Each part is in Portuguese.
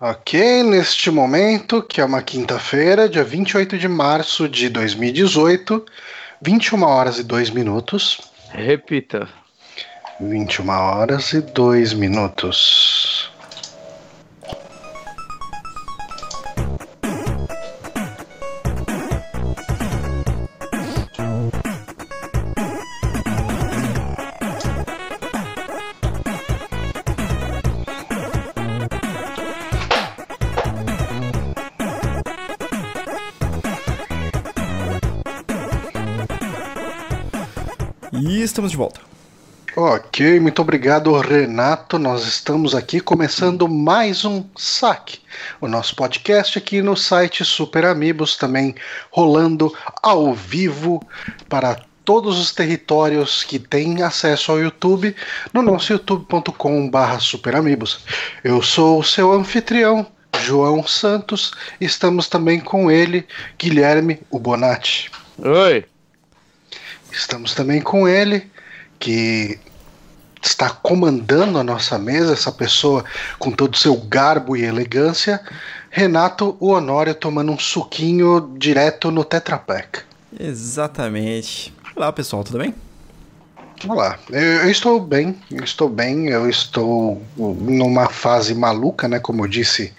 Ok, neste momento, que é uma quinta-feira, dia 28 de março de 2018, 21 horas e 2 minutos. Repita. 21 horas e 2 minutos. Ok, muito obrigado, Renato. Nós estamos aqui começando mais um saque. O nosso podcast aqui no site Super Amigos, também rolando ao vivo para todos os territórios que têm acesso ao YouTube no nosso youtube.com/barra superamigos. Eu sou o seu anfitrião, João Santos. Estamos também com ele, Guilherme Ubonati. Oi. Estamos também com ele, que está comandando a nossa mesa, essa pessoa com todo o seu garbo e elegância, Renato o Honório tomando um suquinho direto no Tetra Pak. Exatamente. Olá, pessoal, tudo bem? Olá, eu, eu estou bem, eu estou bem, eu estou numa fase maluca, né? Como eu disse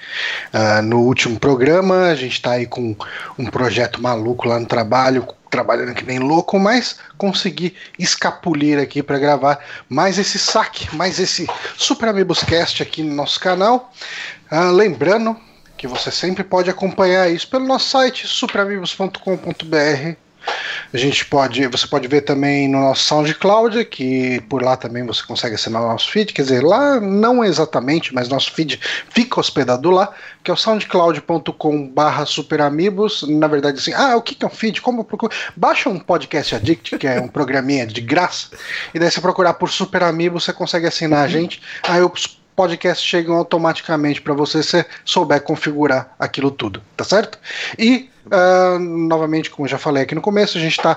uh, no último programa, a gente está aí com um projeto maluco lá no trabalho, trabalhando que nem louco, mas consegui escapulir aqui para gravar mais esse saque, mais esse Super Amigos Cast aqui no nosso canal. Uh, lembrando que você sempre pode acompanhar isso pelo nosso site superamigos.com.br a gente pode, você pode ver também no nosso SoundCloud, que por lá também você consegue assinar o nosso feed, quer dizer, lá não exatamente, mas nosso feed fica hospedado lá, que é o soundcloud.com/barra superamigos. Na verdade, assim, ah, o que é um feed? Como procuro? Baixa um podcast addict, que é um programinha de graça, e daí você procurar por Super Amigos, você consegue assinar a gente. Aí os podcasts chegam automaticamente para você se souber configurar aquilo tudo, tá certo? E Uh, novamente, como eu já falei aqui no começo, a gente está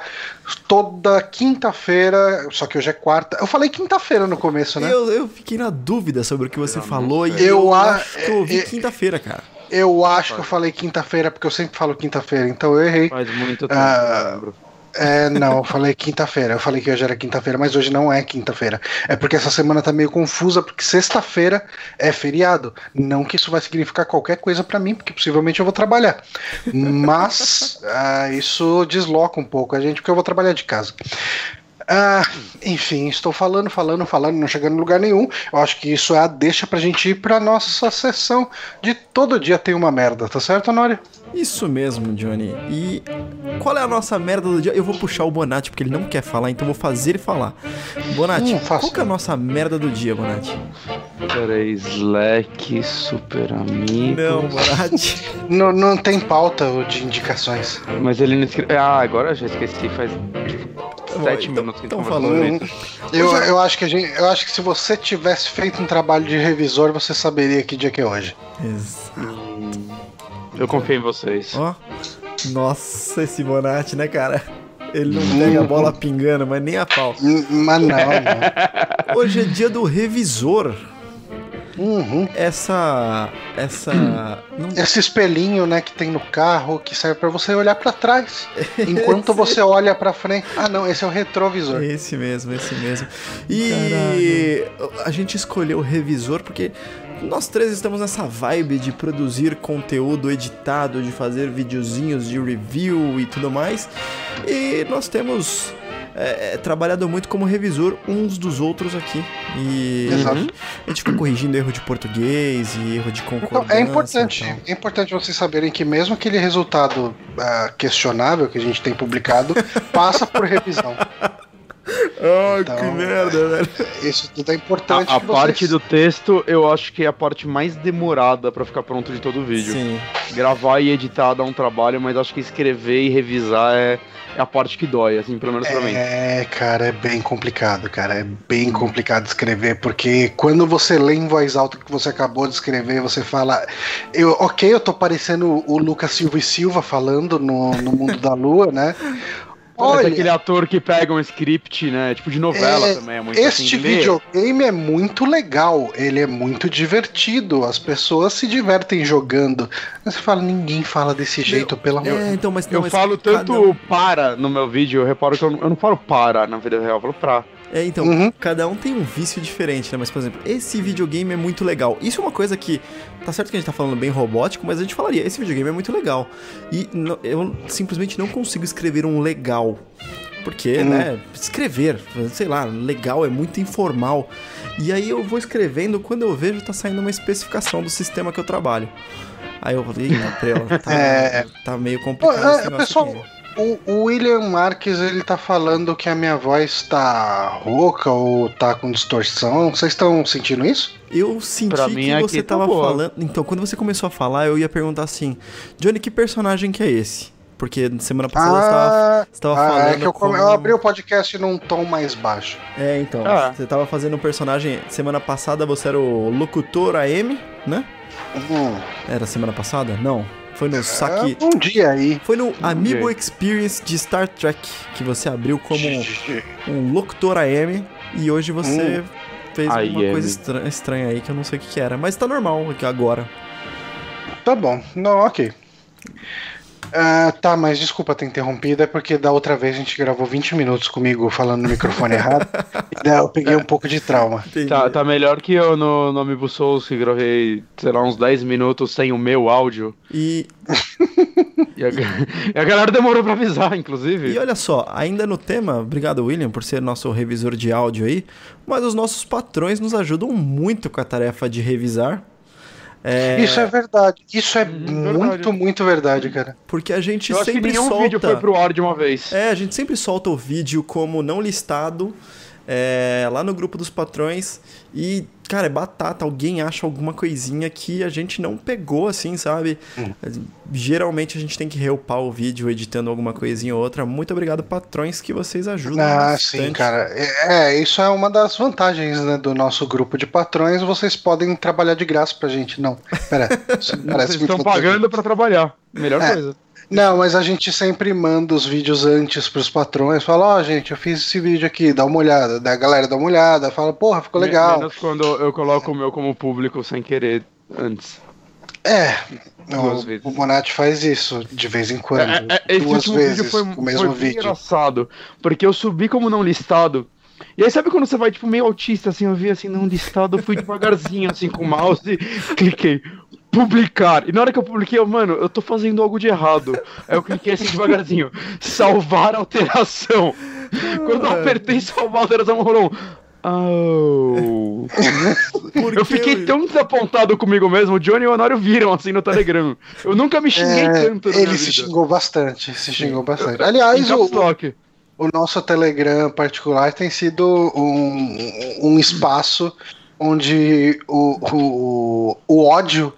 toda quinta-feira, só que hoje é quarta. Eu falei quinta-feira no começo, né? Eu, eu fiquei na dúvida sobre o que você Eu falou e eu, Eu acho que eu ouvi é- quinta-feira, cara. Eu acho que eu falei quinta-feira, porque eu sempre falo quinta-feira, então eu errei. Faz muito tempo Ah, É, não, eu falei quinta-feira. Eu falei que hoje era quinta-feira, mas hoje não é quinta-feira. É porque essa semana tá meio confusa, porque sexta-feira é feriado. Não que isso vai significar qualquer coisa pra mim, porque possivelmente eu vou trabalhar. Mas ah, isso desloca um pouco a gente, porque eu vou trabalhar de casa. Ah, enfim, estou falando, falando, falando, não chegando em lugar nenhum. Eu acho que isso é a deixa pra gente ir pra nossa sessão de todo dia tem uma merda, tá certo, Honório? Isso mesmo, Johnny. E qual é a nossa merda do dia? Eu vou puxar o Bonatti, porque ele não quer falar, então eu vou fazer ele falar. Bonatti, Hum, qual que é a nossa merda do dia, Bonatti? Peraí, Slack, Super Amigos. Não, Bonatti. Não, não tem pauta de indicações. Mas ele não escreveu. Ah, agora eu já esqueci. Faz sete então- minutos que então gente falando. sobre isso. Eu, eu, acho que a gente, eu acho que se você tivesse feito um trabalho de revisor, você saberia que dia que é hoje. Exato. Eu confio em vocês. Ó. Nossa, esse Bonatti, né, cara? Ele não pega a bola pingando, mas nem a pau. Hum, Mas não, não. Hoje é dia do revisor. Uhum. Essa. Essa. Não Esse espelhinho, né, que tem no carro, que serve pra você olhar pra trás, enquanto você olha pra frente. Ah, não, esse é o retrovisor. Esse mesmo, esse mesmo. E a gente escolheu o revisor porque nós três estamos nessa vibe de produzir conteúdo editado, de fazer videozinhos de review e tudo mais. E nós temos é, trabalhado muito como revisor uns dos outros aqui. E Exato. a gente fica corrigindo erro de português e erro de Então, concordância. é importante, e tal. é importante vocês saberem que mesmo aquele resultado ah, questionável que a gente tem publicado passa por revisão. Ai, Então, que merda, velho. Isso tudo é importante. A, a parte do texto, eu acho que é a parte mais demorada pra ficar pronto de todo o vídeo. Sim. Gravar e editar dá um trabalho, mas acho que escrever e revisar é, é a parte que dói, assim, pelo menos pra mim. É, cara, é bem complicado, cara. É bem complicado escrever, porque quando você lê em voz alta o que você acabou de escrever, você fala. Eu, ok, eu tô parecendo o Lucas Silva e Silva falando no, no mundo da lua, né? Olha, aquele ator que pega um script, né? Tipo de novela É, também. É muito Este assim, videogame é muito legal, ele é muito divertido, as pessoas se divertem jogando. Mas você fala, ninguém fala desse jeito, pelo amor É, então, mas não, Eu mas falo tanto para no meu vídeo, eu reparo que eu não, eu não falo para na vida real, eu falo pra. É, então, Uhum. cada um tem um vício diferente, né? Mas, por exemplo, esse videogame é muito legal. Isso é uma coisa que. Tá certo que a gente tá falando bem robótico, mas a gente falaria, esse videogame é muito legal. E não- eu simplesmente não consigo escrever um legal. Porque, Hum. né? Escrever, sei lá, legal é muito informal. E aí eu vou escrevendo, quando eu vejo, tá saindo uma especificação do sistema que eu trabalho. Aí eu falei, eita, prela, tá, É. tá meio Pô, complicado é, esse negócio pessoal, aqui. O, o William Marques, ele tá falando que a minha voz tá rouca ou tá com distorção. Vocês estão sentindo isso? Eu senti Pra mim que você tá tava boa. falando. Então, quando você começou a falar, eu ia perguntar assim: Johnny, que personagem que é esse? Porque semana passada você tava, Ah, você tava ah, falando. é que eu, come- como- eu abri o podcast num tom mais baixo. É, então. Ah. Você tava fazendo um personagem. Semana passada você era o locutor AM, né? Hum, Era semana passada? Não. Foi no saque. é, um dia aí. Foi no Amiibo Ok. Experience de Star Trek que você abriu como um locutor AM e hoje você fez AM. uma coisa estra- estranha aí que eu não sei o que, que era. Mas tá normal aqui agora. Tá bom, não, ok. Ah, tá, mas desculpa ter interrompido, é porque da outra vez a gente gravou 20 minutos comigo falando no microfone errado. E daí eu peguei um pouco de trauma. Tá, tá melhor que eu no nome Souls que gravei, sei lá, uns 10 minutos sem o meu áudio. E E a, e a galera demorou pra avisar, inclusive. E olha só, ainda no tema, obrigado William por ser nosso revisor de áudio aí, mas os nossos patrões nos ajudam muito com a tarefa de revisar. É, Isso é verdade. Isso é Hum, muito, verdade. muito verdade, cara. porque a gente eu acho que sempre nenhum solta. vídeo foi pro ar de uma vez. É, a gente sempre solta o vídeo como não listado é, lá no grupo dos patrões e, cara, é batata. Alguém acha alguma coisinha que a gente não pegou, assim, sabe? Hum. Geralmente a gente tem que reupar o vídeo editando alguma coisinha ou outra. Muito obrigado, patrões, que vocês ajudam. Ah, bastante. sim, cara. É, é, isso é uma das vantagens né, do nosso grupo de patrões. Vocês podem trabalhar de graça pra gente. Não, pera. Isso parece Vocês muito estão pagando pra trabalhar. Melhor É. coisa. Não, mas a gente sempre manda os vídeos antes pros patrões. Fala, ó, gente, eu fiz esse vídeo aqui, dá uma olhada. Da galera dá uma olhada, fala, porra, ficou legal. Menos quando eu coloco o meu como público sem querer antes. É, Duas o, vezes. o Bonatti faz isso de vez em quando. É, é, esse duas último vezes vídeo foi, o foi mesmo bem vídeo. engraçado. Porque eu subi como não listado. E aí sabe quando você vai, tipo, meio autista, assim, eu vi assim, não listado, eu fui devagarzinho, assim, com o mouse e cliquei. Publicar. E na hora que eu publiquei, eu, mano, eu tô fazendo algo de errado. Aí eu cliquei assim devagarzinho. Salvar alteração. Quando eu apertei salvar alteração, rolou um. Oh. Eu que fiquei tão desapontado comigo mesmo, o Johnny e o Honório viram assim no Telegram. Eu nunca me xinguei É, tanto ele se vida. xingou bastante, se xingou bastante. Aliás, o, o nosso Telegram particular tem sido um, um espaço onde o, o, o ódio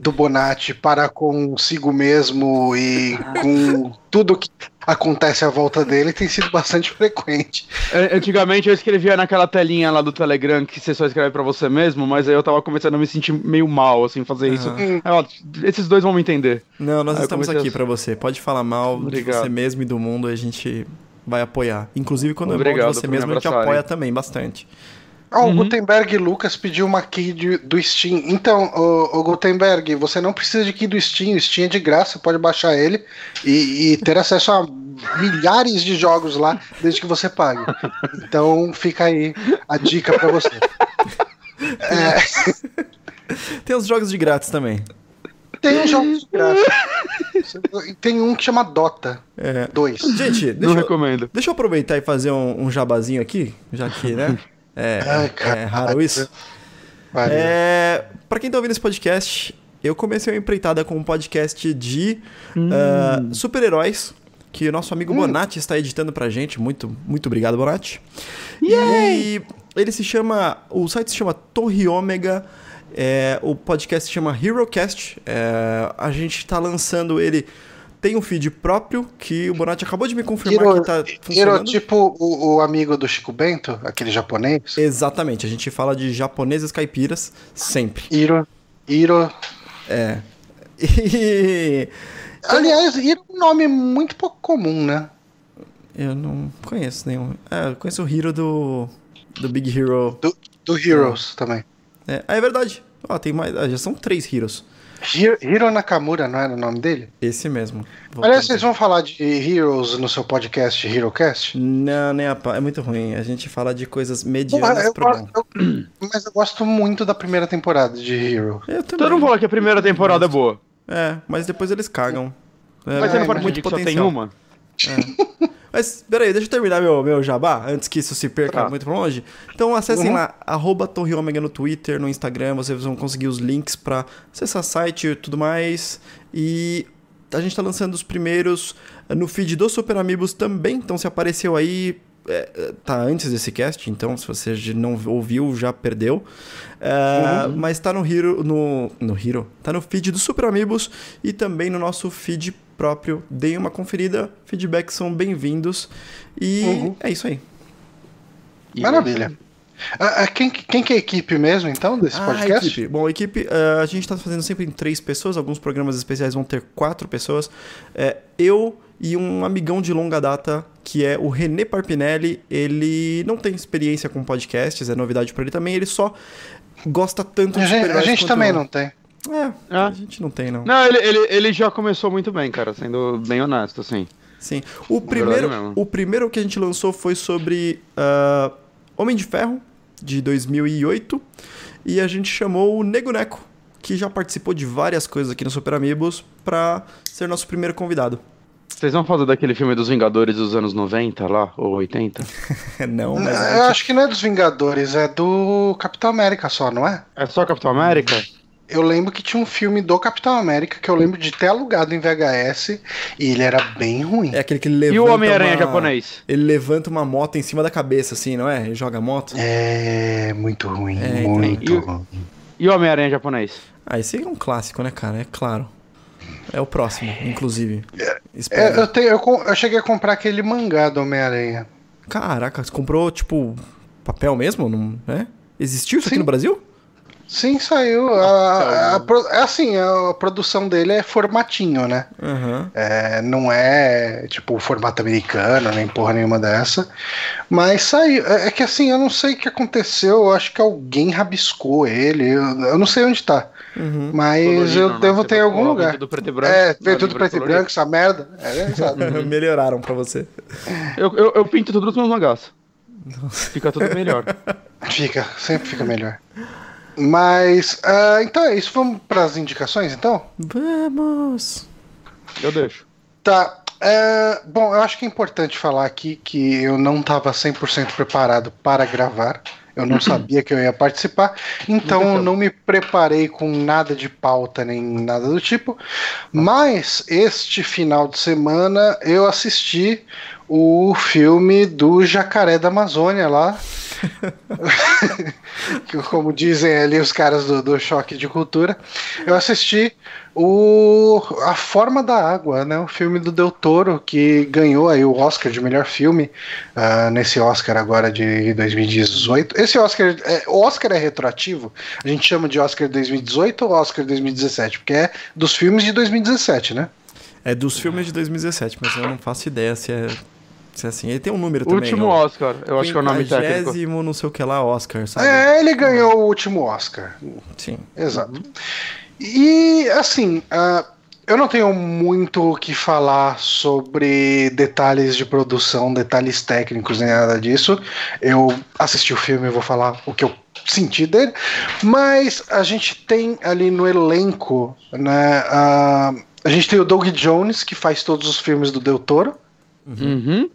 do Bonatti para consigo mesmo e com tudo que acontece à volta dele tem sido bastante frequente. É, Antigamente eu escrevia naquela telinha lá do Telegram que você só escreve pra você mesmo, mas aí eu tava começando a me sentir meio mal, assim, fazer isso. Aham. Aí, ó, esses dois vão me entender. Não, nós Aí estamos aqui a- pra você. Pode falar mal de Obrigado. você mesmo e do mundo, a gente vai apoiar. Inclusive, quando é Obrigado mal de você mesmo, a gente apoia também bastante. Ó, o Uhum. Gutenberg Lucas pediu uma key de- do Steam. Então, o, Gutenberg, você não precisa de key do Steam. O Steam é de graça, pode baixar ele e, e ter acesso a milhares de jogos lá, desde que você pague. Então, fica aí a dica pra você. É, Tem os jogos de grátis também. tem uns jogos de graça. Tem um que chama Dota É. 2. Gente, Não deixa eu, recomendo. deixa eu aproveitar e fazer um, um jabazinho aqui, já que, né? É, Ai, é caralho. raro isso. Valeu. É, pra quem tá ouvindo esse podcast, eu comecei uma empreitada com um podcast de ah, super-heróis que o nosso amigo Bonatti está editando pra gente. Muito, muito obrigado, Bonatti. E ele se chama. O site se chama Torre Ômega. é, o podcast se chama HeroCast. É, a gente tá lançando ele. Tem um feed próprio que o Bonatti acabou de me confirmar Hiro, que tá Hiro, funcionando. tipo o, o amigo do Chico Bento, aquele japonês. Exatamente, a gente fala de japoneses caipiras sempre. Hiro, Hiro É. E. Aliás, Hiro é um nome muito pouco comum, né? Eu não conheço nenhum. É, eu conheço o Hero do. Do Big Hero. Do, do Heroes também. É, é verdade. Ó, tem mais. ah, já são três Heroes. Hiro, Nakamura, não era o nome dele? Esse mesmo. Aliás, vocês vão falar de Heroes no seu podcast HeroCast? Não, nem a pau. É muito ruim. A gente fala de coisas medianas eu pro bom. eu- mas eu gosto muito da primeira temporada de Hero. Eu Todo também. mundo fala que a primeira temporada é boa. É, mas depois eles cagam. É, Mas você não é, pode pedir que só tem uma? Mas, peraí, deixa eu terminar meu, meu jabá, antes que isso se perca Tá. muito pra longe. Então acessem Uhum. lá, arroba Torre Ômega no Twitter, no Instagram, vocês vão conseguir os links pra acessar site e tudo mais. E a gente tá lançando os primeiros eh, no feed do Super Amigos também, então se apareceu aí, é, é, tá antes desse cast, então se você não ouviu, já perdeu. É, Mas tá no Hero, no, no Hero, tá no feed do Super Amigos e também no nosso feed próprio. Deem uma conferida, feedbacks são bem-vindos e Uhum. é isso aí. Maravilha. Ah, ah, quem, quem que é a equipe mesmo, então, desse Ah, podcast? equipe. Bom, a equipe, eh, a gente tá fazendo sempre em três pessoas, alguns programas especiais vão ter quatro pessoas. É, eu e um amigão de longa data, que é o René Parpinelli. Ele não tem experiência com podcasts, é novidade pra ele também, ele só gosta tanto A de gente, a gente também eu. não tem. É, Ah. a gente não tem, não. Não, ele, ele, ele já começou muito bem, cara, sendo bem honesto, assim. Sim. O primeiro, o primeiro que a gente lançou foi sobre ah, Homem de Ferro, de 2008. E a gente chamou o Nego Neco, que já participou de várias coisas aqui no Super Amigos, pra ser nosso primeiro convidado. Vocês vão fazer daquele filme dos Vingadores dos anos 90 lá, ou 80? Não, mas a Eu gente- acho que não é dos Vingadores, é do Capitão América só, não é? É só Capitão América? Eu lembro que tinha um filme do Capitão América que eu lembro de ter alugado em VHS e ele era bem ruim. é aquele que ele levanta E o Homem-Aranha uma- japonês? Ele levanta uma moto em cima da cabeça, assim, não é? Ele joga a moto. É muito ruim, É, então, muito e o- ruim. E o Homem-Aranha japonês? Ah, esse é um clássico, né, cara? É claro. É o próximo, inclusive. É, Espera. eu, tenho- eu eu cheguei a comprar aquele mangá do Homem-Aranha. Caraca, você comprou, tipo, papel mesmo? Não, é? Existiu isso aqui Sim. no Brasil? Sim, saiu. A, a- a pro- é assim, a, produção dele é formatinho, né? Aham. É, não é tipo o formato americano, nem porra nenhuma dessa. Mas saiu. É, é que assim, eu não sei o que aconteceu. Eu acho que alguém rabiscou ele. Eu, eu não sei onde tá. Uhum. Mas Colorido, eu né? devo ter em algum lugar. Tudo preto e branco. É, veio tudo preto e branco, essa merda. É, exato. Melhoraram pra você. Eu, eu, eu pinto tudo nos meus mangás. Fica tudo melhor. Fica, sempre fica melhor. Mas, ah, então é isso. Vamos para as indicações, então? Vamos! Eu deixo. Tá. é, bom, eu acho que é importante falar aqui que eu não estava 100% preparado para gravar. Eu não sabia que eu ia participar, então eu não me preparei com nada de pauta nem nada do tipo. Mas este final de semana eu assisti o filme do Jacaré da Amazônia lá. que, como dizem ali os caras do, do Choque de Cultura. Eu assisti o A Forma da Água, né? O filme do Del Toro, que ganhou aí o Oscar de melhor filme ah, nesse Oscar agora de 2018. Esse Oscar, é, o Oscar é retroativo? A gente chama de Oscar 2018 ou Oscar 2017? Porque é dos filmes de 2017, né? É dos filmes de 2017, mas eu não faço ideia se é assim. Ele tem um número O também. último ó. Oscar, eu acho que é o nome técnico. Quinquagésimo não sei o que lá, Oscar, sabe? É, ele ganhou o último Oscar. Sim. Exato. E assim, ah, eu não tenho muito o que falar sobre detalhes de produção, detalhes técnicos, nem nada disso. Eu assisti o filme e vou falar o que eu senti dele. Mas a gente tem ali no elenco, né? ah, a gente tem o Doug Jones, que faz todos os filmes do Del Toro. Uhum.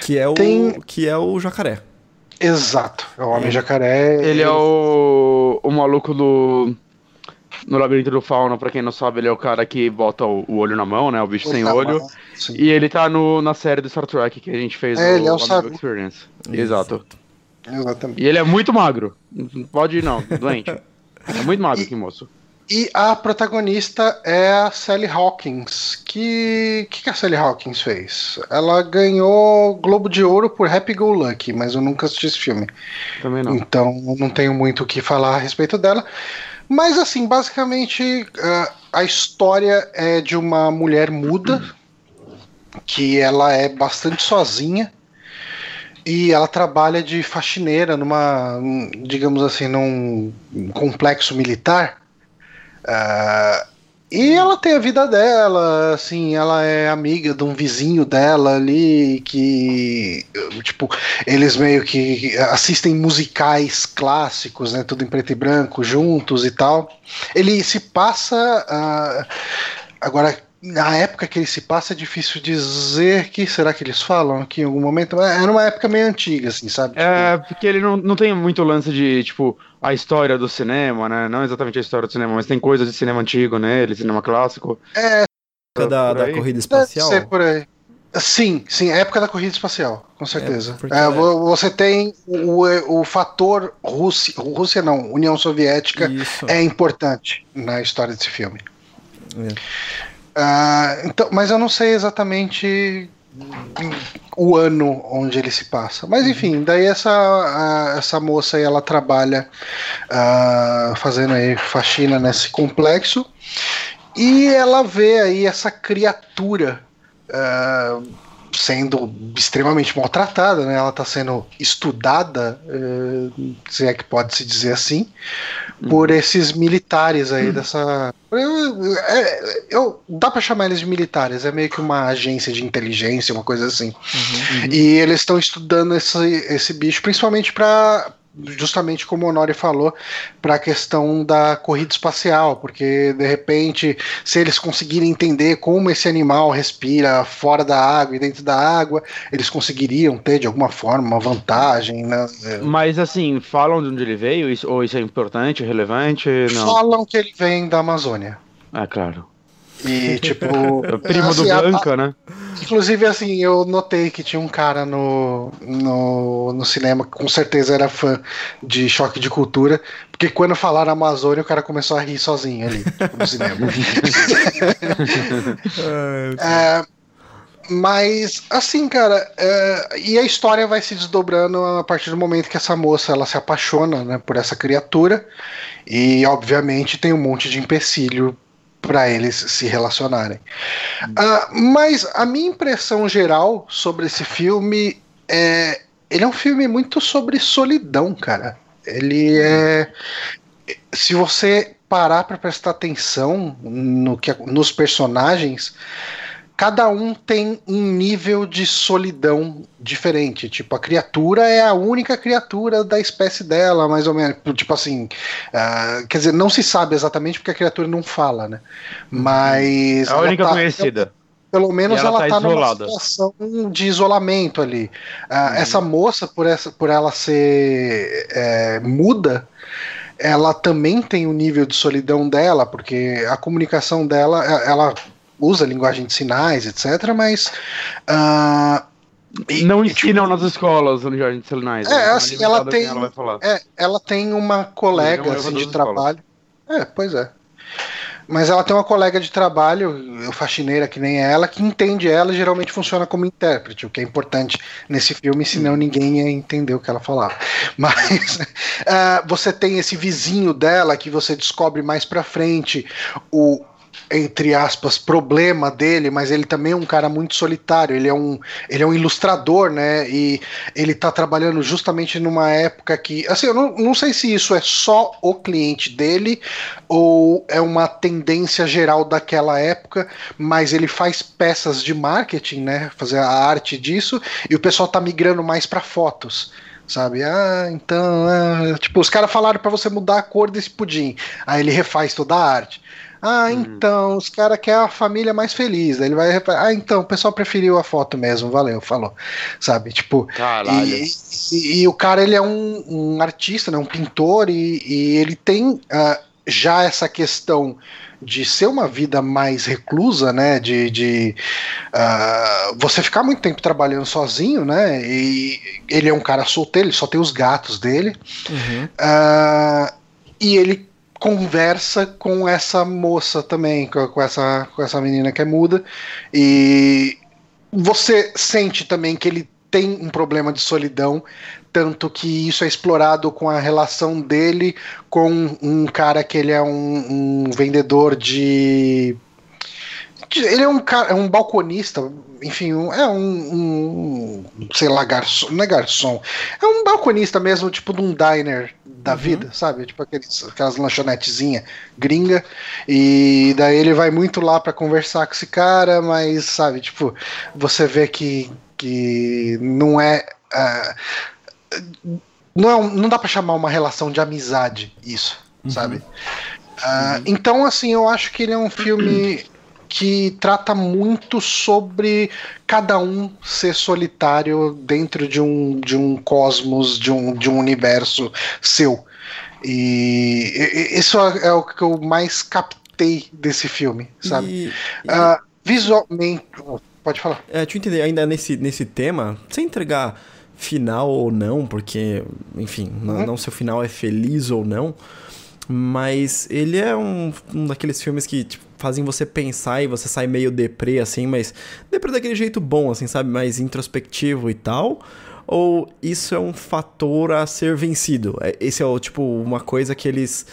Que é o, Tem- que é o jacaré. Exato. É o Homem Jacaré. Ele é o, o maluco do. No Labirinto do Fauna, pra quem não sabe, ele é o cara que bota o, o olho na mão, né? O bicho sem olho. E ele tá no, na série do Star Trek que a gente fez É, ele é o Sabu. Experience. Exato. Exatamente. E ele é muito magro. Não pode ir, não, doente. É muito magro aqui, moço. E a protagonista é a Sally Hawkins. Que que, que a Sally Hawkins fez? Ela ganhou Globo de Ouro por Happy Go Lucky, mas eu nunca assisti esse filme. Também não. Então não tenho muito o que falar a respeito dela. Mas assim, basicamente ah, a história é de uma mulher muda que ela é bastante sozinha e ela trabalha de faxineira numa, digamos assim, num complexo militar. Uh, e ela tem a vida dela, assim, ela é amiga de um vizinho dela ali que, tipo, eles meio que assistem musicais clássicos, né, tudo em preto e branco, juntos e tal. Ele se passa, uh, agora na época que ele se passa é difícil dizer que será que eles falam aqui em algum momento é numa época meio antiga assim sabe é porque ele não, não tem muito lance de tipo a história do cinema né não exatamente a história do cinema mas tem coisas de cinema antigo nele cinema clássico é da, da corrida espacial Deve ser por aí Sim, sim, é época da corrida espacial, com certeza. É, é, você tem o, o fator Rússia, Rússia não, União Soviética Isso. é importante na história desse filme. É. Uh, então, mas eu não sei exatamente o ano onde ele se passa. Mas enfim, daí essa, essa moça aí, ela trabalha uh, fazendo aí faxina nesse complexo e ela vê aí essa criatura uh, sendo extremamente maltratada, né? Ela está sendo estudada, uh, se é que pode se dizer assim, por uhum. esses militares aí uhum. dessa. Eu, é, eu, dá para chamar eles de militares, é meio que uma agência de inteligência, uma coisa assim. Uhum. E eles estão estudando esse, esse bicho, principalmente para justamente como o Honori falou, para a questão da corrida espacial, porque de repente, se eles conseguirem entender como esse animal respira fora da água e dentro da água, eles conseguiriam ter de alguma forma uma vantagem, né? Mas assim, falam de onde ele veio, ou isso é importante, relevante? Não. Falam que ele vem da Amazônia. Ah, claro. E, tipo. É primo assim, do Blanca, a, né? Inclusive, assim, eu notei que tinha um cara no, no, no cinema que com certeza era fã de choque de cultura, porque quando falaram Amazônia, o cara começou a rir sozinho ali no cinema. é, mas, assim, cara, é, e a história vai se desdobrando a partir do momento que essa moça ela se apaixona né, por essa criatura, e obviamente tem um monte de empecilho para eles se relacionarem. Uh, mas a minha impressão geral sobre esse filme é. Ele é um filme muito sobre solidão, cara. Ele é. Se você parar para prestar atenção no que, nos personagens, cada um tem um nível de solidão diferente. Tipo, a criatura é a única criatura da espécie dela, mais ou menos. Tipo assim, uh, quer dizer, não se sabe exatamente porque a criatura não fala, né? Mas. É a única tá, conhecida. Pelo menos ela, ela tá, tá numa situação de isolamento ali. Uh, uhum. Essa moça, por, essa, por ela ser é, muda, ela também tem o um nível de solidão dela, porque a comunicação dela, ela usa linguagem de sinais, etc., mas. Uh, e, não ensinam tipo, nas escolas a linguagem de sinais. É, assim, ela tem. Ela, é, ela tem uma colega assim, de trabalho. É, pois é. Mas ela tem uma colega de trabalho, faxineira que nem ela, que entende ela e geralmente funciona como intérprete, o que é importante nesse filme, senão ninguém ia entender o que ela falava. Mas uh, você tem esse vizinho dela que você descobre mais pra frente o, entre aspas, problema dele, mas ele também é um cara muito solitário, ele é um, ele é um ilustrador, né? E ele tá trabalhando justamente numa época que, assim, eu não, não sei se isso é só o cliente dele ou é uma tendência geral daquela época, mas ele faz peças de marketing, né? Fazer a arte disso, e o pessoal tá migrando mais para fotos sabe? Ah, então, ah, tipo, os caras falaram para você mudar a cor desse pudim. Aí ele refaz toda a arte. Ah, uhum. então, os caras querem a família mais feliz. Aí ele vai. Ah, então, o pessoal preferiu a foto mesmo, valeu, falou. Sabe? Tipo. Caralho. E, e, e o cara, ele é um, um artista, né, um pintor, e, e ele tem uh, já essa questão de ser uma vida mais reclusa, né? De, de uh, você ficar muito tempo trabalhando sozinho, né? E ele é um cara solteiro, ele só tem os gatos dele. Uhum. Uh, e ele conversa com essa moça também, com, essa, com essa menina que é muda. E você sente também que ele tem um problema de solidão, tanto que isso é explorado com a relação dele com um cara que ele é um, um vendedor de ele é um cara, é um balconista, enfim, um, é um, um, sei lá, garçom, não é garçom, é um balconista mesmo, tipo de um diner da uhum. vida, sabe? Tipo aqueles, aquelas lanchonetezinha gringa. E daí ele vai muito lá para conversar com esse cara, mas sabe, tipo, você vê que, que não é. Uh, não, é um, não dá para chamar uma relação de amizade isso, uhum. sabe? Uh, então, assim, eu acho que ele é um filme que trata muito sobre cada um ser solitário dentro de um, de um cosmos, de um, de um universo seu. E isso é, é o que eu mais captei desse filme, sabe? E, uh, visualmente. Pode falar. É, deixa eu entender, ainda nesse, nesse tema, sem entregar final ou não, porque, enfim, uhum. não, não se o final é feliz ou não, mas ele é um, um daqueles filmes que tipo, fazem você pensar e você sai meio deprê, assim, mas deprê daquele jeito bom, assim, sabe? Mais introspectivo e tal. Ou isso é um fator a ser vencido? É, esse é, tipo, uma coisa que eles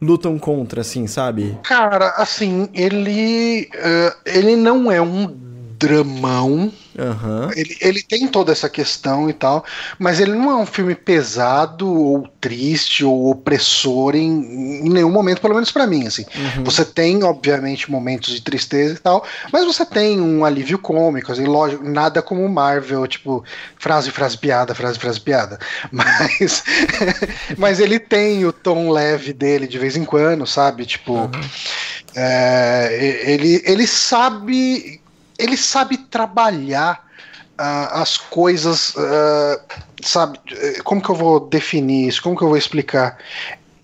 lutam contra, assim, sabe? Cara, assim, ele. Uh, ele não é um dramão Uhum. Ele, ele tem toda essa questão e tal, mas ele não é um filme pesado ou triste ou opressor em, em nenhum momento, pelo menos para mim, assim. Uhum. Você tem, obviamente, momentos de tristeza e tal, mas você tem um alívio cômico, assim, lógico, nada como Marvel, tipo, frase, frase, piada, frase, frase, piada. Mas, mas ele tem o tom leve dele de vez em quando, sabe? Tipo, uhum. é, ele, ele sabe ele sabe trabalhar uh, as coisas, uh, sabe? Como que eu vou definir isso? Como que eu vou explicar?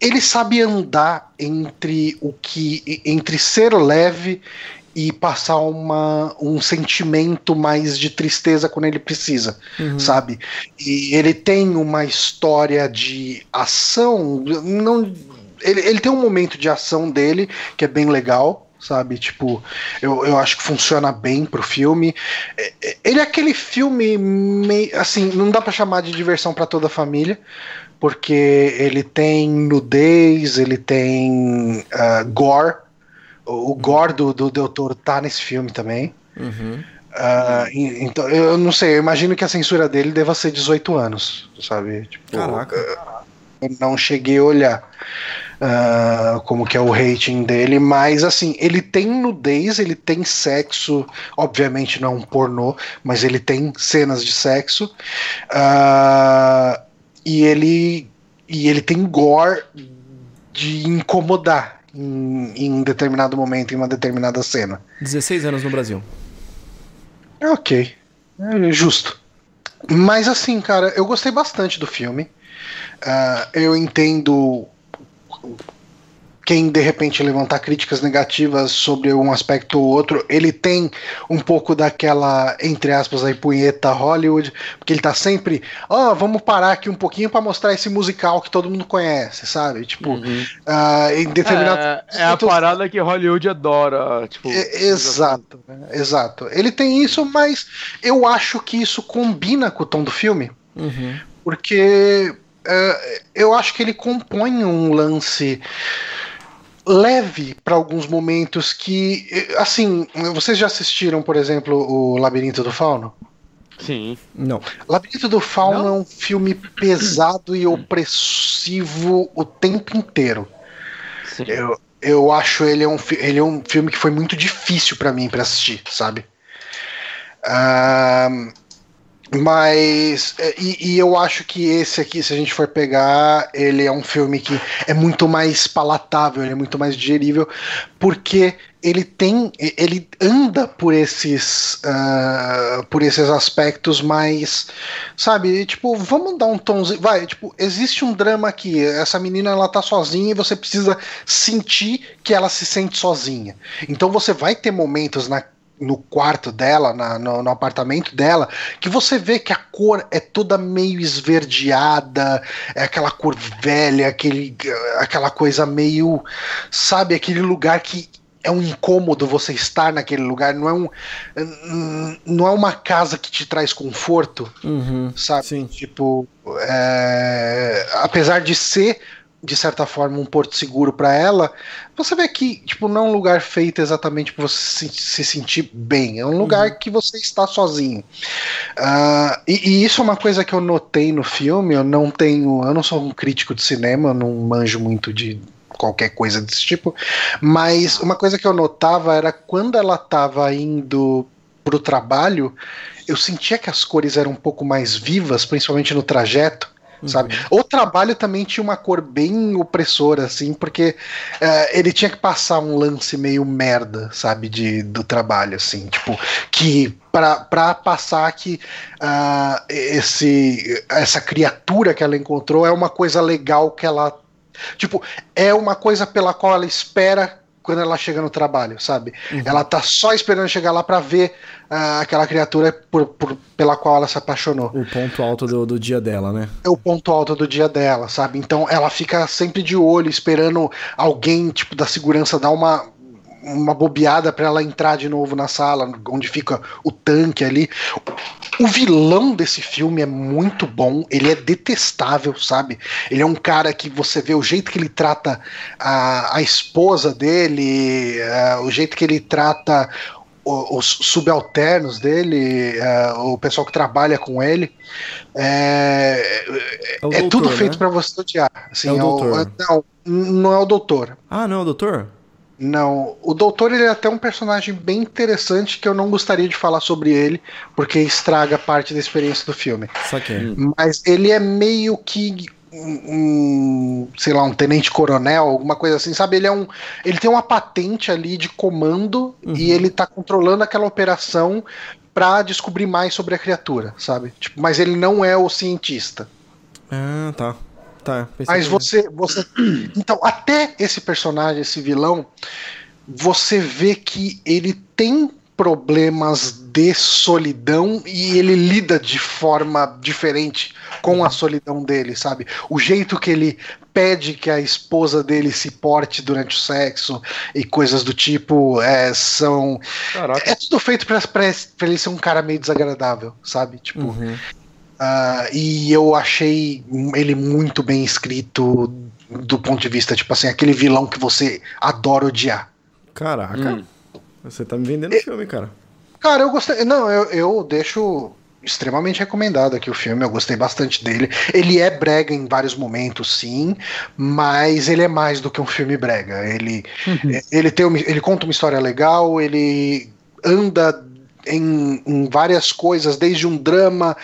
Ele sabe andar entre o que, entre ser leve e passar uma, um sentimento mais de tristeza quando ele precisa, uhum. sabe? E ele tem uma história de ação, não, ele, ele tem um momento de ação dele que é bem legal, sabe? Tipo, eu, eu acho que funciona bem pro filme. É, é, ele é aquele filme meio, assim, não dá para chamar de diversão para toda a família, porque ele tem nudez, ele tem uh, gore. O, gore do, do Del Toro tá nesse filme também. Uhum. Uh, então, eu não sei, eu imagino que a censura dele deva ser 18 anos, sabe? Tipo, Caraca. Eu não cheguei a olhar uh, como que é o rating dele, mas assim, ele tem nudez, ele tem sexo, obviamente não é um pornô, mas ele tem cenas de sexo, uh, e ele e ele tem gore de incomodar em, em determinado momento, em uma determinada cena. 16 anos no Brasil. Ok, é justo. Mas assim, cara, eu gostei bastante do filme. Uh, eu entendo quem de repente levantar críticas negativas sobre um aspecto ou outro, ele tem um pouco daquela, entre aspas, aí, punheta Hollywood, porque ele tá sempre, ó, oh, vamos parar aqui um pouquinho para mostrar esse musical que todo mundo conhece, sabe? Tipo, uhum. uh, em determinado. É, é a parada que Hollywood adora, tipo. É, exato, né? exato. Ele tem isso, mas eu acho que isso combina com o tom do filme. Uhum. Porque uh, eu acho que ele compõe um lance leve para alguns momentos que, assim, vocês já assistiram, por exemplo, o Labirinto do Fauno? Sim. Não. Labirinto do Fauno Não? é um filme pesado e opressivo o tempo inteiro. Sim. Eu, eu acho ele é um, ele é um filme que foi muito difícil para mim para assistir, sabe? Uh, mas, é, e, e, eu acho que esse aqui, se a gente for pegar, ele é um filme que é muito mais palatável, ele é muito mais digerível, porque ele tem, ele anda por esses, uh, por esses aspectos mais, sabe, tipo, vamos dar um tomzinho, vai, tipo, existe um drama aqui, essa menina ela tá sozinha e você precisa sentir que ela se sente sozinha. Então você vai ter momentos na no quarto dela, na, no, no, apartamento dela, que você vê que a cor é toda meio esverdeada, é aquela cor velha, aquele, aquela coisa meio. Sabe, aquele lugar que é um incômodo você estar naquele lugar, não é um não é uma casa que te traz conforto, uhum, sabe? Sim. Tipo, é, apesar de ser de certa forma, um porto seguro para ela, você vê que, tipo, não é um lugar feito exatamente para você se, se, sentir bem. É um lugar uhum. que você está sozinho. Uh, e, e, isso é uma coisa que eu notei no filme. Eu não tenho. Eu não sou um crítico de cinema, eu não manjo muito de qualquer coisa desse tipo. Mas uma coisa que eu notava era quando ela estava indo pro trabalho, eu sentia que as cores eram um pouco mais vivas, principalmente no trajeto sabe? Uhum. O trabalho também tinha uma cor bem opressora, assim, porque uh, ele tinha que passar um lance meio merda, sabe, de, do trabalho, assim, tipo, que para passar que uh, esse, essa criatura que ela encontrou é uma coisa legal que ela. Tipo, é uma coisa pela qual ela espera quando ela chega no trabalho, sabe? Uhum. Ela tá só esperando chegar lá para ver uh, aquela criatura por, por, pela qual ela se apaixonou. O ponto alto do, do dia dela, né? É o ponto alto do dia dela, sabe? Então ela fica sempre de olho, esperando alguém, tipo, da segurança dar uma, uma bobeada para ela entrar de novo na sala, onde fica o tanque ali. O vilão desse filme é muito bom, ele é detestável, sabe? Ele é um cara que você vê o jeito que ele trata a, a esposa dele, uh, o jeito que ele trata os subalternos dele, uh, o pessoal que trabalha com ele, é, é, é doutor, tudo feito né? para você odiar. Assim, é o doutor. É o, não, não é o doutor. Ah, não é o doutor? Não, o Doutor ele é até um personagem bem interessante que eu não gostaria de falar sobre ele, porque estraga parte da experiência do filme. Mas ele é meio que um, sei lá, um tenente coronel, alguma coisa assim, sabe? Ele é um, ele tem uma patente ali de comando uhum. e ele tá controlando aquela operação para descobrir mais sobre a criatura, sabe? Tipo, mas ele não é o cientista. Ah, tá. Tá, Mas você, você. Então, até esse personagem, esse vilão, você vê que ele tem problemas de solidão e ele lida de forma diferente com a solidão dele, sabe? O jeito que ele pede que a esposa dele se porte durante o sexo e coisas do tipo é, são. Caraca. É tudo feito pra, pra, pra, ele ser um cara meio desagradável, sabe? Tipo. Uhum. Uh, e eu achei ele muito bem escrito do ponto de vista, tipo assim, aquele vilão que você adora odiar. Caraca. Hum. Você tá me vendendo o filme, cara. Cara, eu gostei. Não, eu, eu deixo extremamente recomendado aqui o filme, eu gostei bastante dele. Ele é brega em vários momentos, sim, mas ele é mais do que um filme brega. Ele, uhum. ele, tem, ele conta uma história legal, ele anda em, em, várias coisas, desde um drama,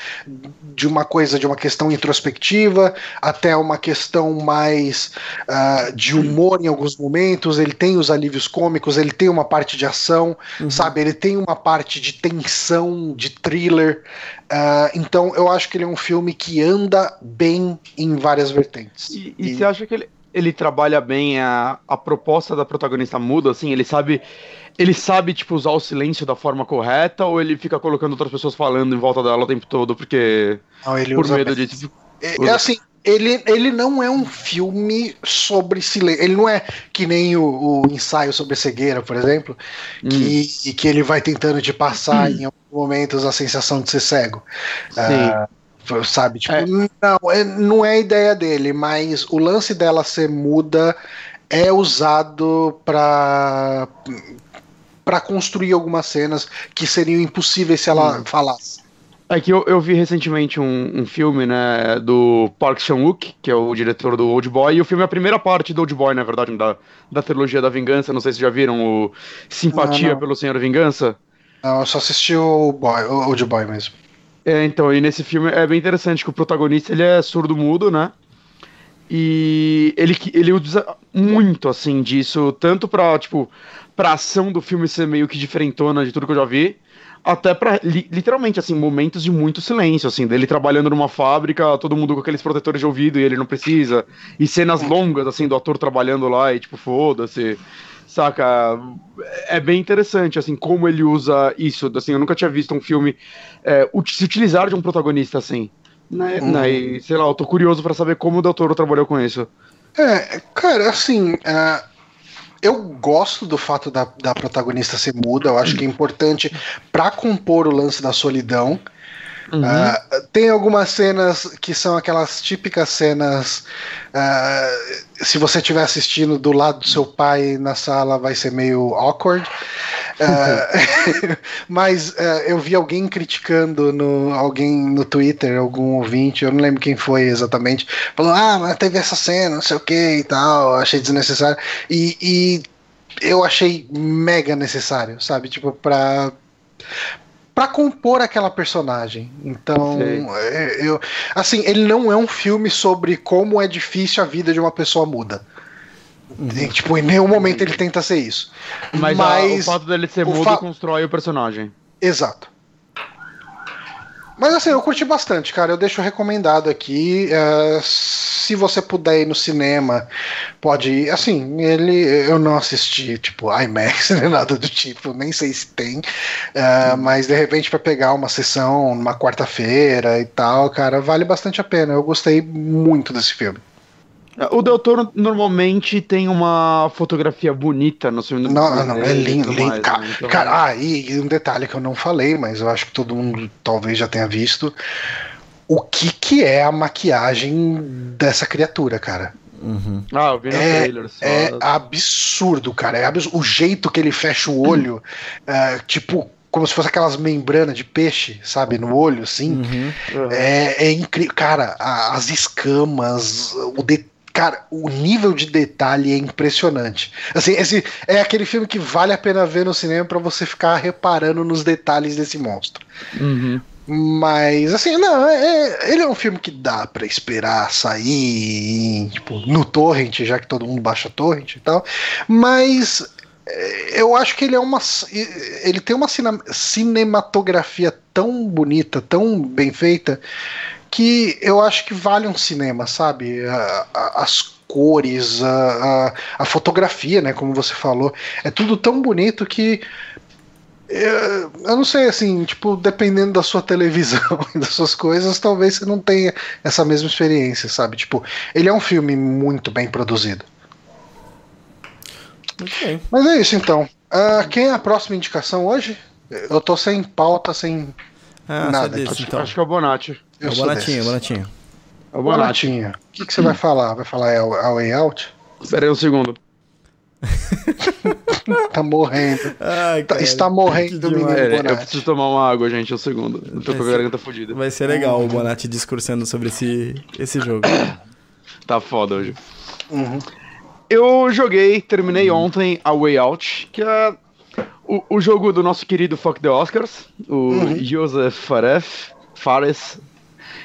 de uma coisa, de uma questão introspectiva, até uma questão mais uh, de humor em alguns momentos. Ele tem os alívios cômicos, ele tem uma parte de ação, uhum. sabe? Ele tem uma parte de tensão, de thriller. Uh, então eu acho que ele é um filme que anda bem em várias vertentes. E, e, e... você acha que ele, ele trabalha bem a, a proposta da protagonista muda, assim? Ele sabe ele sabe, tipo, usar o silêncio da forma correta ou ele fica colocando outras pessoas falando em volta dela o tempo todo porque. Não, ele por medo bem. de. Tipo, é, é, assim, ele, ele não é um filme sobre silêncio. Ele não é que nem o, o ensaio sobre cegueira, por exemplo, hum. que, que ele vai tentando te passar hum. em alguns momentos a sensação de ser cego. Sim. Uh, sabe? Tipo, é. não, é, não é a ideia dele, mas o lance dela ser muda é usado para para construir algumas cenas que seriam impossíveis se ela hum. falasse. É que eu, eu vi recentemente um, um filme, né, do Park Chan-wook, que é o diretor do Old Boy, e o filme é a primeira parte do Old Boy, na verdade, da, da trilogia da Vingança, não sei se já viram o Simpatia não, não. pelo Senhor Vingança. Não, eu só assisti o, Boy, o Old Boy mesmo. É, então, e nesse filme é bem interessante que o protagonista, ele é surdo-mudo, né, e ele, ele usa muito, assim, disso, tanto pra, tipo, pra ação do filme ser meio que diferentona de tudo que eu já vi, até pra, li, literalmente, assim, momentos de muito silêncio, assim, dele trabalhando numa fábrica, todo mundo com aqueles protetores de ouvido e ele não precisa, e cenas longas, assim, do ator trabalhando lá e, tipo, foda-se, saca? É bem interessante, assim, como ele usa isso, assim, eu nunca tinha visto um filme é, se utilizar de um protagonista assim, né, uhum. né e, sei lá, eu tô curioso para saber como o doutor trabalhou com isso. É, cara, assim, uh eu gosto do fato da, da protagonista ser muda, eu acho que é importante para compor o lance da solidão. Uhum. Uh, tem algumas cenas que são aquelas típicas cenas. Uh, se você estiver assistindo do lado do seu pai na sala, vai ser meio awkward. Uh, mas eu vi alguém criticando no, alguém no Twitter, algum ouvinte, eu não lembro quem foi exatamente, falou: Ah, mas teve essa cena, não sei o que e tal, achei desnecessário. E, e eu achei mega necessário, sabe? Tipo, pra para compor aquela personagem. Então, é, eu, assim, ele não é um filme sobre como é difícil a vida de uma pessoa muda. Uhum. E, tipo, em nenhum momento ele tenta ser isso. Mas, Mas a, o fato dele ser mudo fa... constrói o personagem. Exato. Mas assim, eu curti bastante, cara. Eu deixo recomendado aqui. Uh, se você puder ir no cinema, pode ir. Assim, ele eu não assisti, tipo, IMAX nem nada do tipo, nem sei se tem. Uh, mas de repente, para pegar uma sessão numa quarta-feira e tal, cara, vale bastante a pena. Eu gostei muito desse filme. O Del Toro normalmente tem uma fotografia bonita no seu Não, não, é lindo, lindo. Mais, cara, né? então... cara, ah, e, um detalhe que eu não falei, mas eu acho que todo mundo talvez já tenha visto. O que que é a maquiagem dessa criatura, cara? Uhum. Ah, eu vi no é, trailer. Só... É absurdo, cara. É absurdo. O jeito que ele fecha o olho, uh, tipo, como se fosse aquelas membranas de peixe, sabe, no olho, assim. Uhum. É, é incrível. Cara, a, as escamas, o detalhe Cara, o nível de detalhe é impressionante. Assim, esse é aquele filme que vale a pena ver no cinema para você ficar reparando nos detalhes desse monstro. Uhum. Mas, assim, não, é, é ele é um filme que dá para esperar sair tipo, no torrent, já que todo mundo baixa torrent e tal. Mas é, eu acho que ele é uma. Ele tem uma cinematografia tão bonita, tão bem feita, que eu acho que vale um cinema, sabe? A, a, as cores, a, a, fotografia, né? Como você falou, é tudo tão bonito que eu, eu não sei, assim, tipo, dependendo da sua televisão e das suas coisas, talvez você não tenha essa mesma experiência, sabe? Tipo, ele é um filme muito bem produzido. Okay. Mas é isso então. Uh, quem é a próxima indicação hoje? Eu tô sem pauta, sem ah, nada. Desse, acho, então. acho que é o Bonatti. Eu é o Bonatinho, Bonatinho. É o Bonatinho. O que, que você vai falar? Vai falar a Way Out? Espera aí um segundo. tá morrendo. Ai, tá, cara, está morrendo, menino é, Eu preciso tomar uma água, gente, um segundo. Eu tô vai com a garganta fodida. Vai ser legal uhum. o Bonatti discursando sobre esse, esse jogo. tá foda hoje. Uhum. Eu joguei, terminei uhum. ontem a Way Out, que é o, o jogo do nosso querido Fuck the Oscars, o uhum. Joseph Fares, Fares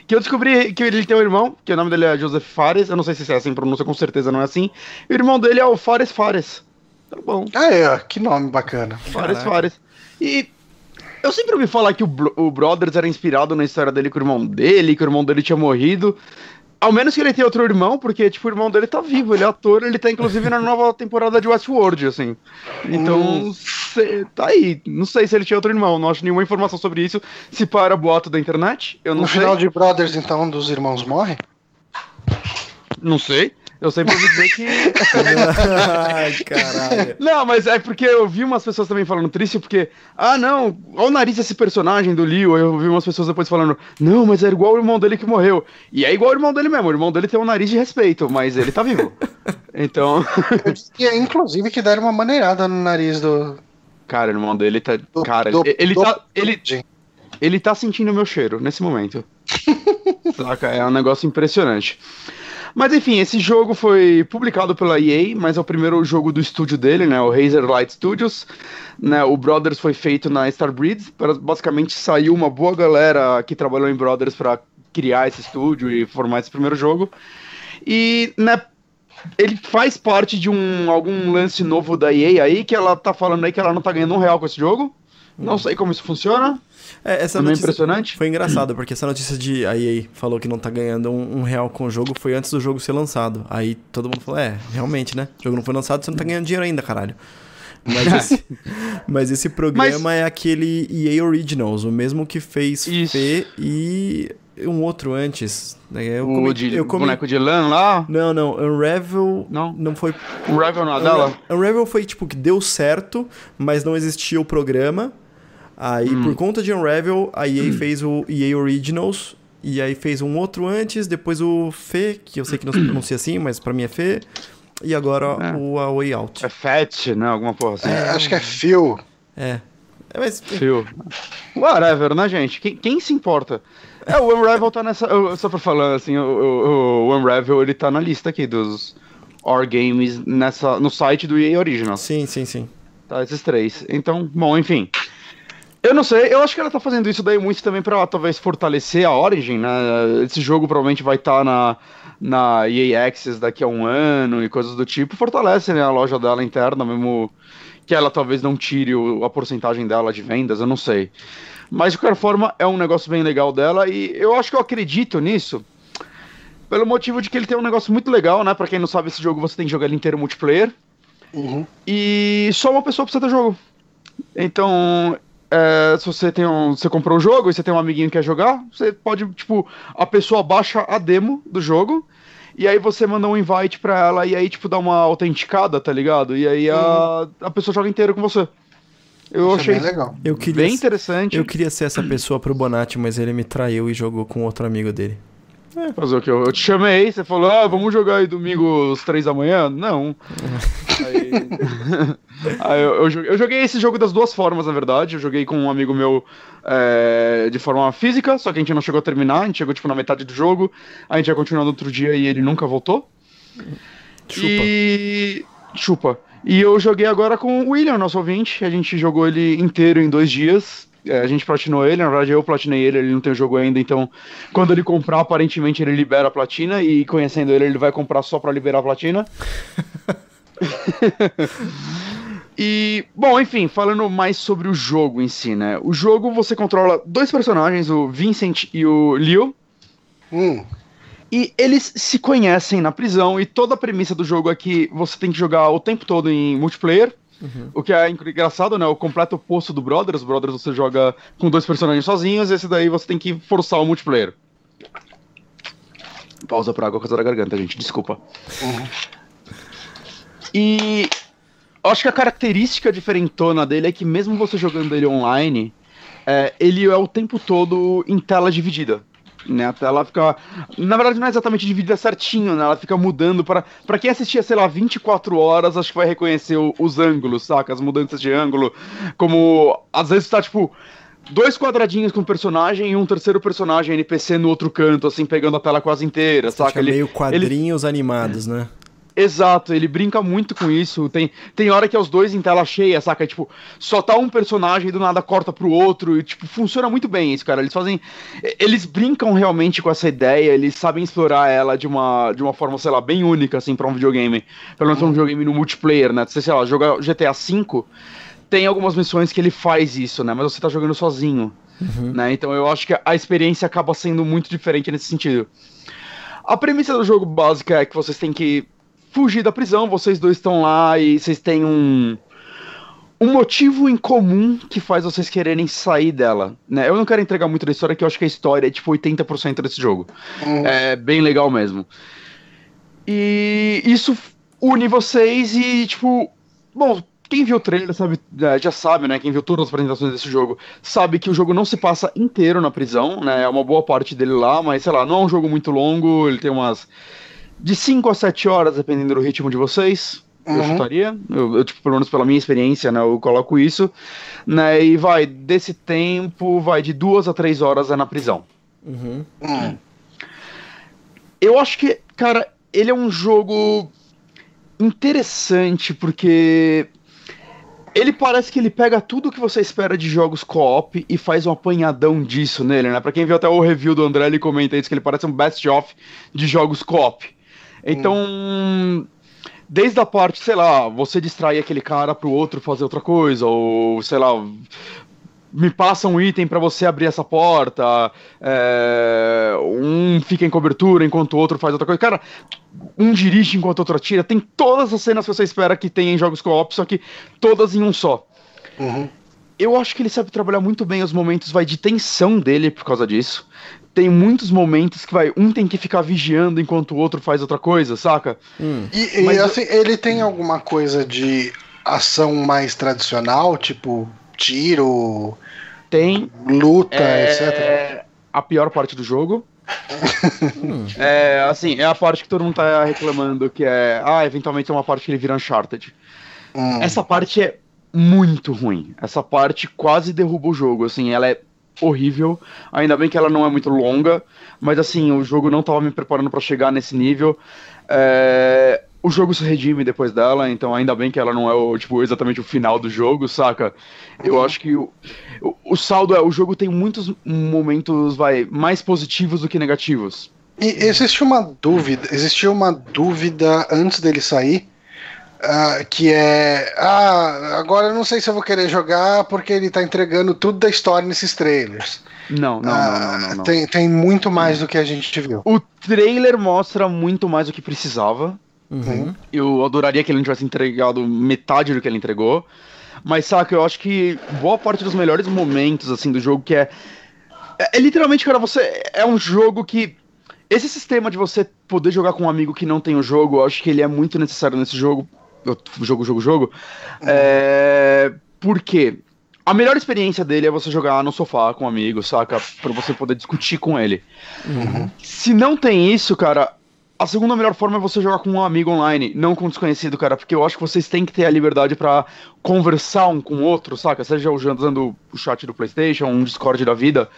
que eu descobri que ele tem um irmão, que o nome dele é Joseph Fares. Eu não sei se é assim pronúncia, com certeza não é assim. E o irmão dele é o Fares Fares. Tá bom. Ah, é, que nome bacana. Fares Caraca. Fares. E eu sempre ouvi falar que o, o Brothers era inspirado na história dele com o irmão dele, que o irmão dele tinha morrido. Ao menos que ele tenha outro irmão, porque, tipo, o irmão dele tá vivo, ele é ator, ele tá inclusive na nova temporada de Westworld, assim. Então, hum. cê, tá aí. Não sei se ele tinha outro irmão, não acho nenhuma informação sobre isso. Se para boato da internet, eu não no sei. No final de Brothers, então, um dos irmãos morre? Não sei. Eu sempre ouvi dizer que. Ai, caralho. Não, mas é porque eu vi umas pessoas também falando triste, porque. Ah, não, olha o nariz desse personagem do Leo. Eu vi umas pessoas depois falando. Não, mas é igual o irmão dele que morreu. E é igual o irmão dele mesmo. O irmão dele tem um nariz de respeito, mas ele tá vivo. Então. E é inclusive que deram uma maneirada no nariz do. Cara, o irmão dele tá. Do, cara, do, ele, do, tá. Ele, ele tá sentindo o meu cheiro nesse momento. Saca? É um negócio impressionante. Mas enfim, esse jogo foi publicado pela EA, mas é o primeiro jogo do estúdio dele, né? O Razer Light Studios. Né, o Brothers foi feito na Starbreeze. Basicamente saiu uma boa galera que trabalhou em Brothers para criar esse estúdio e formar esse primeiro jogo. E né, ele faz parte de um algum lance novo da EA aí, que ela tá falando aí que ela não tá ganhando um real com esse jogo. Não sei como isso funciona. É, essa Também impressionante. Foi engraçado, porque essa notícia de a EA falou que não tá ganhando um, um, real com o jogo foi antes do jogo ser lançado. Aí todo mundo falou, é, realmente, né? O jogo não foi lançado, você não tá ganhando dinheiro ainda, caralho. Mas esse, mas esse programa mas... é aquele EA Originals, o mesmo que fez Isso. Fê e um outro antes. Né? Eu o comi, de, eu comi... boneco de lã lá? Não, não. Unravel não, não foi. Unravel não, dela? Unravel foi tipo que deu certo, mas não existia o programa. Aí, por conta de Unravel, a EA fez o EA Originals, e aí fez um outro antes, depois o Fê, que eu sei que não se pronuncia assim, mas pra mim é Fê, e agora É. o A Way Out. É Fat, né? Alguma porra assim. É, acho que é Phil. É. É, mas Fio. Whatever, né, gente? Quem, quem se importa? É, o Unravel tá nessa. eu- Só pra falar, assim, o, o, o Unravel ele tá na lista aqui dos Or Games nessa, no site do EA Original. sim, sim, sim. Tá, esses três. Então, bom, enfim. Eu não sei, eu acho que ela tá fazendo isso daí muito também pra talvez fortalecer a Origin, né? Esse jogo provavelmente vai estar na, na EA Access daqui a um ano e coisas do tipo. Fortalece né, a loja dela interna, mesmo que ela talvez não tire o- a porcentagem dela de vendas, eu não sei. Mas de qualquer forma, é um negócio bem legal dela e eu acho que eu acredito nisso. Pelo motivo de que ele tem um negócio muito legal, né? Pra quem não sabe, esse jogo você tem que jogar ele inteiro multiplayer. Uhum. E só uma pessoa precisa ter jogo. Então, é, se você tem um, você comprou o jogo e você tem um amiguinho que quer jogar, você pode, tipo, a pessoa baixa a demo do jogo e aí você manda um invite pra ela e aí, tipo, dá uma autenticada, tá ligado? E aí a, a pessoa joga inteiro com você. Eu Isso é achei bem legal. Eu queria, bem interessante. eu queria ser essa pessoa pro Bonatti, mas ele me traiu e jogou com outro amigo dele. Fazer o que? Eu, eu te chamei, você falou, ah, vamos jogar aí domingo às três da manhã? Não. aí, aí eu, eu joguei, eu joguei esse jogo das duas formas, na verdade. Eu joguei com um amigo meu é, de forma física, só que a gente não chegou a terminar, a gente chegou tipo na metade do jogo, a gente ia continuar no outro dia e ele nunca voltou. Chupa. E. Chupa. E eu joguei agora com o William, nosso ouvinte. A gente jogou ele inteiro em dois dias. É, a gente platinou ele, na verdade eu platinei ele, ele não tem o jogo ainda, então quando ele comprar, aparentemente ele libera a platina e conhecendo ele, ele vai comprar só pra liberar a platina. e, bom, enfim, falando mais sobre o jogo em si, né? O jogo você controla dois personagens, o Vincent e o Leo, Hum, e eles se conhecem na prisão e toda a premissa do jogo é que você tem que jogar o tempo todo em multiplayer. O que é engraçado, né? O completo oposto do Brothers. O Brothers você joga com dois personagens sozinhos, esse daí você tem que forçar o multiplayer. Pausa pra água coisa da garganta, gente, desculpa. E acho que a característica diferentona dele é que mesmo você jogando ele online, é, ele é o tempo todo em tela dividida. Né, a tela fica. Na verdade, não é exatamente dividida certinho, né? Ela fica mudando para para quem assistia, sei lá, 24 horas, acho que vai reconhecer o- os ângulos, saca? As mudanças de ângulo. Como às vezes tá tipo. Dois quadradinhos com personagem e um terceiro personagem NPC no outro canto, assim, pegando a tela quase inteira, Saca saca? Ele, meio ele quadrinhos animados, né? Exato, ele brinca muito com isso. Tem, tem hora que é os dois em tela cheia, saca? Tipo, só tá um personagem e do nada corta pro outro. E, tipo, funciona muito bem isso, cara. Eles fazem. Eles brincam realmente com essa ideia, eles sabem explorar ela de uma, de uma forma, sei lá, bem única, assim, pra um videogame. Pelo menos pra um videogame no multiplayer, né? Você, sei lá, jogar GTA V, tem algumas missões que ele faz isso, né? Mas você tá jogando sozinho. Né? Então eu acho que a experiência acaba sendo muito diferente nesse sentido. A premissa do jogo básica é que vocês têm que fugir da prisão, vocês dois estão lá e vocês têm um um motivo em comum que faz vocês quererem sair dela, né? Eu não quero entregar muito da história, que eu acho que a história é tipo 80% desse jogo. hum. É bem legal mesmo. E isso une vocês e, tipo, bom, quem viu o trailer sabe, é, já sabe, né? Quem viu todas as apresentações desse jogo sabe que o jogo não se passa inteiro na prisão, né? É uma boa parte dele lá, mas sei lá, não é um jogo muito longo, ele tem umas de 5 a 7 horas, dependendo do ritmo de vocês. Eu Uhum. chutaria, eu, eu, tipo, pelo menos pela minha experiência, né, eu coloco isso, né, e vai, desse tempo, vai de duas a três horas é na prisão. Uhum. Hum. Eu acho que, cara, ele é um jogo interessante porque ele parece que ele pega tudo que você espera de jogos co-op e faz um apanhadão disso nele, né? Pra quem viu até o review do André, ele comenta isso, que ele parece um best-of de jogos co-op. Então, desde a parte, sei lá, você distrai aquele cara pro outro fazer outra coisa, ou, sei lá, me passa um item pra você abrir essa porta, é, um fica em cobertura enquanto o outro faz outra coisa. Cara, um dirige enquanto o outro atira. Tem todas as cenas que você espera que tenha em jogos co-op, só que todas em um só. Uhum. Eu acho que ele sabe trabalhar muito bem os momentos vai de tensão dele por causa disso. Tem muitos momentos que vai um tem que ficar vigiando enquanto o outro faz outra coisa, saca? Hum. E, e, Mas assim, ele tem alguma coisa de ação mais tradicional, tipo tiro, Tem. Luta, é, etc. A pior parte do jogo. é, assim, é a parte que todo mundo tá reclamando, que é. Ah, eventualmente é uma parte que ele vira Uncharted. Hum. Essa parte é muito ruim. Essa parte quase derruba o jogo, assim, ela é horrível. Ainda bem que ela não é muito longa, mas assim, o jogo não tava me preparando para chegar nesse nível. É, o jogo se redime depois dela, então ainda bem que ela não é o, tipo, exatamente o final do jogo, saca? Eu acho que o, o, o saldo é, o jogo tem muitos momentos, vai, mais positivos do que negativos. E existe uma dúvida, existia uma dúvida antes dele sair, uh, que é, ah, agora eu não sei se eu vou querer jogar porque ele tá entregando tudo da história nesses trailers. Não, não, Ah, não, não, não, não. Tem, tem muito mais do que a gente viu. O trailer mostra muito mais do que precisava. Uhum. Eu adoraria que ele não tivesse entregado metade do que ele entregou. Mas, saca, eu acho que boa parte dos melhores momentos, assim, do jogo, que é. É, é literalmente, cara, você. É um jogo que. Esse sistema de você poder jogar com um amigo que não tem o jogo, eu acho que ele é muito necessário nesse jogo. Jogo, jogo, jogo. É. Por quê? A melhor experiência dele é você jogar no sofá com um amigo, saca? Pra você poder discutir com ele. Se não tem isso, cara, a segunda melhor forma é você jogar com um amigo online, não com um desconhecido, cara, porque eu acho que vocês têm que ter a liberdade pra conversar um com o outro, saca? Seja usando o chat do PlayStation, um Discord da vida.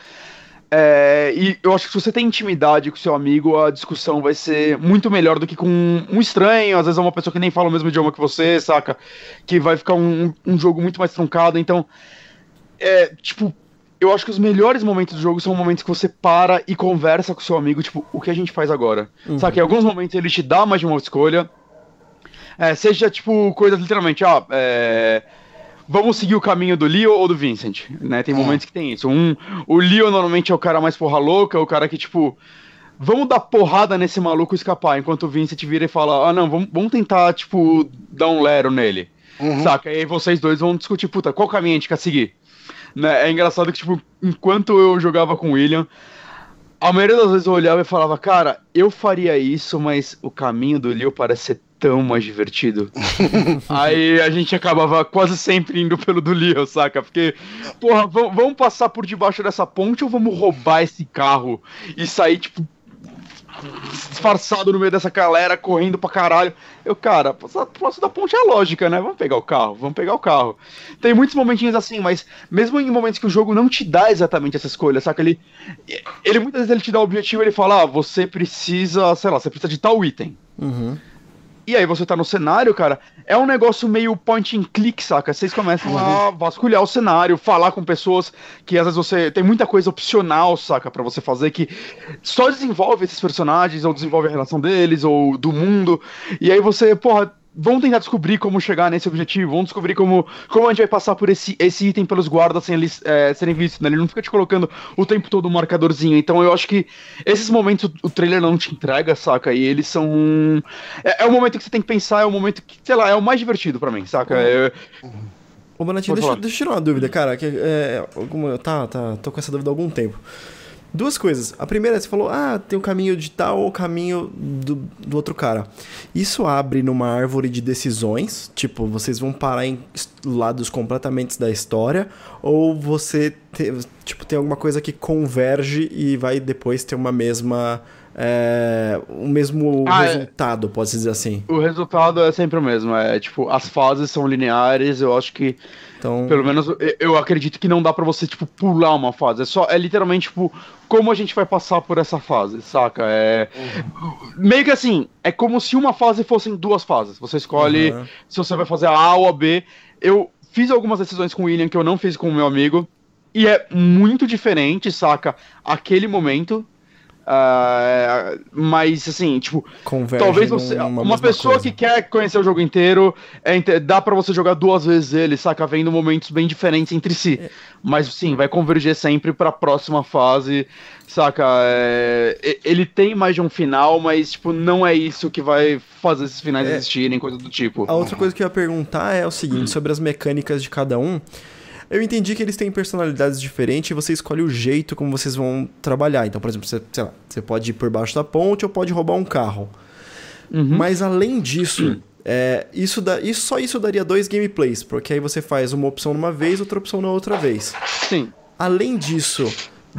É, e eu acho que se você tem intimidade com seu amigo, a discussão vai ser muito melhor do que com um estranho, às vezes é uma pessoa que nem fala o mesmo idioma que você, saca? Que vai ficar um, um jogo muito mais truncado. Então, é, tipo, eu acho que os melhores momentos do jogo são momentos que você para e conversa com seu amigo, tipo, o que a gente faz agora? Saca? Em alguns momentos ele te dá mais de uma escolha. É, seja, tipo, coisas literalmente, ah, é, Vamos seguir o caminho do Leo ou do Vincent, né? Tem momentos que tem isso. Um, o Leo normalmente é o cara mais porra louca, o cara que, tipo, vamos dar porrada nesse maluco escapar, enquanto o Vincent vira e fala, ah, não, vamos, vamos tentar, tipo, dar um lero nele. Saca? E aí vocês dois vão discutir, puta, qual caminho a gente quer seguir? Né? É engraçado que, tipo, enquanto eu jogava com o William, a maioria das vezes eu olhava e falava, cara, eu faria isso, mas o caminho do Leo parece ser tão mais divertido. Aí a gente acabava quase sempre indo pelo do Leo, saca? Porque, porra, vamos passar por debaixo dessa ponte ou vamos roubar esse carro e sair, tipo, disfarçado no meio dessa galera, correndo pra caralho. Eu, cara, próximo da ponte é lógica, né? Vamos pegar o carro, vamos pegar o carro. Tem muitos momentinhos assim, mas mesmo em momentos que o jogo não te dá exatamente essa escolha, saca? Ele, ele muitas vezes ele te dá o objetivo, ele fala, ah, você precisa, sei lá, você precisa de tal item. Uhum. E aí você tá no cenário, cara, é um negócio meio point and click, saca? Vocês começam a vasculhar o cenário, falar com pessoas que às vezes você tem muita coisa opcional, saca, Pra você fazer que só desenvolve esses personagens ou desenvolve a relação deles ou do mundo. E aí você, porra, vamos tentar descobrir como chegar nesse objetivo, vamos descobrir como, como a gente vai passar por esse, esse item pelos guardas sem eles é, serem vistos, né? Ele não fica te colocando o tempo todo um marcadorzinho. Então eu acho que esses momentos o trailer não te entrega, saca? E eles são. É, é o momento que você tem que pensar, é o momento que, sei lá, é o mais divertido pra mim, saca? É, Ô, Bonatinho, Pode deixa, deixa eu tirar uma dúvida, cara. Que, é, alguma, tá, tá, tô com essa dúvida há algum tempo. Duas coisas. A primeira, você falou, ah, tem o caminho de tal ou o caminho do, do outro cara. Isso abre numa árvore de decisões, tipo, vocês vão parar em lados completamente da história, ou você, te- tipo, tem alguma coisa que converge e vai depois ter uma mesma... É, o mesmo Ah, é. resultado, pode-se dizer assim. o resultado é sempre o mesmo. É tipo, as fases são lineares, eu acho que. Então, Pelo menos eu- acredito que não dá pra você, tipo, pular uma fase. É só, é literalmente, tipo, como a gente vai passar por essa fase, saca? É. Meio que assim, é como se uma fase fossem duas fases. Você escolhe Uhum. se você vai fazer a A ou a B. Eu fiz algumas decisões com o William que eu não fiz com o meu amigo. E é muito diferente, saca? Aquele momento. Ah, mas assim, tipo, converge Talvez você. Uma pessoa coisa. que quer conhecer o jogo inteiro, é, dá pra você jogar duas vezes ele, saca? Vendo momentos bem diferentes entre si. É. Mas sim, vai converger sempre pra próxima fase, saca? É, ele tem mais de um final, mas, tipo, não é isso que vai fazer esses finais É. existirem, coisa do tipo. A outra coisa que eu ia perguntar é o seguinte, sobre as mecânicas de cada um. Eu entendi que eles têm personalidades diferentes e você escolhe o jeito como vocês vão trabalhar. Então, por exemplo, você, sei lá, você pode ir por baixo da ponte ou pode roubar um carro. Uhum. Mas além disso, é, isso, dá, isso só isso daria dois gameplays, porque aí você faz uma opção numa vez, outra opção na outra vez. Sim. Além disso,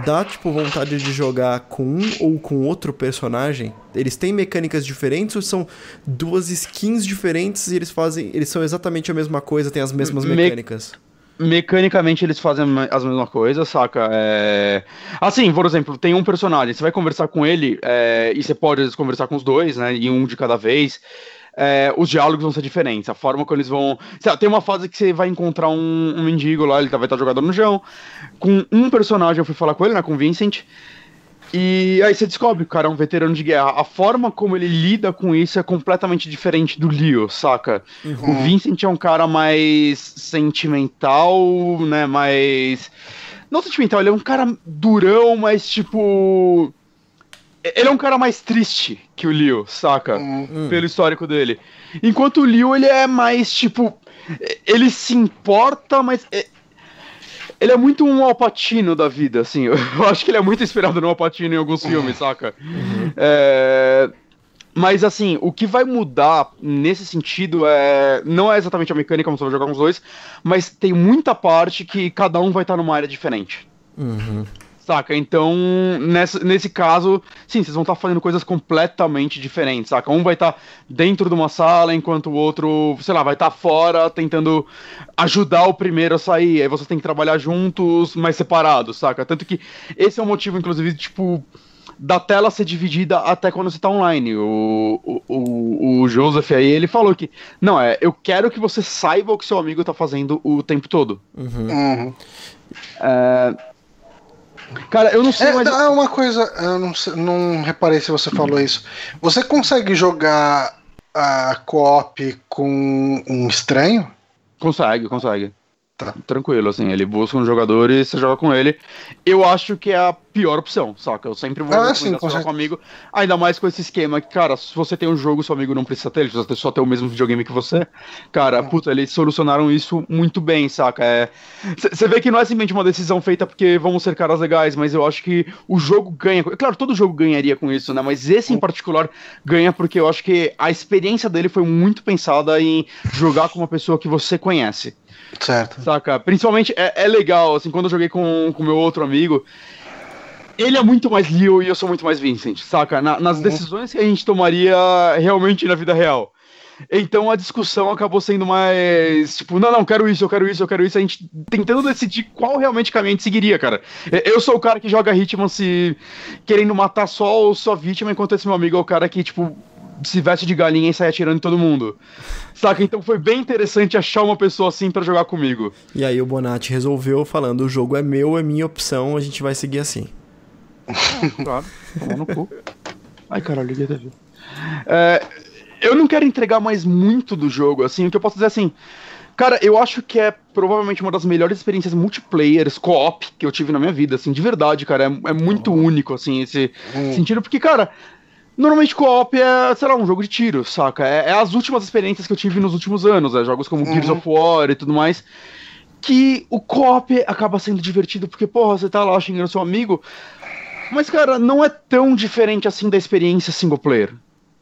dá tipo vontade de jogar com um ou com outro personagem? Eles têm mecânicas diferentes ou são duas skins diferentes e eles fazem, eles são exatamente a mesma coisa, têm as mesmas Me- mecânicas? Mecanicamente eles fazem as mesmas coisas, saca? É... Assim, por exemplo, tem um personagem, você vai conversar com ele, é, e você pode vezes, conversar com os dois, né? E um de cada vez. é, os diálogos vão ser diferentes, a forma como eles vão. Lá, tem uma fase que você vai encontrar um, um mendigo lá, ele tá- vai estar jogado no chão. Com um personagem eu fui falar com ele, né? Com Vincent. E aí você descobre que o cara é um veterano de guerra. A forma como ele lida com isso é completamente diferente do Leo, saca? O Vincent é um cara mais sentimental, né? Mais. Não sentimental, ele é um cara durão, mas tipo. Ele é um cara mais triste que o Leo, saca? Hum. Pelo histórico dele. Enquanto o Leo, ele é mais tipo. Ele se importa, mas. Ele é muito um Alpatino da vida, assim. Eu acho que ele é muito inspirado no Alpatino em alguns filmes, saca? É, Mas assim, o que vai mudar nesse sentido é. Não é exatamente a mecânica, como você vai jogar com os dois, mas tem muita parte que cada um vai estar numa área diferente. Uhum. Saca? Então, nessa, nesse caso, sim, vocês vão estar fazendo coisas completamente diferentes, saca? Um vai estar dentro de uma sala, enquanto o outro, sei lá, vai estar fora tentando ajudar o primeiro a sair. Aí vocês têm que trabalhar juntos, mas separados, saca? Tanto que esse é o motivo, inclusive, de, tipo, da tela ser dividida até quando você tá online. O, o, o, o Joseph aí, ele falou que, não, é, eu quero que você saiba o que seu amigo tá fazendo o tempo todo. Uhum. Cara, eu não sei, É, mas... é uma coisa, eu não, sei- não reparei se você falou isso. Você consegue jogar a co-op com um estranho? Consegue, consegue. Tá. Tranquilo, assim, ele busca um jogador e você joga com ele. Eu acho que é a pior opção, saca? Eu sempre vou Ah, sim, com jogar com amigo. Ainda mais com esse esquema que, cara, se você tem um jogo, seu amigo não precisa ter, ele precisa só ter o mesmo videogame que você. Cara, puta, eles solucionaram isso muito bem, saca? É... Você vê que não é simplesmente uma decisão feita porque vamos ser caras legais, mas eu acho que o jogo ganha. Claro, todo jogo ganharia com isso, né? Mas esse em particular ganha porque eu acho que a experiência dele foi muito pensada em jogar com uma pessoa que você conhece. Certo. Saca? Principalmente é, é legal, assim, quando eu joguei com o meu outro amigo. Ele é muito mais Leo e eu sou muito mais Vincent, saca? Na- nas decisões que a gente tomaria realmente na vida real. Então a discussão acabou sendo mais. Tipo, não, não, quero isso, eu quero isso, eu quero isso. A gente tentando decidir qual realmente caminho a gente seguiria, cara. Eu sou o cara que joga Hitman se querendo matar só, só vítima, enquanto esse meu amigo é o cara que, tipo, se veste de galinha e sai atirando em todo mundo. Saca? Então foi bem interessante achar uma pessoa assim pra jogar comigo. E aí o Bonatti resolveu falando, o jogo é meu, é minha opção, a gente vai seguir assim. Claro, tomar no cu. Ai, caralho, liguei TV. É, eu não quero entregar mais muito do jogo, assim, o que eu posso dizer assim. Cara, eu acho que é provavelmente uma das melhores experiências multiplayers, co-op, que eu tive na minha vida, assim, de verdade, cara. É, é muito único, assim, esse sentido, porque, cara, normalmente co-op é, sei lá, um jogo de tiro, saca? É, é as últimas experiências que eu tive nos últimos anos, é, jogos como Gears of War e tudo mais. Que o co-op acaba sendo divertido, porque, porra, você tá lá xingando seu amigo, mas, cara, não é tão diferente assim da experiência single player.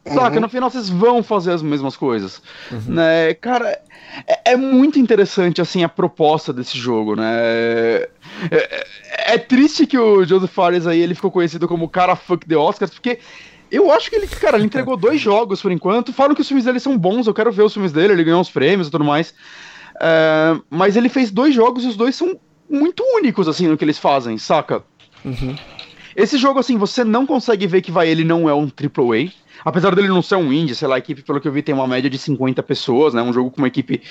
Saca? No final vocês vão fazer as mesmas coisas. Né? Cara, é, é muito interessante assim a proposta desse jogo, né? É, é- é triste que o Joseph Fares aí ele ficou conhecido como o cara fuck the Oscars, porque eu acho que ele, cara, ele entregou dois jogos por enquanto. Falam que os filmes dele são bons, eu quero ver os filmes dele, ele ganhou uns prêmios e tudo mais. É, mas ele fez dois jogos e os dois são muito únicos, assim, no que eles fazem, saca? Esse jogo, assim, você não consegue ver que vai, ele não é um AAA. Apesar dele não ser um indie, sei lá, a equipe, pelo que eu vi, tem uma média de 50 pessoas, né? Um jogo com uma equipe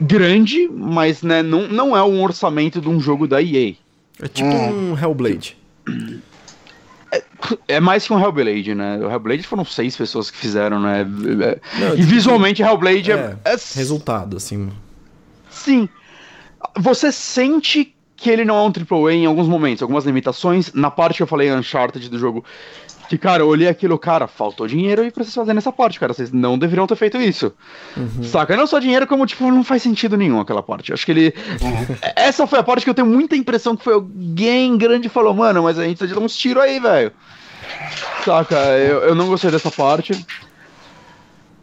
grande, mas né, não, não é um orçamento de um jogo da EA. É tipo um Hellblade. É mais que um Hellblade, né? O Hellblade foram seis pessoas que fizeram, né? É- Não, e visualmente Hellblade é, É, é resultado, assim. Sim. Você sente que ele não é um AAA em alguns momentos, algumas limitações. Na parte que eu falei Uncharted do jogo, que, cara, eu olhei aquilo, cara, faltou dinheiro aí pra vocês fazerem essa parte, cara. Vocês não deveriam ter feito isso. Saca? Não só dinheiro, como, tipo, não faz sentido nenhum aquela parte. Acho que ele. Essa foi a parte que eu tenho muita impressão que foi alguém grande falou, mano, mas a gente precisa de uns tiros aí, velho. Saca? Eu, eu não gostei dessa parte.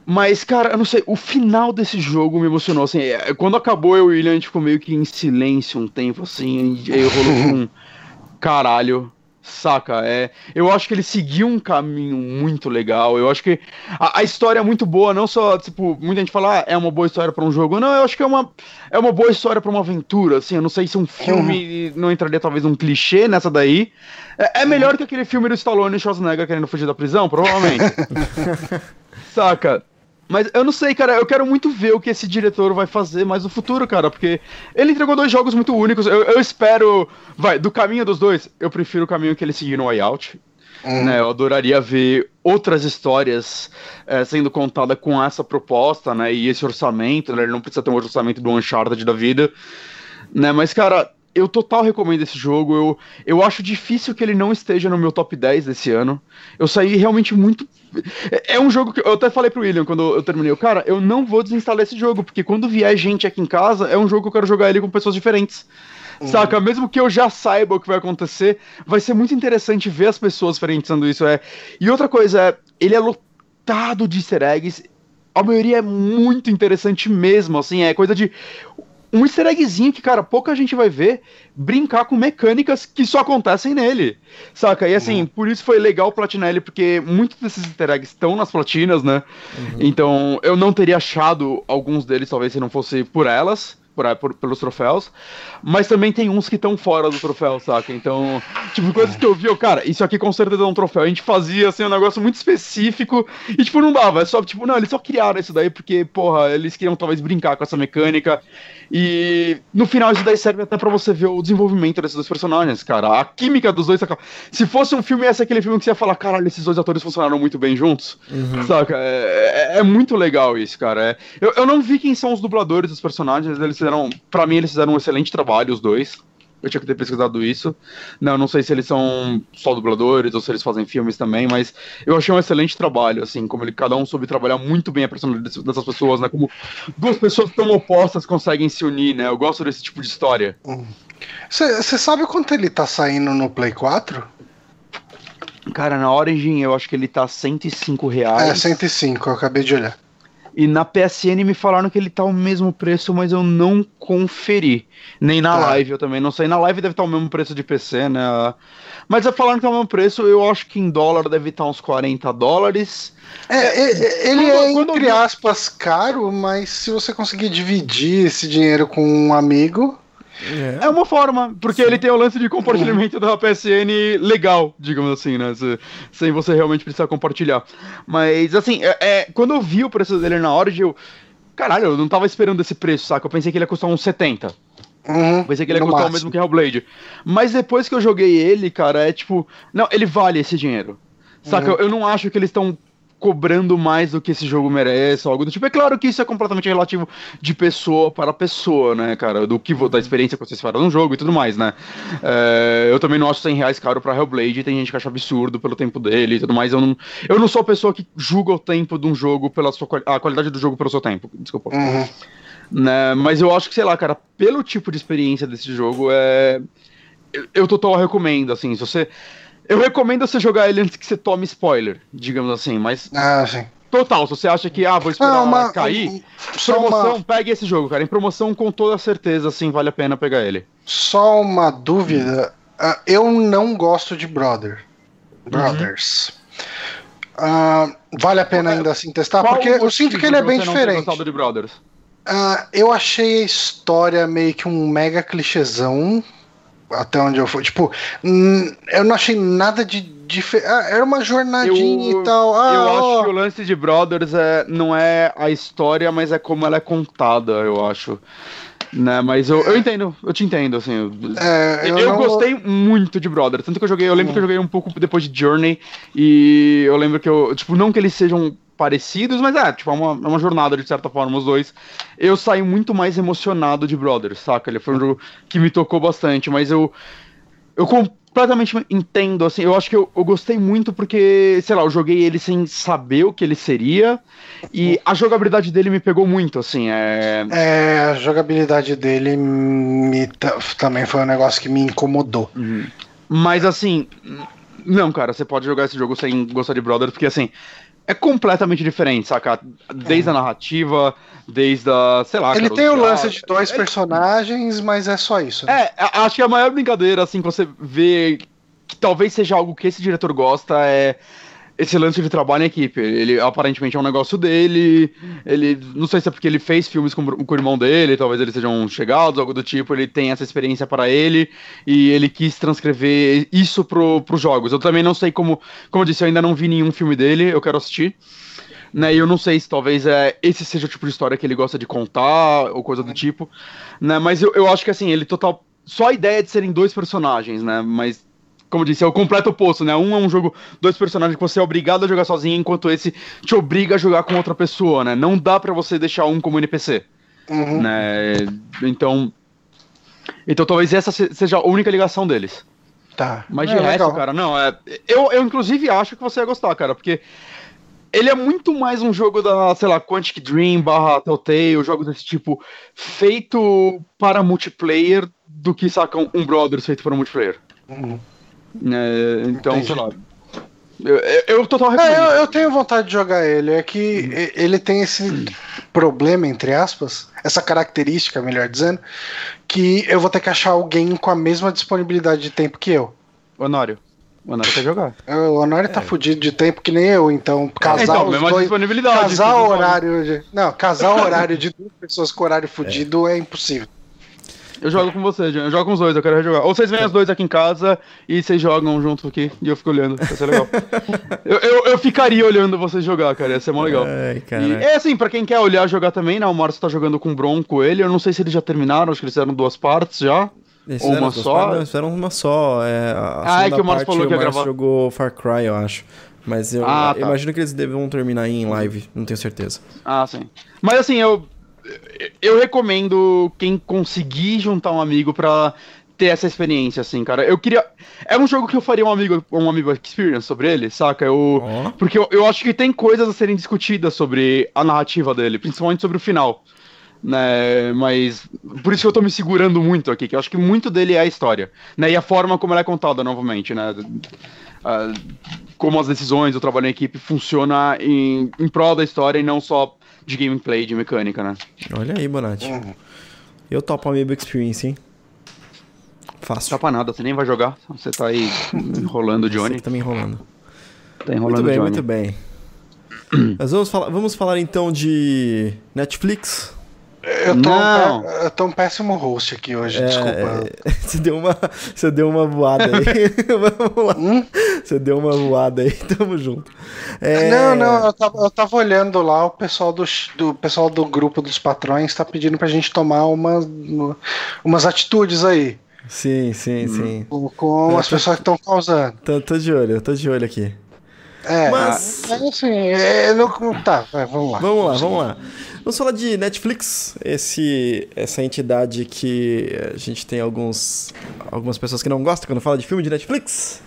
Mas, cara, eu não sei, o final desse jogo me emocionou, assim, é, quando acabou eu e o William, a gente ficou meio que em silêncio um tempo, assim, e aí rolou um caralho, saca? É, eu acho que ele seguiu um caminho muito legal, eu acho que a, a história é muito boa, não só, tipo, muita gente fala, ah, é uma boa história para um jogo, não, eu acho que é uma, é uma boa história para uma aventura, assim, eu não sei se um filme não entraria talvez um clichê nessa daí, é, é melhor que aquele filme do Stallone e Schwarzenegger querendo fugir da prisão, provavelmente. Saca? Mas eu não sei, cara, eu quero muito ver o que esse diretor vai fazer mais no futuro, cara, porque ele entregou dois jogos muito únicos. Eu, eu espero. Vai, do caminho dos dois, eu prefiro o caminho que ele seguiu no Way Out. Uhum. Né, eu adoraria ver outras histórias é, sendo contadas com essa proposta, né? E esse orçamento, né? Ele não precisa ter um orçamento do Uncharted da vida. Né, mas, cara, eu total recomendo esse jogo. Eu, eu acho difícil que ele não esteja no meu top 10 desse ano. Eu saí realmente muito. É, é um jogo que. Eu até falei pro William quando eu terminei. Cara, eu não vou desinstalar esse jogo, porque quando vier gente aqui em casa, é um jogo que eu quero jogar ele com pessoas diferentes. Uhum. Saca? Mesmo que eu já saiba o que vai acontecer, vai ser muito interessante ver as pessoas diferentes fazendo isso. É. E outra coisa é, ele é lotado de easter eggs. A maioria é muito interessante mesmo, assim, é coisa de um easter eggzinho que, cara, pouca gente vai ver brincar com mecânicas que só acontecem nele, saca? E assim, uhum. por isso foi legal platinar ele, porque muitos desses easter eggs estão nas platinas, né? Uhum. Então eu não teria achado alguns deles, talvez se não fosse por elas por, por, pelos troféus, mas também tem uns que estão fora do troféu, saca? Então, tipo, coisas que eu vi, eu, cara, isso aqui com certeza é um troféu. A gente fazia, assim, um negócio muito específico e, tipo, não dava. É só, tipo, não, eles só criaram isso daí porque, porra, eles queriam talvez brincar com essa mecânica. E no final isso daí serve até pra você ver o desenvolvimento desses dois personagens, cara. A química dos dois, saca? Se fosse um filme, esse é aquele filme que você ia falar, caralho, esses dois atores funcionaram muito bem juntos, uhum. saca? É, é, é, muito legal isso, cara. É, eu, eu não vi quem são os dubladores dos personagens, eles fizeram, pra mim, eles fizeram um excelente trabalho, os dois. Eu tinha que ter pesquisado isso. Não, não sei se eles são só dubladores ou se eles fazem filmes também, mas eu achei um excelente trabalho, assim, como ele, cada um soube trabalhar muito bem a personalidade dessas pessoas, né? Como duas pessoas tão opostas conseguem se unir, né? Eu gosto desse tipo de história. Você sabe quanto ele tá saindo no Play 4? Cara, na Origin eu acho que ele tá 105 reais. É, 105, eu acabei de olhar. E na PSN me falaram que ele tá o mesmo preço, mas eu não conferi. Nem na tá. live eu também não sei. Na live deve estar tá o mesmo preço de PC, né? Mas falaram que tá o mesmo preço, eu acho que em dólar deve estar tá uns 40 dólares. É, é, é ele quando, é, entre aspas, caro, mas se você conseguir dividir esse dinheiro com um amigo, é. é uma forma, porque Sim. ele tem o lance de compartilhamento da PSN legal, digamos assim, né? sem você realmente precisar compartilhar. Mas, assim, é, é, quando eu vi o preço dele na hora, eu. Caralho, eu não tava esperando esse preço, saca? Eu pensei que ele ia custar uns 70. Uhum, pensei que ele ia custar máximo. o mesmo que Hellblade. Mas depois que eu joguei ele, cara, é tipo. Não, ele vale esse dinheiro. Saca? Uhum. Eu, eu não acho que eles estão cobrando mais do que esse jogo merece, algo do tipo. É claro que isso é completamente relativo de pessoa para pessoa, né, cara? Do que da experiência que vocês fazem no jogo e tudo mais, né? É, eu também não acho 100 reais caro pra Hellblade, tem gente que acha absurdo pelo tempo dele e tudo mais. Eu não, eu não sou a pessoa que julga o tempo de um jogo pela sua a qualidade do jogo pelo seu tempo. Desculpa. Uhum. Né, mas eu acho que, sei lá, cara, pelo tipo de experiência desse jogo, é. Eu, eu total recomendo, assim, se você eu recomendo você jogar ele antes que você tome spoiler, digamos assim, mas. Ah, sim. Total, se você acha que, ah, vou esperar ah, uma, cair, promoção, uma... pegue esse jogo, cara. Em promoção, com toda certeza, assim, vale a pena pegar ele. Só uma dúvida. Uh, eu não gosto de Brother. Brothers. Uhum. Uh, vale a pena ainda assim testar? Qual porque eu sinto que ele é bem diferente. de Brothers? Uh, eu achei a história meio que um mega clichêzão até onde eu fui. Tipo, eu não achei nada de diferente. Ah, era uma jornadinha eu, e tal. Ah, eu ó. acho que o lance de Brothers é, não é a história, mas é como ela é contada, eu acho. Né, mas eu, eu entendo, eu te entendo, assim. É, eu, eu não... gostei muito de Brothers. Tanto que eu joguei, eu lembro hum. que eu joguei um pouco depois de Journey. E eu lembro que eu. Tipo, não que eles sejam parecidos, mas é, tipo, é uma, é uma jornada de certa forma, os dois. Eu saí muito mais emocionado de Brothers, saca? Ele foi um jogo que me tocou bastante, mas eu. Eu completamente entendo, assim, eu acho que eu, eu gostei muito porque, sei lá, eu joguei ele sem saber o que ele seria, e a jogabilidade dele me pegou muito, assim, é... É, a jogabilidade dele me, também foi um negócio que me incomodou. Uhum. Mas, assim, não, cara, você pode jogar esse jogo sem gostar de Brothers, porque, assim, é completamente diferente, saca? Desde a narrativa, desde a, sei lá. Ele cara, tem o lance de dois Ele- personagens, mas é só isso. né? É, acho que a maior brincadeira, assim, que você vê que talvez seja algo que esse diretor gosta é esse lance de trabalho em equipe. Ele aparentemente é um negócio dele. Ele. Não sei se é porque ele fez filmes com, com o irmão dele, talvez eles sejam chegados, algo do tipo. Ele tem essa experiência para ele e ele quis transcrever isso pro, pros jogos. Eu também não sei como. Como eu disse, eu ainda não vi nenhum filme dele, eu quero assistir. Né, e eu não sei se talvez é, esse seja o tipo de história que ele gosta de contar, ou coisa do tipo. Né, mas eu, eu acho que assim, ele total. Só a ideia de serem dois personagens, né? Mas, como eu disse, é o completo oposto, né? Um é um jogo, dois personagens que você é obrigado a jogar sozinho, enquanto esse te obriga a jogar com outra pessoa, né? Não dá pra você deixar um como NPC. Uhum. Né? Então. Então talvez essa se- seja a única ligação deles. Tá. Mas É, de resto, legal. cara, não, é. Eu, eu inclusive acho que você ia gostar, cara, porque ele é muito mais um jogo da, sei lá, Quantic Dream barra Telltale, jogo desse tipo, feito para multiplayer do que, saca, um, um Brothers feito para multiplayer. Uhum. É, então, Entendi. sei lá. Eu, eu, eu total É, eu, eu tenho vontade de jogar ele. É que e- ele tem esse problema, entre aspas, essa característica, melhor dizendo, que eu vou ter que achar alguém com a mesma disponibilidade de tempo que eu. Honório. O Honório quer jogar. O Honório tá fudido de tempo que nem eu, então casar então, mesma dois. disponibilidade. Casar horário de. Não, casar horário de duas pessoas com horário fudido é impossível. Eu jogo com você, Jean. eu jogo com os dois, eu quero rejogar. Ou vocês vêm os dois aqui em casa e vocês jogam junto aqui e eu fico olhando, vai ser legal. eu, eu, eu ficaria olhando vocês jogar, cara, ia ser mó legal. Ai, cara. E é assim, pra quem quer olhar jogar também, né? O Márcio tá jogando com o Bronco ele. Eu não sei se eles já terminaram, acho que eles fizeram duas partes já. Eles Ou uma as só? partes? Não, eles fizeram uma só. É, Ah, é que o Márcio falou que ia gravar. jogou Far Cry, eu acho. Mas eu Ah, eu tá. imagino que eles devam terminar em live, não tenho certeza. Ah, sim. Mas assim, eu. Eu recomendo quem conseguir juntar um amigo pra ter essa experiência, assim, cara. Eu queria. É um jogo que eu faria um amigo, um amigo experience sobre ele, saca? Eu. Porque eu, eu acho que tem coisas a serem discutidas sobre a narrativa dele, principalmente sobre o final. Né, mas por isso que eu tô me segurando muito aqui, que eu acho que muito dele é a história, né, e a forma como ela é contada novamente, né, ah, como as decisões, o trabalho em equipe funciona em, em prol da história e não só de gameplay, de mecânica, né. Olha aí, Bonatti. Uhum. Eu topo Amiibo Experience, hein? Fácil. Tá pra nada, você nem vai jogar, você tá aí enrolando o Você Johnny, que tá me enrolando. tá enrolando Muito bem, Johnny. muito bem. Mas vamos falar, vamos falar então de Netflix. Eu tô, Não. um, eu tô um péssimo host aqui hoje, É, desculpa. é, você deu uma, você deu uma voada aí. Vamos lá. Hum? Você deu uma voada aí, tamo junto. É, Não, não, eu tava, eu tava olhando lá, o pessoal do, do pessoal do grupo dos patrões tá pedindo pra gente tomar umas, umas atitudes aí. Sim, sim, sim. Com, com as pessoas que estão causando. Tô, tô de olho, tô de olho aqui. É, Mas- mas assim, é, não, tá, vamos lá. Vamos lá, vamos lá. Vamos falar de Netflix, esse, essa entidade que a gente tem alguns, algumas pessoas que não gostam quando fala de filme de Netflix.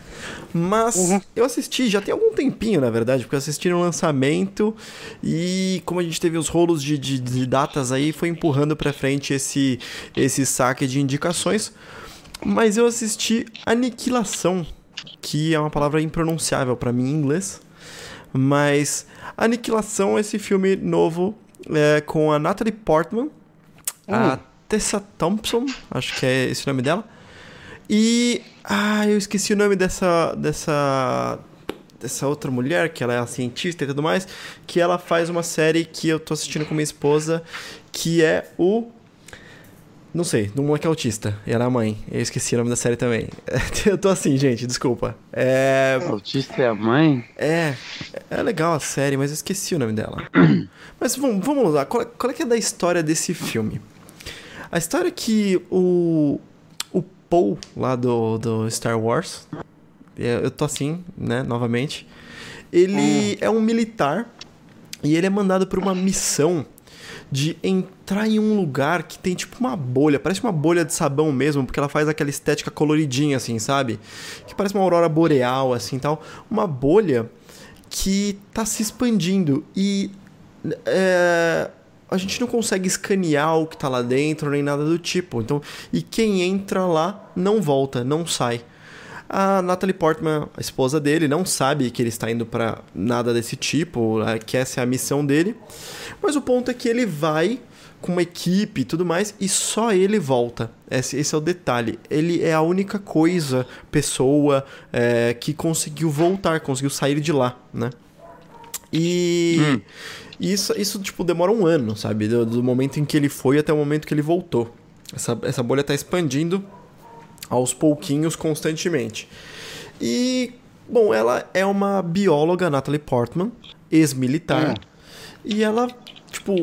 Mas Uhum. eu assisti já tem algum tempinho, na verdade, porque eu assisti no lançamento e como a gente teve os rolos de, de, de datas aí, foi empurrando pra frente esse, esse saque de indicações. Mas eu assisti Aniquilação, que é uma palavra impronunciável pra mim em inglês. Mas Aniquilação é esse filme novo é, com a Natalie Portman, a Tessa Thompson, acho que é esse o nome dela. E. Ah, eu esqueci o nome dessa. dessa. dessa outra mulher, que ela é a cientista e tudo mais. Que ela faz uma série que eu tô assistindo com minha esposa, que é o. Não sei, do moleque autista. E ela é a mãe. Eu esqueci o nome da série também. eu tô assim, gente, desculpa. É. Autista é a mãe? É, é legal a série, mas eu esqueci o nome dela. mas vamos, vamos lá, qual, qual é que é da história desse filme? A história é que o, o Paul, lá do, do Star Wars, é, eu tô assim, né, novamente, ele é um militar e ele é mandado por uma missão de entrar em um lugar que tem tipo uma bolha, parece uma bolha de sabão mesmo, porque ela faz aquela estética coloridinha assim, sabe? Que parece uma aurora boreal assim, tal, uma bolha que tá se expandindo e é, a gente não consegue escanear o que tá lá dentro nem nada do tipo. Então, e quem entra lá não volta, não sai. A Natalie Portman, a esposa dele, não sabe que ele está indo para nada desse tipo, né, que essa é a missão dele. Mas o ponto é que ele vai com uma equipe e tudo mais, e só ele volta. Esse, esse é o detalhe. Ele é a única coisa, pessoa, é, que conseguiu voltar, conseguiu sair de lá, né? E hum. isso, isso, tipo, demora um ano, sabe? Do, do, momento em que ele foi até o momento que ele voltou. Essa, essa bolha tá expandindo aos pouquinhos, constantemente. E, bom, ela é uma bióloga, Natalie Portman, ex-militar. Hum. E ela tipo,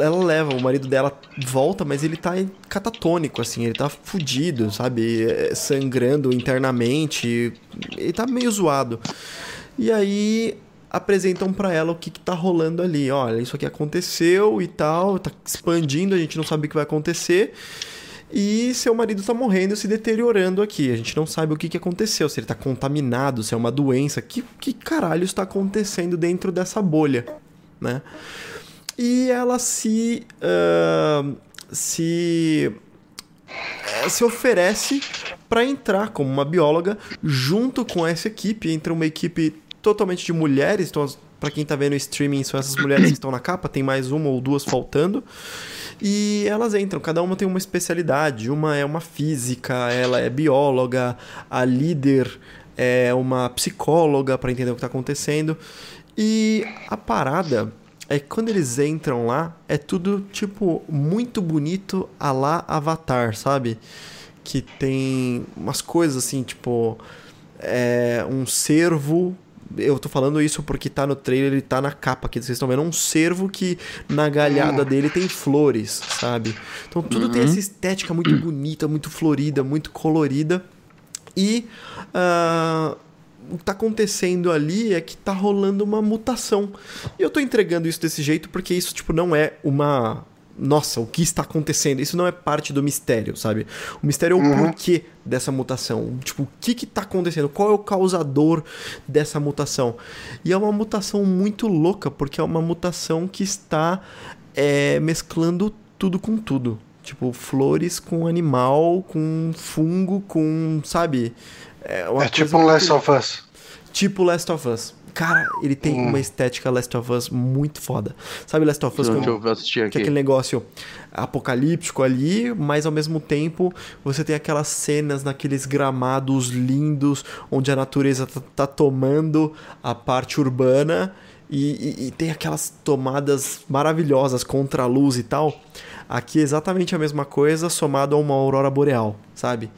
ela leva, o marido dela volta, mas ele tá catatônico, assim, ele tá fudido, sabe? É, sangrando internamente, ele tá meio zoado. E aí apresentam para ela o que, que tá rolando ali. Olha, isso aqui aconteceu e tal, tá expandindo, a gente não sabe o que vai acontecer. E seu marido tá morrendo, se deteriorando aqui. A gente não sabe o que, que aconteceu, se ele tá contaminado, se é uma doença. Que, que caralho está acontecendo dentro dessa bolha, né? e ela se uh, se uh, se oferece para entrar como uma bióloga junto com essa equipe, entre uma equipe totalmente de mulheres, então para quem tá vendo o streaming, são essas mulheres que estão na capa, tem mais uma ou duas faltando. E elas entram, cada uma tem uma especialidade. Uma é uma física, ela é bióloga, a líder é uma psicóloga para entender o que está acontecendo. E a parada é que quando eles entram lá, é tudo, tipo, muito bonito a lá Avatar, sabe? Que tem umas coisas assim, tipo. É, um cervo. Eu tô falando isso porque tá no trailer, ele tá na capa aqui. Vocês estão vendo um cervo que na galhada dele tem flores, sabe? Então tudo uhum. tem essa estética muito bonita, muito florida, muito colorida. E. Uh, o que tá acontecendo ali é que tá rolando uma mutação. E eu tô entregando isso desse jeito porque isso, tipo, não é uma. Nossa, o que está acontecendo? Isso não é parte do mistério, sabe? O mistério é o uhum. porquê dessa mutação. Tipo, o que que tá acontecendo? Qual é o causador dessa mutação? E é uma mutação muito louca, porque é uma mutação que está é, mesclando tudo com tudo. Tipo, flores com animal, com fungo, com. Sabe? É, é tipo um Last of Us. Tipo Last of Us. Cara, ele tem hum. uma estética Last of Us muito foda. Sabe Last of Us? Deixa eu assistir aqui. Que é aquele negócio apocalíptico ali, mas ao mesmo tempo você tem aquelas cenas naqueles gramados lindos onde a natureza tá, tá tomando a parte urbana e, e, e, tem aquelas tomadas maravilhosas contra a luz e tal. Aqui é exatamente a mesma coisa somado a uma aurora boreal, sabe?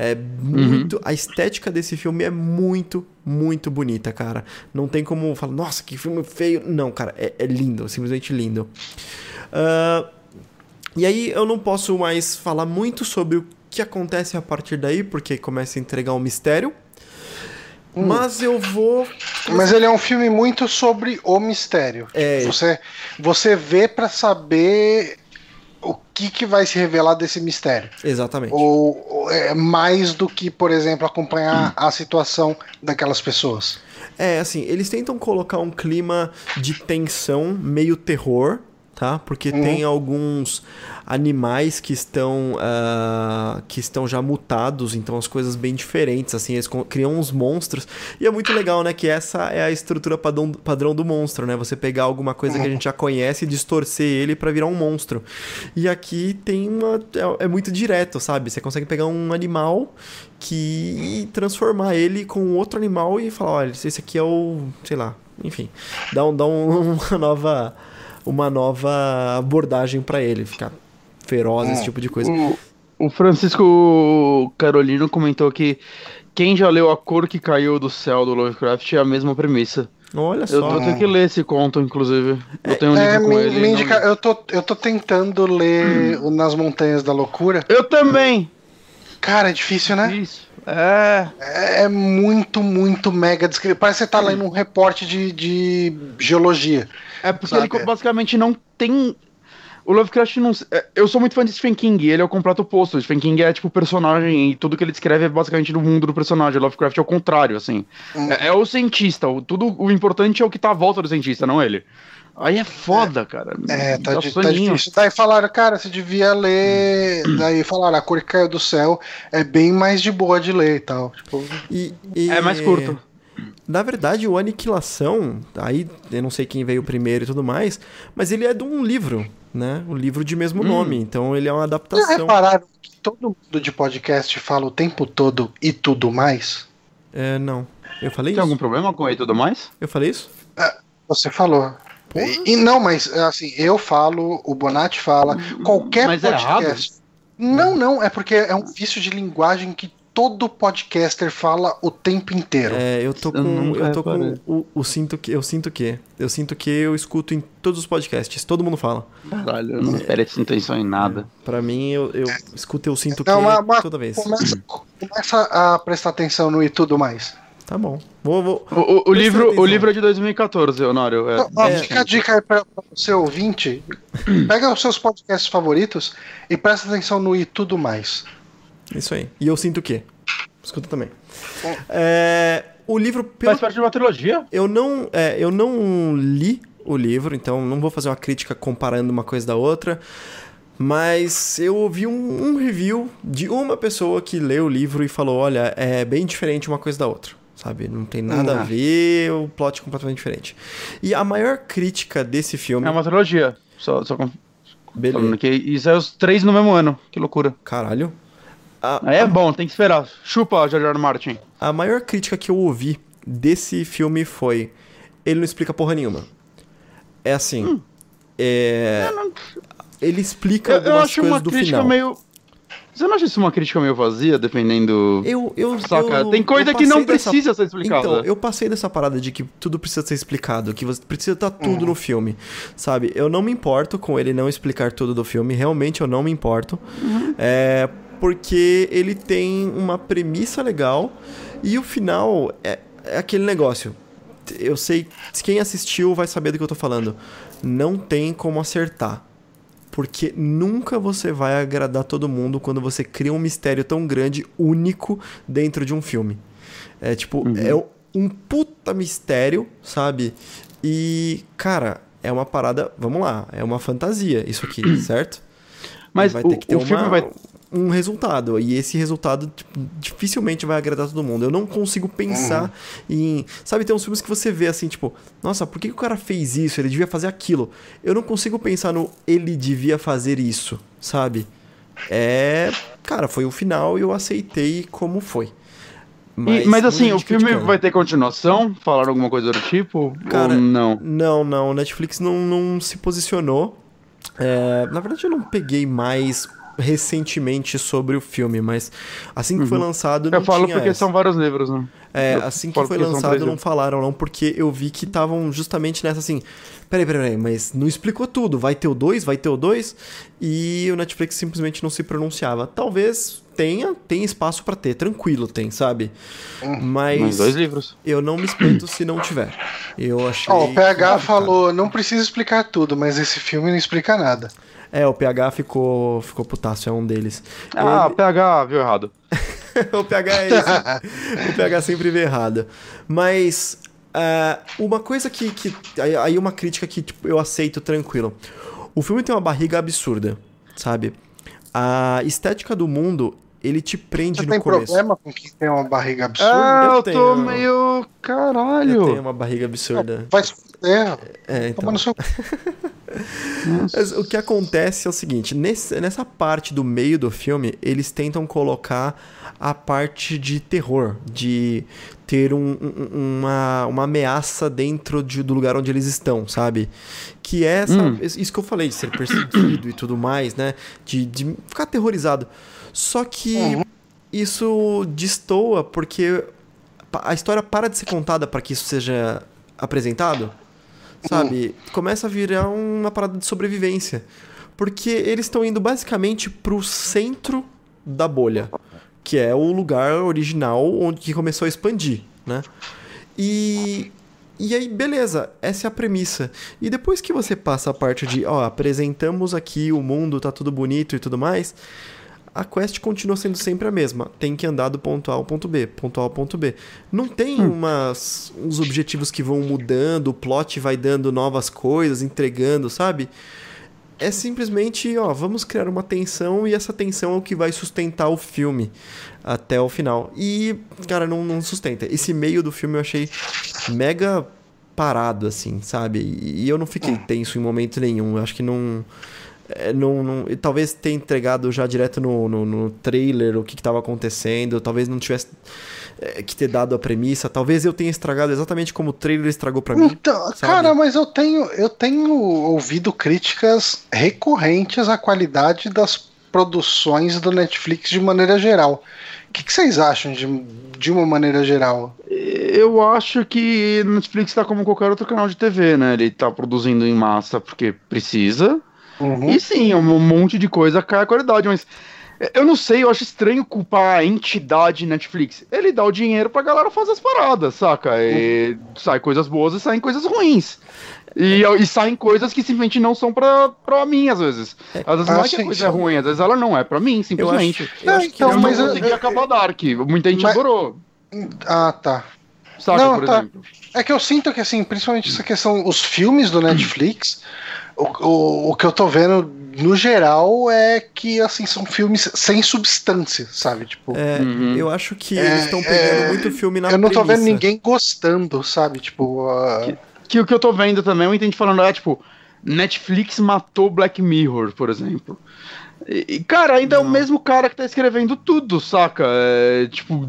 É muito. Uhum. A estética desse filme é muito, muito bonita, cara. Não tem como falar, nossa, que filme feio. Não, cara, é, é lindo, simplesmente lindo. Uh, e aí eu não posso mais falar muito sobre o que acontece a partir daí, porque começa a entregar um mistério. Hum. Mas eu vou. Mas ele é um filme muito sobre o mistério. É. Você, você vê para saber o que, que vai se revelar desse mistério. Exatamente. Ou, ou é mais do que, por exemplo, acompanhar hum. a situação daquelas pessoas. É, assim, eles tentam colocar um clima de tensão, meio terror, tá? Porque uhum. tem alguns animais que estão uh, que estão já mutados, então as coisas bem diferentes, assim, eles criam uns monstros. E é muito legal, né, que essa é a estrutura padrão, padrão do monstro, né? Você pegar alguma coisa que a gente já conhece e distorcer ele para virar um monstro. E aqui tem uma é, é muito direto, sabe? Você consegue pegar um animal que e transformar ele com outro animal e falar, olha, esse aqui é o, sei lá, enfim, dá, um, dá um, uma nova uma nova abordagem para ele, ficar feroz, esse é. tipo de coisa. O, o Francisco Carolino comentou que quem já leu A Cor que Caiu do Céu do Lovecraft é a mesma premissa. Olha só. Eu, tenho que ler esse conto, inclusive. Eu tenho um é, livro com me, ele. Me indica, eu, tô, eu tô tentando ler hum. Nas Montanhas da Loucura. Eu também! Cara, é difícil, né? Isso. É. é. É muito, muito mega descrito. Parece que você tá lendo um reporte de, de geologia. É porque sabe? ele basicamente não tem. O Lovecraft não. É, eu sou muito fã de Stephen King, ele é o completo oposto. Stephen King é tipo o personagem e tudo que ele descreve é basicamente do mundo do personagem. O Lovecraft é o contrário, assim. Hum. É, é, o cientista, o, tudo o importante é o que tá à volta do cientista, não ele. Aí é foda, cara. É, tá, di- tá difícil. Daí falaram, cara, você devia ler. Daí falaram, a cor que caiu do céu é bem mais de boa de ler e tal. Tipo, E, e- É mais curto. Na verdade, o Aniquilação, aí eu não sei quem veio primeiro e tudo mais, mas ele é de um livro, né? Um livro de mesmo nome. Então ele é uma já adaptação. repararam que todo mundo de podcast fala o tempo todo e tudo mais? É, não. Eu falei Tem isso? algum problema com ele e tudo mais? Eu falei isso? Você falou. E, e não, mas assim, eu falo, o Bonatti fala, qualquer Mas é podcast. não, não, é porque é um vício de linguagem que todo podcaster fala o tempo inteiro. É, eu tô Eu com. nunca Eu tô com. O, o sinto que. Eu sinto que. Eu sinto que eu escuto em todos os podcasts. Todo mundo fala. Caralho, eu não presto atenção em nada. Pra mim, eu, eu escuto, eu sinto que Não, mas- mas toda vez. Começa, começa a prestar atenção no e tudo mais. Tá bom. Vou, vou. O, o- o livro, atenção. o livro é de 2014, Honório. É, Então, ó, é. Fica a dica aí pra, pra você ouvinte. Pega os seus podcasts favoritos e presta atenção no e tudo mais. Isso aí. E eu sinto o quê? Escuta também. É, o livro, pelo Faz parte de uma trilogia? Eu não, é, eu não li o livro, então não vou fazer uma crítica comparando uma coisa da outra. Mas eu ouvi um, um review de uma pessoa que leu o livro e falou: olha, é bem diferente uma coisa da outra. Sabe? Não tem nada a Ah. ver, o plot é completamente diferente. E a maior crítica desse filme. É uma trilogia. Só, só com- Beleza. falando que isso é os três no mesmo ano. Que loucura. Caralho. A, é bom, tem que esperar. Chupa, George R. R. Martin. a maior crítica que eu ouvi desse filme foi: ele não explica porra nenhuma. É assim. É. Ele explica Eu, eu algumas acho coisas uma do crítica final. meio. Você não acha isso uma crítica meio vazia, dependendo. Eu, eu, Saca? eu- Tem coisa eu que não dessa- precisa ser explicada. Então, eu passei dessa parada de que tudo precisa ser explicado, que você precisa estar tudo no filme, sabe? Eu não me importo com ele não explicar tudo do filme, realmente eu não me importo. Uhum. É, porque ele tem uma premissa legal e o final é, é aquele negócio. Eu sei, quem assistiu vai saber do que eu tô falando. Não tem como acertar. Porque nunca você vai agradar todo mundo quando você cria um mistério tão grande, único, dentro de um filme. É tipo, é um puta mistério, sabe? E, cara, é uma parada. Vamos lá, é uma fantasia isso aqui, certo? Mas vai o, ter que ter o filme uma- vai. Um resultado. E esse resultado tipo, dificilmente vai agradar todo mundo. Eu não consigo pensar em. Sabe, tem uns filmes que você vê assim, tipo, nossa, por que, que o cara fez isso? Ele devia fazer aquilo. Eu não consigo pensar no ele devia fazer isso, sabe? É. Cara, foi o final e eu aceitei como foi. Mas, mas muita assim, o filme criticando. vai ter continuação? Falaram alguma coisa do tipo? Cara, ou não? Não, não. Netflix não, não se posicionou. É, na verdade, eu não peguei mais recentemente sobre o filme, mas assim que foi lançado. Não Uhum. Eu falo tinha porque essa. são vários livros, né? É, Eu assim que foi lançado não falaram não, porque eu vi que estavam justamente nessa assim, peraí, peraí, peraí, mas não explicou tudo, vai ter o 2, vai ter o 2, e o Netflix simplesmente não se pronunciava. Talvez tenha, tem espaço pra ter, tranquilo tem, sabe? Mas Mas dois livros. eu não me espanto se não tiver. Eu achei... Ó, o PH falou, não precisa explicar tudo, mas esse filme não explica nada. É, o PH ficou, ficou putaço, é um deles. Ah, PH viu errado. o PH é esse. o PH sempre vê errado. Mas ah, uma coisa que, que. aí- uma crítica que tipo, eu aceito tranquilo. O filme tem uma barriga absurda, sabe? A estética do mundo, ele te prende Você no tem começo. problema com quem tem uma barriga absurda? Ah, eu eu, tenho- tô meio. Eu Caralho. tenho uma barriga absurda. Vai se fuder. É, então. Toma no seu... Mas o que acontece é o seguinte, nesse- nessa parte do meio do filme, eles tentam colocar a parte de terror, de ter um- um- uma, uma ameaça dentro de- do lugar onde eles estão, sabe? Que é essa, Hum. isso que eu falei, de ser perseguido e tudo mais, né? De, de ficar aterrorizado. Só que isso destoa porque a história para de ser contada para que isso seja apresentado sabe? Começa a virar uma parada de sobrevivência. Porque eles estão indo basicamente pro centro da bolha, que é o lugar original onde que começou a expandir, né? E e aí, beleza, essa é a premissa. E depois que você passa a parte de, ó, apresentamos aqui o mundo, tá tudo bonito e tudo mais, a quest continua sendo sempre a mesma. Tem que andar do ponto A ao ponto B, ponto A ao ponto B. Não tem hum. umas, uns objetivos que vão mudando, o plot vai dando novas coisas, entregando, sabe? É simplesmente, ó, vamos criar uma tensão e essa tensão é o que vai sustentar o filme até o final. E, cara, não, não sustenta. Esse meio do filme eu achei mega parado, assim, sabe? E eu não fiquei hum. tenso em momento nenhum. Eu acho que não. É, não, não, talvez tenha entregado já direto no, no, no trailer o que estava acontecendo, talvez não tivesse é, que ter dado a premissa, talvez eu tenha estragado exatamente como o trailer estragou para mim. Então, cara, mas eu tenho, eu tenho ouvido críticas recorrentes à qualidade das produções do Netflix de maneira geral. O que, que vocês acham de, de uma maneira geral? Eu acho que o Netflix está como qualquer outro canal de TV, né? Ele está produzindo em massa porque precisa. Uhum. E sim, um monte de coisa cai a qualidade, mas eu não sei, eu acho estranho culpar a entidade Netflix. Ele dá o dinheiro pra galera fazer as paradas, saca? E uhum. sai coisas boas e saem coisas ruins. E, e saem coisas que simplesmente não são pra, pra mim, às vezes. Às vezes ah, não é que a coisa é ruim, às vezes ela não é pra mim, simplesmente. Eu acho, eu acho que então, eu mas não consegui acabar Dark. Muita gente mas... adorou. Ah, tá. Saca, não, tá. Exemplo. É que eu sinto que, assim, principalmente essa questão, os filmes do Netflix, o, o, o que eu tô vendo no geral é que assim são filmes sem substância, sabe? Tipo, é, uhum. eu acho que é, eles estão pegando é, muito filme na Eu não tô vendo ninguém gostando, sabe? Tipo, uh... que, que, o que eu tô vendo também, eu entendi falando é tipo, Netflix matou Black Mirror, por exemplo. E, cara, ainda não. é o mesmo cara que tá escrevendo tudo, saca? É, tipo,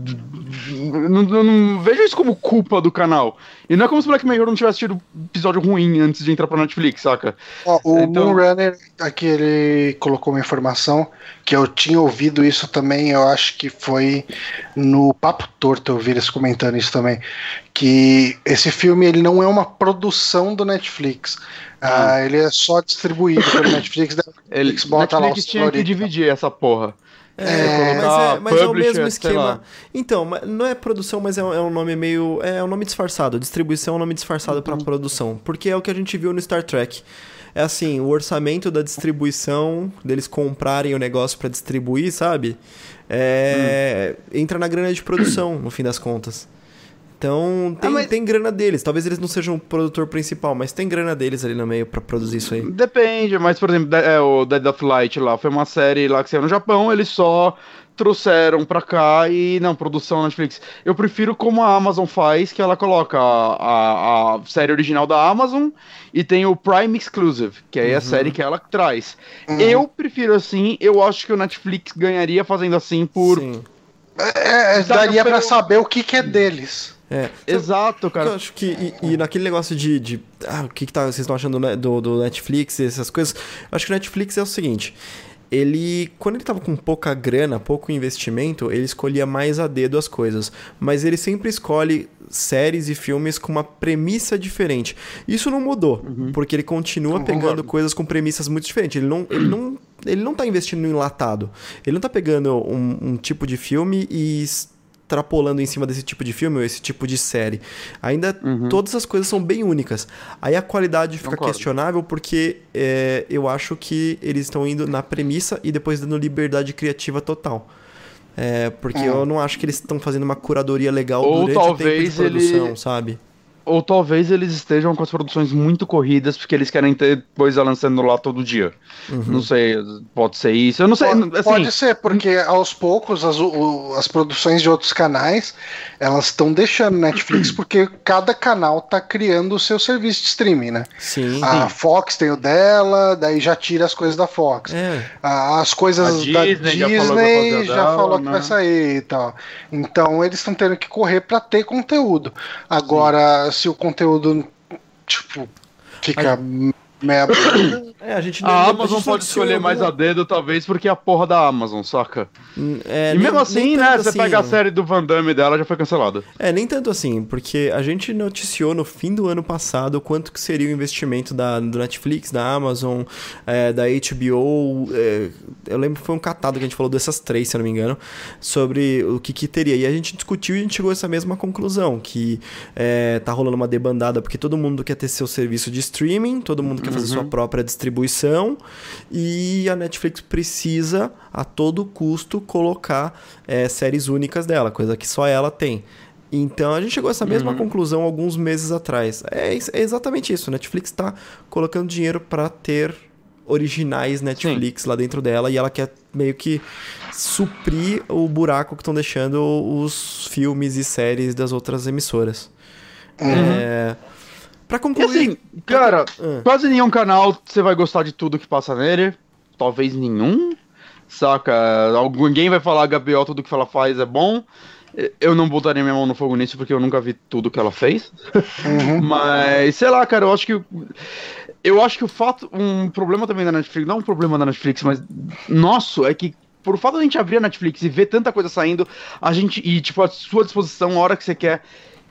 não, não, não, vejo isso como culpa do canal. E não é como se Black Mirror não tivesse tido episódio ruim antes de entrar pra Netflix, saca? Ó, o então... Moonrunner, aqui ele colocou uma informação que eu tinha ouvido isso também, eu acho que foi no Papo Torto, eu vi eles comentando isso também, que esse filme ele não é uma produção do Netflix. Ah, ah. ele é só distribuído pelo Netflix. Netflix bota Netflix lá tinha que dividir essa porra. É, é mas, é, mas é o mesmo esquema. Então, não é produção, mas é um, é um, nome meio. É um nome disfarçado. Distribuição é um nome disfarçado uhum. para produção. Porque é o que a gente viu no Star Trek. É assim, o orçamento da distribuição, deles comprarem o negócio para distribuir, sabe? É, hum. Entra na grana de produção, no fim das contas. Então, tem, ah, mas... tem grana deles. Talvez eles não sejam o produtor principal, mas tem grana deles ali no meio para produzir isso aí. Depende, mas, por exemplo, é, o Dead of Light lá foi uma série lá que saiu no Japão, eles só trouxeram pra cá e não, produção Netflix. Eu prefiro como a Amazon faz, que ela coloca a, a, a série original da Amazon e tem o Prime Exclusive, que é a uhum. série que ela traz. Uhum. Eu prefiro assim, eu acho que o Netflix ganharia fazendo assim por. Sim. É, é daria para saber o que, que é deles. É, exato, cara. Eu acho que, e, e, naquele negócio de, de ah, o que, que tá, vocês estão achando do, do Netflix e essas coisas, eu acho que o Netflix é o seguinte, ele, quando ele tava com pouca grana, pouco investimento, ele escolhia mais a dedo as coisas. Mas ele sempre escolhe séries e filmes com uma premissa diferente. Isso não mudou, uhum. porque ele continua pegando coisas com premissas muito diferentes. Ele não, ele não, ele não tá investindo no enlatado. Ele não tá pegando um, um tipo de filme e extrapolando em cima desse tipo de filme ou esse tipo de série. Ainda uhum. todas as coisas são bem únicas. Aí a qualidade fica Concordo. questionável porque é, eu acho que eles estão indo na premissa e depois dando liberdade criativa total. É, porque é. eu não acho que eles estão fazendo uma curadoria legal ou durante o tempo de produção, ele... sabe? Ou talvez eles estejam com as produções muito corridas porque eles querem ter coisa lançando lá todo dia. Uhum. Não sei, pode ser isso. Eu não sei. Pode, assim, pode ser, porque aos poucos as, o, as produções de outros canais elas estão deixando Netflix porque cada canal tá criando o seu serviço de streaming, né? Sim. A Fox tem o dela, daí já tira as coisas da Fox. É. As coisas da Disney, já falou, já falou que vai né? sair e tal. Então eles estão tendo que correr para ter conteúdo. Agora, Sim se o conteúdo, tipo, fica. Meia É, a gente a Amazon pode escolher mais a dedo, talvez, porque é a porra da Amazon, saca? Hum, é, e nem, mesmo assim, né? Você assim... pega a série do Van Damme dela, já foi cancelada. É, nem tanto assim, porque a gente noticiou no fim do ano passado quanto que seria o investimento da, do Netflix, da Amazon, é, da HBO. É, eu lembro que foi um catado que a gente falou dessas três, se eu não me engano, sobre o que, que teria. E a gente discutiu e a gente chegou a essa mesma conclusão, que é, tá rolando uma debandada porque todo mundo quer ter seu serviço de streaming, todo mundo quer quer fazer sua própria distribuição e a Netflix precisa, a todo custo, colocar é, séries únicas dela, coisa que só ela tem. Então a gente chegou a essa mesma conclusão alguns meses atrás. É, é exatamente isso. Netflix está colocando dinheiro para ter originais Netflix lá dentro dela e ela quer meio que suprir o buraco que estão deixando os filmes e séries das outras emissoras. É, Pra E concluir. assim, cara, Ah. quase nenhum canal você vai gostar de tudo que passa nele. Talvez nenhum. Saca? Alguém vai falar Gabriel, tudo que ela faz é bom. Eu não botaria minha mão no fogo nisso porque eu nunca vi tudo que ela fez. Uhum. Mas, sei lá, cara, eu acho que. Eu acho que o fato. Um problema também da Netflix, não um problema da Netflix, mas nosso, é que por fato de a gente abrir a Netflix e ver tanta coisa saindo, a gente. E, tipo, à sua disposição, a hora que você quer.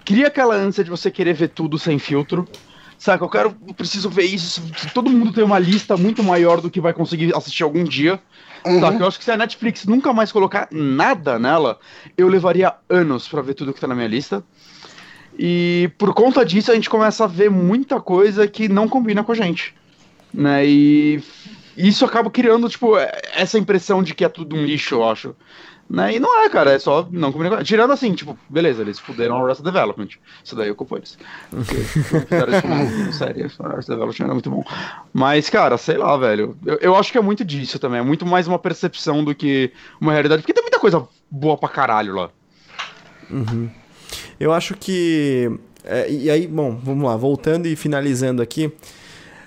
Cria aquela ânsia de você querer ver tudo sem filtro. Saca, eu quero. Eu preciso ver isso. Todo mundo tem uma lista muito maior do que vai conseguir assistir algum dia. Uhum. Saca, eu acho que se a Netflix nunca mais colocar nada nela, eu levaria anos pra ver tudo que tá na minha lista. E por conta disso a gente começa a ver muita coisa que não combina com a gente. Né? E isso acaba criando, tipo, essa impressão de que é tudo um lixo, eu acho. Né? E não é, cara, é só não combina com a gente. Tirando assim, tipo, beleza, eles fuderam o Arrested Development. Isso daí eu culpo eles. Porque fizeram isso como série, o Arrested Development era muito bom. Mas, cara, sei lá, velho. Eu, eu acho que é muito disso também. É muito mais uma percepção do que uma realidade. Porque tem muita coisa boa pra caralho lá. Eu acho que. é, e aí, bom, vamos lá, voltando e finalizando aqui.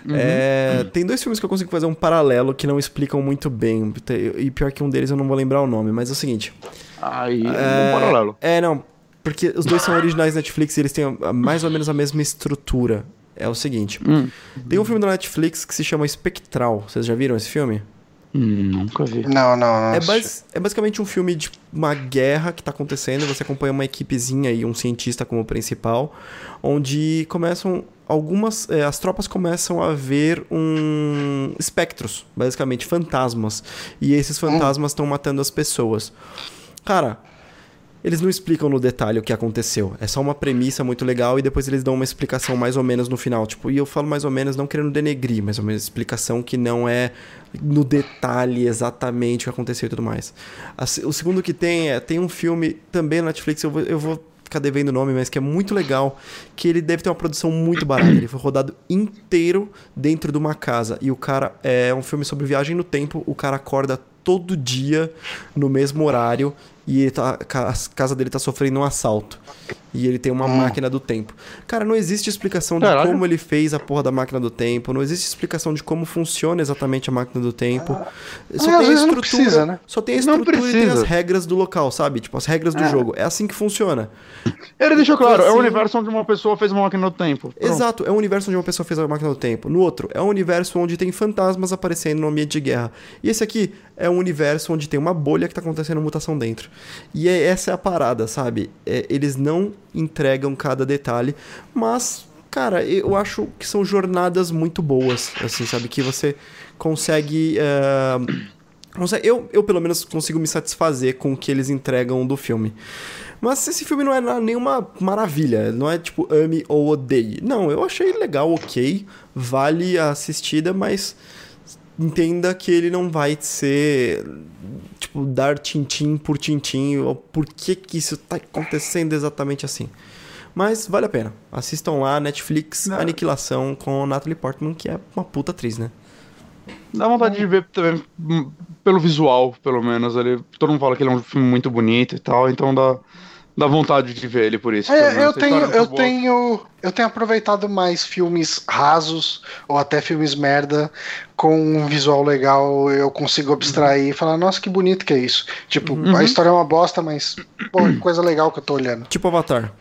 É, Tem dois filmes que eu consigo fazer um paralelo que não explicam muito bem. E pior que um deles eu não vou lembrar o nome, mas é o seguinte. Aí, é um paralelo. É, não. Porque os dois são originais Netflix e eles têm mais ou menos a mesma estrutura. É o seguinte: Hum. tem um filme da Netflix que se chama Espectral. Vocês já viram esse filme? Hum, nunca vi. Não, não, não. É, bas- é basicamente um filme de uma guerra que tá acontecendo. Você acompanha uma equipezinha e um cientista como principal, onde começam algumas. é, as tropas começam a ver um espectros, basicamente fantasmas. E esses fantasmas estão matando as pessoas. Cara, eles não explicam no detalhe o que aconteceu. É só uma premissa muito legal e depois eles dão uma explicação mais ou menos no final. Tipo, e eu falo mais ou menos não querendo denegrir, mais ou menos explicação que não é no detalhe exatamente o que aconteceu e tudo mais. O segundo que tem é tem um filme também na Netflix, eu vou, eu vou ficar devendo o nome, mas que é muito legal, que ele deve ter uma produção muito barata. Ele foi rodado inteiro dentro de uma casa e o cara é um filme sobre viagem no tempo, o cara acorda todo dia no mesmo horário e ele tá, a casa dele tá sofrendo um assalto. E ele tem uma máquina do tempo. Cara, não existe explicação de Caralho. como ele fez a porra da máquina do tempo, não existe explicação de como funciona exatamente a máquina do tempo. Só Ah, às tem a vezes não estrutura, precisa, né? só tem a Não estrutura e tem as regras do local, sabe? Tipo, as regras do jogo. É assim que funciona. Ele deixou claro, é Assim- o universo onde uma pessoa fez uma máquina do tempo. Pronto. Exato, é um universo onde uma pessoa fez a máquina do tempo. No outro, é um universo onde tem fantasmas aparecendo no ambiente de guerra. E esse aqui é um universo onde tem uma bolha que tá acontecendo mutação dentro. E é, essa é a parada, sabe? É, eles não entregam cada detalhe, mas, cara, eu acho que são jornadas muito boas, assim, sabe? Que você consegue. consegue- eu, eu, pelo menos, consigo me satisfazer com o que eles entregam do filme. Mas esse filme não é nenhuma maravilha, não é tipo ame ou odeie. Não, eu achei legal, ok, vale a assistida, mas entenda que ele não vai ser tipo dar tintim por tintim ou por que que isso tá acontecendo exatamente assim. Mas vale a pena. Assistam lá Netflix Não. Aniquilação com Natalie Portman, que é uma puta atriz, né? Dá vontade de ver também, hum, pelo visual, pelo menos. Ele, todo mundo fala que ele é um filme muito bonito e tal, então dá, dá vontade de ver ele por isso. É, eu A tenho, é eu boa. tenho, eu tenho aproveitado mais filmes rasos ou até filmes merda com um visual legal. Eu consigo abstrair e falar, nossa, que bonito que é isso. Tipo, Uhum. a história é uma bosta, mas pô, que coisa legal que eu tô olhando. Tipo Avatar.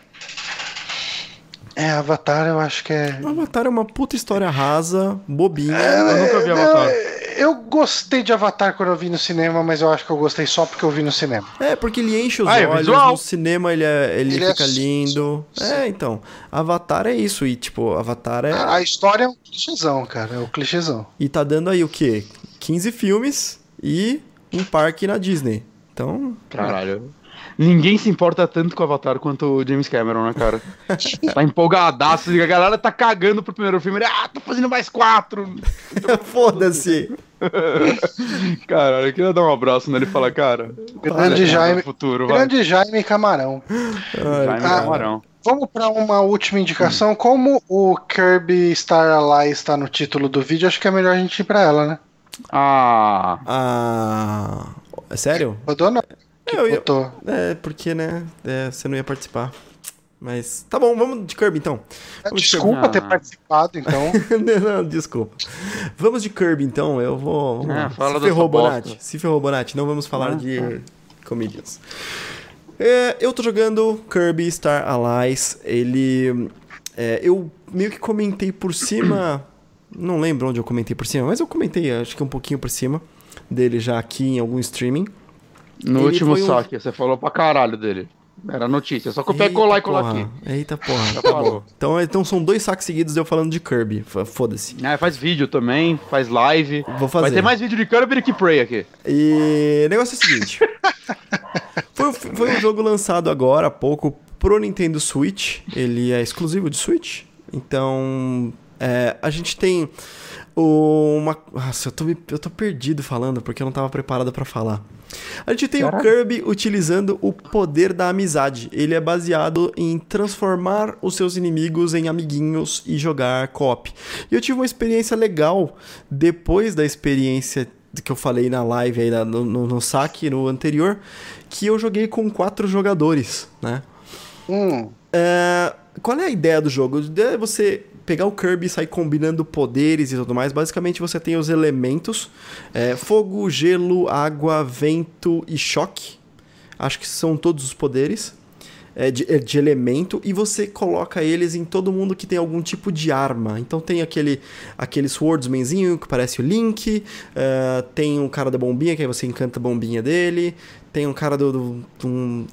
É, Avatar, eu acho que é. Avatar é uma puta história rasa, bobinha. Eu nunca vi Avatar. Eu gostei de Avatar quando eu vi no cinema, mas eu acho que eu gostei só porque eu vi no cinema. É, porque ele enche os Ah, é olhos, visual. no cinema ele, é- ele, Ele é fica lindo. É, então. Avatar é isso, e tipo, Avatar é. A história é um clichêzão, cara. É um clichêzão. E tá dando aí o quê? 15 filmes e um parque na Disney. Então, Caralho. Ninguém se importa tanto com o Avatar quanto o James Cameron, né, cara? tá empolgadaço, a galera tá cagando pro primeiro filme. Ele, ah, tô fazendo mais quatro. foda-se. Cara, eu queria dar um abraço nele e falar, cara. Grande olha, Jaime, no futuro, vai. grande Jaime Camarão. Jaime Ah, Camarão. Vamos para uma última indicação. Como o Kirby Star Allies está no título do vídeo, acho que é melhor a gente ir para ela, né? Ah, Ah. É sério? Rodou não? Eu Botou. É, porque, né? é, você não ia participar. Mas. Tá bom, vamos de Kirby então. Vamos de Desculpa Ah. ter participado, então. Não, desculpa. Vamos de Kirby então, eu vou. Vamos É, fala Se ferrou. Bonatti. Se ferrou, Bonatti. Não vamos falar Ah, de comedians. É, eu tô jogando Kirby Star Allies. Ele. é, eu meio que comentei por cima. Não lembro onde eu comentei por cima, mas eu comentei, acho que um pouquinho por cima dele já aqui em algum streaming. No Ele último foi um- saque, você falou pra caralho dele. Era notícia, só copiar e colar e colar aqui. Eita porra. Já Tá falou. bom. Então, então são dois saques seguidos de eu falando de Kirby. Foda-se. É, faz vídeo também, faz live. Vou fazer. Vai ter mais vídeo de Kirby do que Prey aqui. E o negócio é o seguinte. foi, foi um jogo lançado agora há pouco pro Nintendo Switch. Ele é exclusivo de Switch. Então, é, a gente tem uma... Nossa, eu tô, me- eu tô perdido falando porque eu não tava preparado pra falar. A gente tem o Kirby utilizando o poder da amizade. Ele é baseado em transformar os seus inimigos em amiguinhos e jogar co-op. E eu tive uma experiência legal depois da experiência que eu falei na live aí no, no, no saque no anterior, que eu joguei com quatro jogadores, né? Hum, É, qual é a ideia do jogo? A ideia é você pegar o Kirby e sair combinando poderes e tudo mais. Basicamente você tem os elementos: é, fogo, gelo, água, vento e choque. Acho que são todos os poderes é, de, é, de elemento. E você coloca eles em todo mundo que tem algum tipo de arma. Então tem aquele, aquele swordsmanzinho que parece o Link. é, tem o cara da bombinha, que aí você encanta a bombinha dele. Tem um cara do. do- do- um,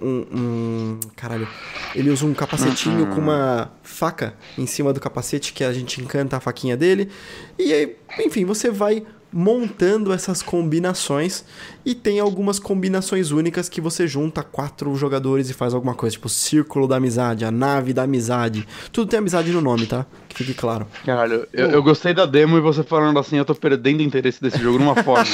um- um- Caralho. Ele usa um capacetinho com uma faca em cima do capacete que a gente encanta a faquinha dele. E aí, enfim, você vai montando essas combinações e tem algumas combinações únicas que você junta quatro jogadores e faz alguma coisa, tipo o círculo da amizade, a nave da amizade. Tudo tem amizade no nome, tá? Que fique claro. Caralho, eu, eu gostei da demo e você falando assim, eu tô perdendo interesse desse jogo numa forma.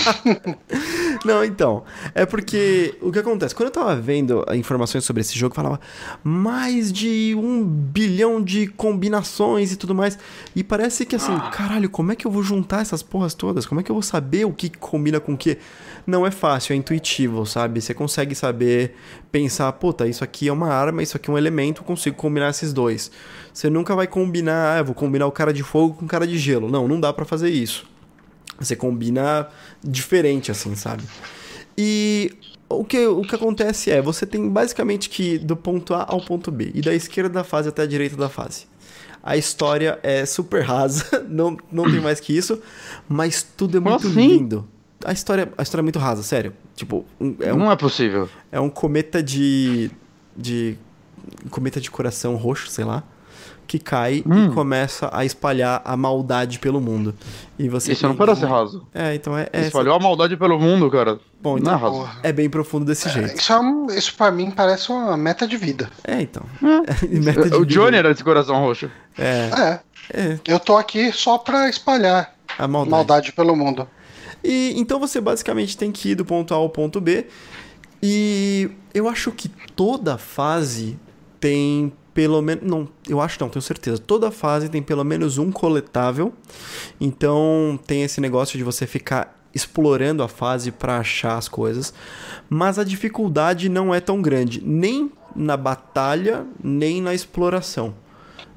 Não, então. É porque o que acontece? Quando eu tava vendo informações sobre esse jogo, falava mais de um bilhão de combinações e tudo mais. E parece que assim, caralho, como é que eu vou juntar essas porras todas? Como é que eu vou saber o que combina com o que? Não é fácil, é intuitivo, sabe? Você consegue saber, pensar, puta, isso aqui é uma arma, isso aqui é um elemento, eu consigo combinar esses dois. Você nunca vai combinar, ah, eu vou combinar o cara de fogo com o cara de gelo. Não, não dá pra fazer isso. Você combina diferente, assim, sabe? E o que, o que acontece é, você tem basicamente que ir do ponto A ao ponto B, e da esquerda da fase até a direita da fase. A história é super rasa, não, não tem mais que isso, mas tudo é muito assim? lindo. A história, a história é muito rasa, sério. Tipo, é, um, Não é possível. é um cometa de. de. cometa de coração roxo, sei lá. Que cai Hum. e começa a espalhar a maldade pelo mundo. E você Isso não tem- parece raso. É, então é. é Espalhou a maldade pelo mundo, cara. Bom, não então- é raso. porra. é bem profundo desse jeito. Isso, é um- isso pra mim parece uma meta de vida. É, então. Meta de o vida. Johnny era desse coração roxo. É, É, é. eu tô aqui só pra espalhar A maldade. maldade pelo mundo. E então você basicamente tem que ir do ponto A ao ponto B. E eu acho que toda fase tem pelo menos. Não, eu acho não, tenho certeza. Toda fase tem pelo menos um coletável. Então tem esse negócio de você ficar explorando a fase para achar as coisas. Mas a dificuldade não é tão grande, nem na batalha, nem na exploração.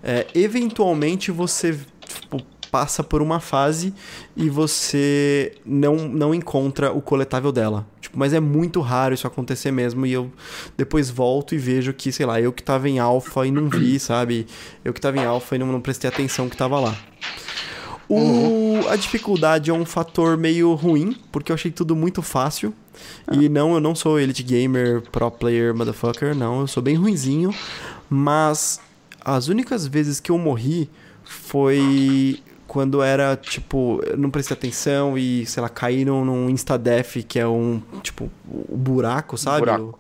É, eventualmente você tipo, passa por uma fase e você não, não encontra o coletável dela. Tipo, mas é muito raro isso acontecer mesmo. E eu depois volto e vejo que, sei lá, eu que tava em alfa e não vi, sabe? Eu que tava em alfa e não, não prestei atenção que tava lá. O, a dificuldade é um fator meio ruim, porque eu achei tudo muito fácil. E não, eu não sou elite gamer, pro player, motherfucker, não. Eu sou bem ruinzinho. Mas as únicas vezes que eu morri foi quando era, tipo, eu não prestei atenção e, sei lá, caíram num Instadef, que é um, tipo, o buraco, sabe? Buraco.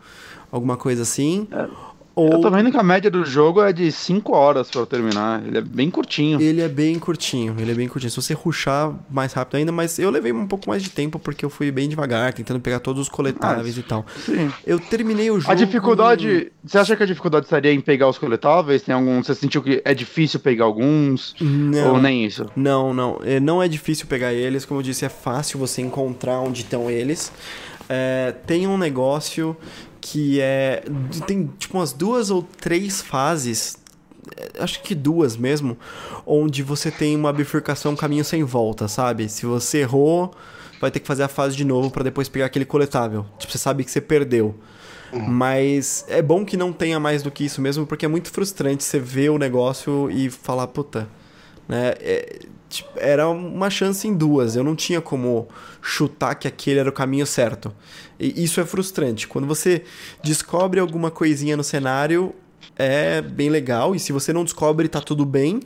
Alguma coisa assim. Eu Ou tô vendo que a média do jogo é de 5 horas pra eu terminar. Ele é bem curtinho. ele é bem curtinho, ele é bem curtinho. Se você ruxar mais rápido ainda, mas eu levei um pouco mais de tempo porque eu fui bem devagar, tentando pegar todos os coletáveis e tal. Sim. Eu terminei o jogo. A dificuldade. Você acha que a dificuldade estaria em pegar os coletáveis? Tem algum. Você sentiu que é difícil pegar alguns? Não. Ou nem isso? Não, não. É, Não é difícil pegar eles, como eu disse, é fácil você encontrar onde estão eles. É, tem um negócio que é. Tem tipo umas duas ou três fases. é, Acho que duas mesmo, onde você tem uma bifurcação, um caminho sem volta, sabe? Se você errou, vai ter que fazer a fase de novo pra depois pegar aquele coletável. Tipo, você sabe que você perdeu. Mas é bom que não tenha mais do que isso mesmo, porque é muito frustrante você ver o negócio e falar, puta, né? é, tipo, era uma chance em duas. Eu não tinha como chutar que aquele era o caminho certo. E isso é frustrante. Quando você descobre alguma coisinha no cenário, é bem legal. E se você não descobre, tá tudo bem.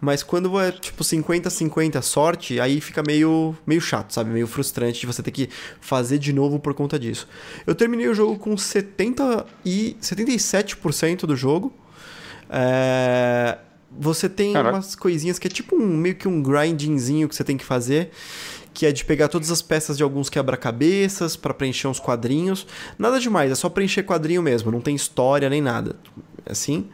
Mas quando é tipo 50-50 sorte, aí fica meio, meio chato, sabe? Meio frustrante de você ter que fazer de novo por conta disso. Eu terminei o jogo com 70 e 77% do jogo. É, Você tem Caraca. umas coisinhas que é tipo um, meio que um grindingzinho que você tem que fazer. Que é de pegar todas as peças de alguns quebra-cabeças pra preencher uns quadrinhos. Nada demais, é só preencher quadrinho mesmo, não tem história nem nada. Assim.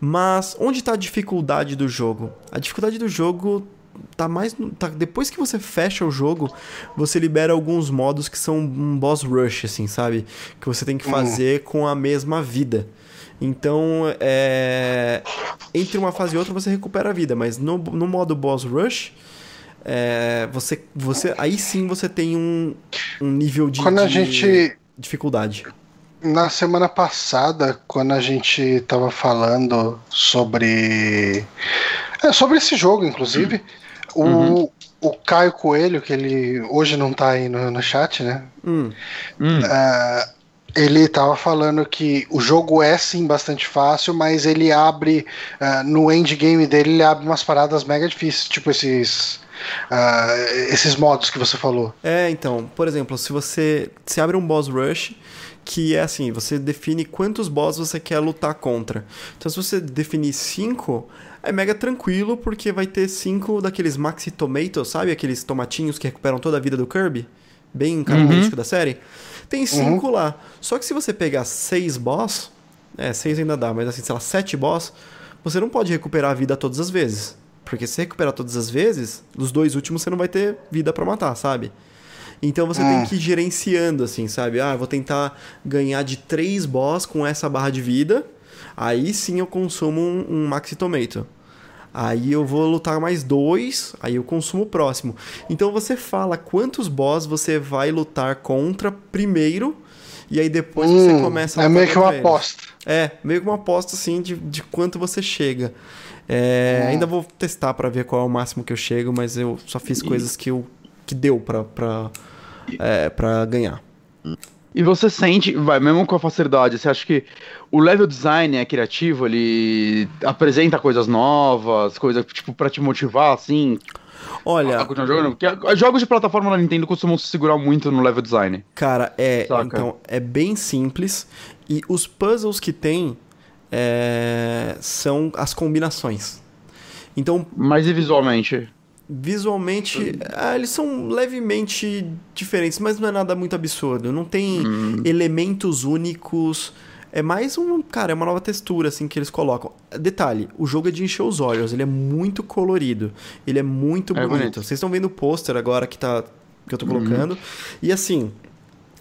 Mas onde está a dificuldade do jogo? A dificuldade do jogo tá mais tá, depois que você fecha o jogo, você libera alguns modos que são um boss rush assim, sabe? Que você tem que fazer com a mesma vida. Então, é, entre uma fase e outra você recupera a vida, mas no, no modo boss rush, é, você, você aí sim você tem um, um nível de, Quando a de gente- dificuldade. Na semana passada, quando a gente tava falando sobre. É, sobre esse jogo, inclusive, o, o Caio Coelho, que ele hoje não tá aí no, no chat, né? Ah, ele tava falando que o jogo é sim bastante fácil, mas ele abre. ah, no endgame dele, ele abre umas paradas mega difíceis, tipo esses. Ah, esses modos que você falou. É, então, por exemplo, se você se abre um boss rush, que é assim, você define quantos boss você quer lutar contra. Então, se você definir cinco, é mega tranquilo, porque vai ter cinco daqueles Maxi Tomatoes, sabe? Aqueles tomatinhos que recuperam toda a vida do Kirby, bem característico da série. Tem cinco lá. Só que se você pegar seis boss, é, seis ainda dá, mas assim, sei lá, sete boss, você não pode recuperar a vida todas as vezes. Porque se você recuperar todas as vezes, dos dois últimos você não vai ter vida pra matar, sabe? Então você tem que ir gerenciando, assim, sabe? Ah, vou tentar ganhar de três boss com essa barra de vida. Aí sim eu consumo um, um Maxi Tomato. Aí eu vou lutar mais dois, aí eu consumo o próximo. Então você fala quantos boss você vai lutar contra primeiro, e aí depois você Hum, começa a é meio que uma eles. aposta. É, meio que uma aposta assim de, de quanto você chega. É, Ainda vou testar pra ver qual é o máximo que eu chego, mas eu só fiz coisas que, eu, que deu pra, pra, é, pra ganhar. E você sente, vai, mesmo com a facilidade, você acha que o level design é criativo, ele apresenta coisas novas, coisas tipo pra te motivar, assim, Olha, a continuar jogando? Porque jogos de plataforma da Nintendo costumam se segurar muito no level design. cara, é, Saca. então, é bem simples e os puzzles que tem é, são as combinações. Então, Mas e visualmente? Visualmente, ah, eles são levemente diferentes, mas não é nada muito absurdo. Não tem elementos únicos. É mais um, cara, é uma nova textura assim que eles colocam. Detalhe, o jogo é de encher os olhos, ele é muito colorido, ele é muito É bonito. bonito. Vocês estão vendo o pôster agora que tá que eu tô colocando. E assim,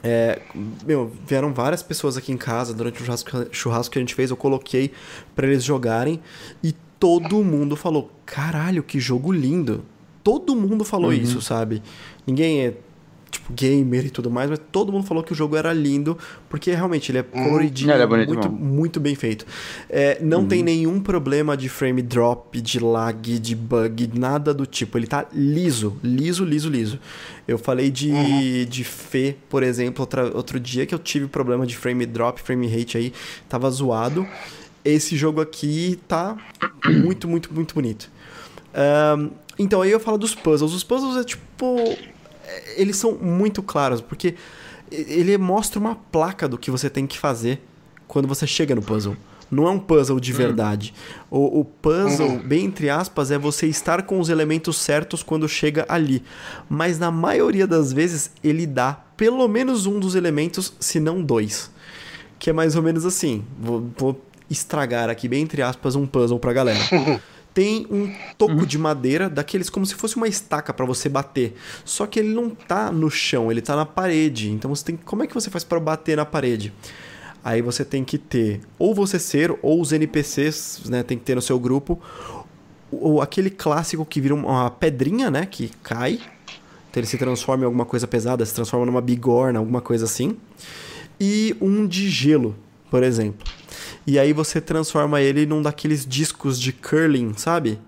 é, meu, vieram várias pessoas aqui em casa durante o churrasco, churrasco que a gente fez, eu coloquei pra eles jogarem e todo mundo falou: "Caralho, que jogo lindo". Todo mundo falou Uhum. isso, sabe? Ninguém é tipo gamer e tudo mais, mas todo mundo falou que o jogo era lindo, porque realmente ele é coloridinho, Ele é bonito muito, muito bem feito. É, não tem nenhum problema de frame drop, de lag, de bug, nada do tipo. Ele tá liso, liso, liso, liso. Eu falei de, de Fê, por exemplo, outra, outro dia que eu tive problema de frame drop, frame rate aí, tava zoado. Esse jogo aqui tá muito, muito, muito bonito. Ahn, Então, aí eu falo dos puzzles. Os puzzles é tipo. Eles são muito claros, porque ele mostra uma placa do que você tem que fazer quando você chega no puzzle. Não é um puzzle de verdade. O, o puzzle, bem entre aspas, é você estar com os elementos certos quando chega ali. Mas na maioria das vezes, ele dá pelo menos um dos elementos, se não dois. Que é mais ou menos assim. Vou, vou estragar aqui, bem entre aspas, um puzzle pra galera. Tem um toco de madeira, daqueles como se fosse uma estaca pra você bater. Só que ele não tá no chão, ele tá na parede. Então você tem como é que você faz pra bater na parede? Aí você tem que ter ou você ser ou os NPCs, né, tem que ter no seu grupo ou aquele clássico que vira uma pedrinha, né, que cai. Então ele se transforma em alguma coisa pesada, se transforma numa bigorna, alguma coisa assim. E um de gelo, por exemplo. E aí você transforma ele num daqueles discos de curling, sabe?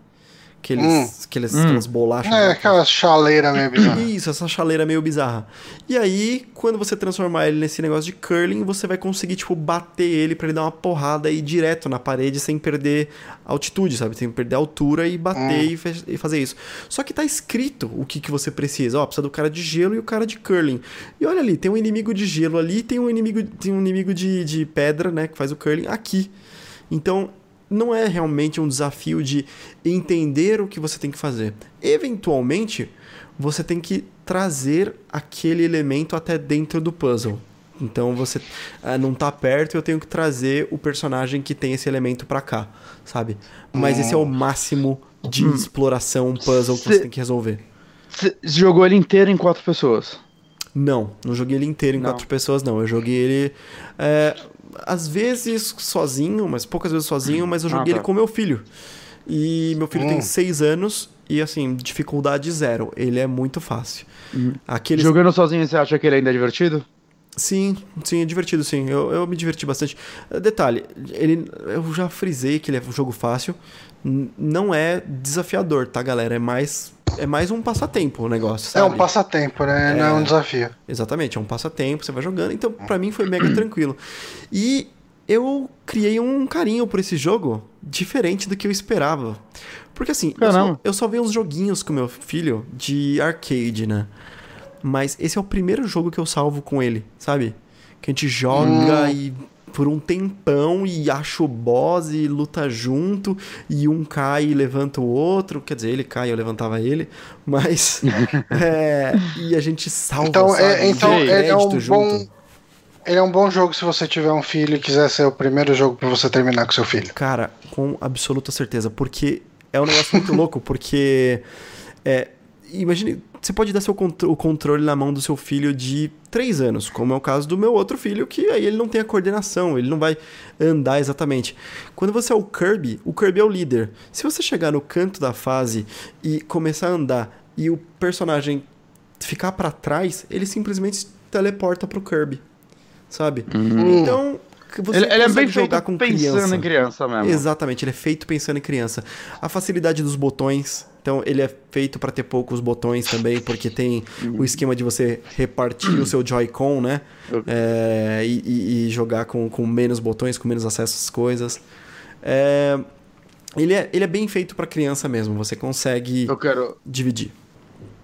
Aqueles, aqueles, aquelas bolachas. É, lá. aquela chaleira meio bizarra. Isso, essa chaleira meio bizarra. E aí, quando você transformar ele nesse negócio de curling, você vai conseguir, tipo, bater ele pra ele dar uma porrada e ir direto na parede sem perder altitude, sabe? Sem perder altura e bater e, fe- e fazer isso. Só que tá escrito o que, que você precisa. Ó, precisa do cara de gelo e o cara de curling. E olha ali, tem um inimigo de gelo ali, tem um inimigo, tem um inimigo de, de pedra, né? Que faz o curling aqui. Então, não é realmente um desafio de entender o que você tem que fazer. Eventualmente, você tem que trazer aquele elemento até dentro do puzzle. Então você ah, não tá perto, eu tenho que trazer o personagem que tem esse elemento pra cá, sabe? Mas esse é o máximo de exploração puzzle que você Cê- tem que resolver. Você jogou ele inteiro em quatro pessoas. Não, não joguei ele inteiro em Não. quatro pessoas, não. Eu joguei ele. é, às vezes sozinho, mas poucas vezes sozinho, mas eu Ah, joguei tá. ele com meu filho. E meu filho tem Hum. seis anos e, assim, dificuldade zero. Ele é muito fácil. Aqueles... Jogando sozinho, você acha que ele ainda é divertido? Sim, sim, é divertido, sim. Eu, eu me diverti bastante. Detalhe, ele, eu já frisei que ele é um jogo fácil. Não é desafiador, tá, galera? É mais, é mais um passatempo o negócio, É sabe? um passatempo, né? Não é um desafio. Exatamente, é um passatempo, você vai jogando. Então, pra mim foi mega tranquilo. E eu criei um carinho por esse jogo diferente do que eu esperava. Porque assim, eu só, eu só vi uns joguinhos com meu filho de arcade, né? Mas esse é o primeiro jogo que eu salvo com ele, sabe? Que a gente joga e por um tempão e acha o boss e luta junto e um cai e levanta o outro. Quer dizer, ele cai, eu levantava ele. Mas. é, e a gente salva. Então, é, então ele é um junto. bom. Ele é um bom jogo se você tiver um filho e quiser ser o primeiro jogo pra você terminar com seu filho. Cara, com absoluta certeza. Porque é um negócio muito louco, porque. É, imagine, você pode dar seu o controle na mão do seu filho de 3 anos, como é o caso do meu outro filho, que aí ele não tem a coordenação, ele não vai andar exatamente. Quando você é o Kirby, o Kirby é o líder. Se você chegar no canto da fase e começar a andar e o personagem ficar pra trás, ele simplesmente teleporta pro Kirby. Sabe? Então, você Ele, ele é bem jogar feito com pensando criança. em criança mesmo. Exatamente, ele é feito pensando em criança. A facilidade dos botões, então ele é feito para ter poucos botões também, porque tem o esquema de você repartir o seu Joy-Con, né? É, e, e- jogar com, com menos botões, com menos acesso às coisas. É, ele, é, ele é bem feito para criança mesmo, você consegue Eu quero, dividir.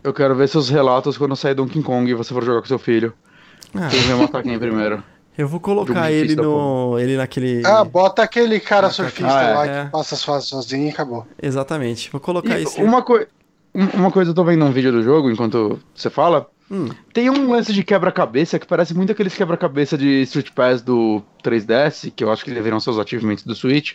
eu quero ver seus relatos quando sair Donkey Kong e você for jogar com seu filho. Ah, Quem vai matar quem primeiro? Eu vou colocar ele no. ele naquele. Ah, bota aquele cara surfista Ah, é. lá É. que passa as fases sozinho e acabou. Exatamente, vou colocar E esse. uma, um- uma coisa, eu tô vendo um vídeo do jogo enquanto você fala. Hum. Tem um lance de quebra-cabeça que parece muito aqueles quebra-cabeça de Street Pass do 3DS, que eu acho que deveriam ser os achievements do Switch.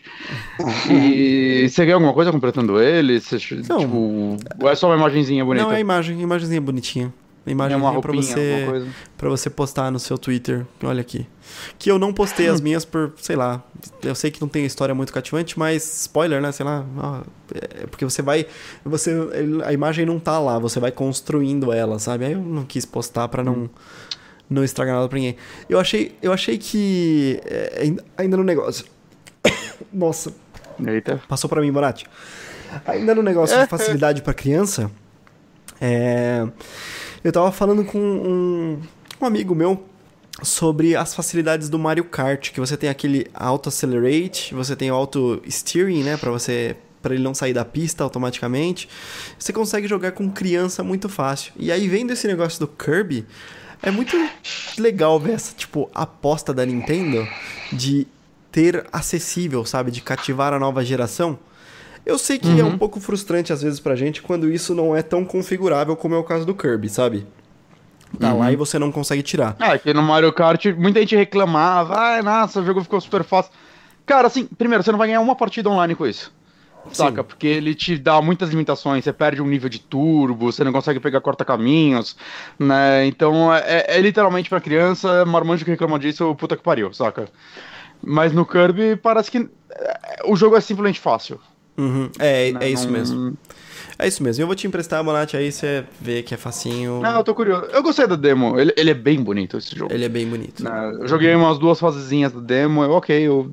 E você ganha alguma coisa completando ele? Você, Não. tipo, ou é só uma imagenzinha bonita? Não, é a imagem, imagenzinha bonitinha. É Imagem uma pra roupinha, você. Pra você postar no seu Twitter. Olha aqui. Que eu não postei as minhas por, sei lá. Eu sei que não tem história muito cativante, mas spoiler, né? Sei lá. ó, é porque você vai. Você, a imagem não tá lá, você vai construindo ela, sabe? Aí eu não quis postar pra não. Não estragar nada pra ninguém. Eu achei, eu achei que. é, ainda- no negócio. Nossa, Eita. Passou pra mim, Borat. Ainda no negócio de facilidade pra criança, é, eu tava falando com um, um amigo meu sobre as facilidades do Mario Kart, que você tem aquele auto accelerate, você tem o auto steering, né, Pra você para ele não sair da pista automaticamente. Você consegue jogar com criança muito fácil. E aí vendo esse negócio do Kirby, é muito legal ver essa tipo aposta da Nintendo de ter acessível, sabe, de cativar a nova geração. Eu sei que uhum. é um pouco frustrante às vezes pra gente quando isso não é tão configurável como é o caso do Kirby, sabe? Tá uhum. lá e você não consegue tirar. É, que no Mario Kart muita gente reclamava, ai, nossa, o jogo ficou super fácil. Cara, assim, primeiro, você não vai ganhar uma partida online com isso. Saca? Sim. Porque ele te dá muitas limitações, você perde um nível de turbo, você não consegue pegar corta-caminhos, né? Então é, é literalmente pra criança, marmanjo que reclama disso, puta que pariu, saca? Mas no Kirby parece que é, o jogo é simplesmente fácil. Uhum. É, é isso mesmo. É isso mesmo. Eu vou te emprestar a Bonatti aí, você vê que é facinho. Não, eu tô curioso. Eu gostei da demo. Ele, ele é bem bonito esse jogo. Ele é bem bonito. Né, eu joguei umas duas fasezinhas da demo. Eu, ok, eu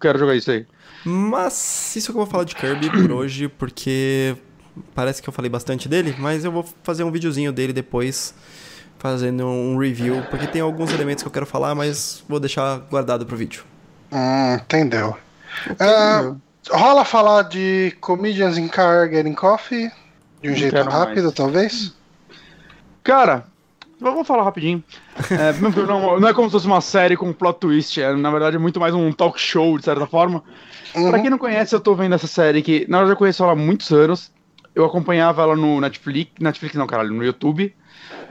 quero jogar isso aí. Mas isso que eu vou falar de Kirby por hoje, porque parece que eu falei bastante dele, mas eu vou fazer um videozinho dele depois, fazendo um review, porque tem alguns elementos que eu quero falar, mas vou deixar guardado pro vídeo. Hum, entendeu. Okay, uh, Rola falar de Comedians in Car Getting Coffee? De um não jeito rápido, mais. talvez? Cara, vamos falar rapidinho. É, não, não, é como se fosse uma série com um plot twist, é na verdade é muito mais um talk show, de certa forma. Uhum. Pra quem não conhece, eu tô vendo essa série que, na verdade, eu conheço ela há muitos anos. Eu acompanhava ela no Netflix, Netflix não, caralho, no YouTube.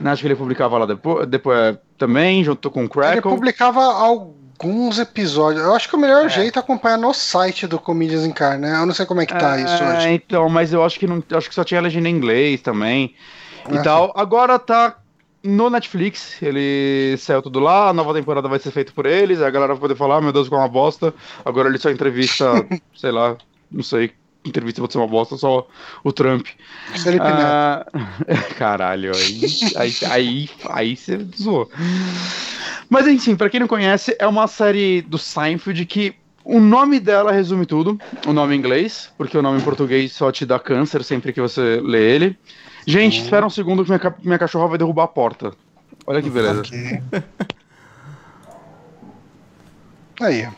Acho que ele publicava lá depois, depois também, junto com o Crackle. Ele publicava algo alguns episódios. Eu acho que o melhor é. jeito é acompanhar no site do Comedians in Car, né? Eu não sei como é que tá é, isso hoje. Então, mas eu acho que não, acho que só tinha legenda em inglês também e é. tal. Agora tá no Netflix, ele saiu tudo lá, a nova temporada vai ser feita por eles, a galera vai poder falar, meu Deus, com uma bosta. Agora ele só entrevista, sei lá, não sei, entrevista pode ser uma bosta, só o Trump. Felipe ah, Caralho, aí, aí, aí, aí você zoou. Mas enfim, para quem não conhece, é uma série do Seinfeld que o nome dela resume tudo. O nome em inglês, porque o nome em português só te dá câncer sempre que você lê ele. Gente, uhum. espera um segundo que minha, minha cachorra vai derrubar a porta. Olha que beleza. Okay. Aí.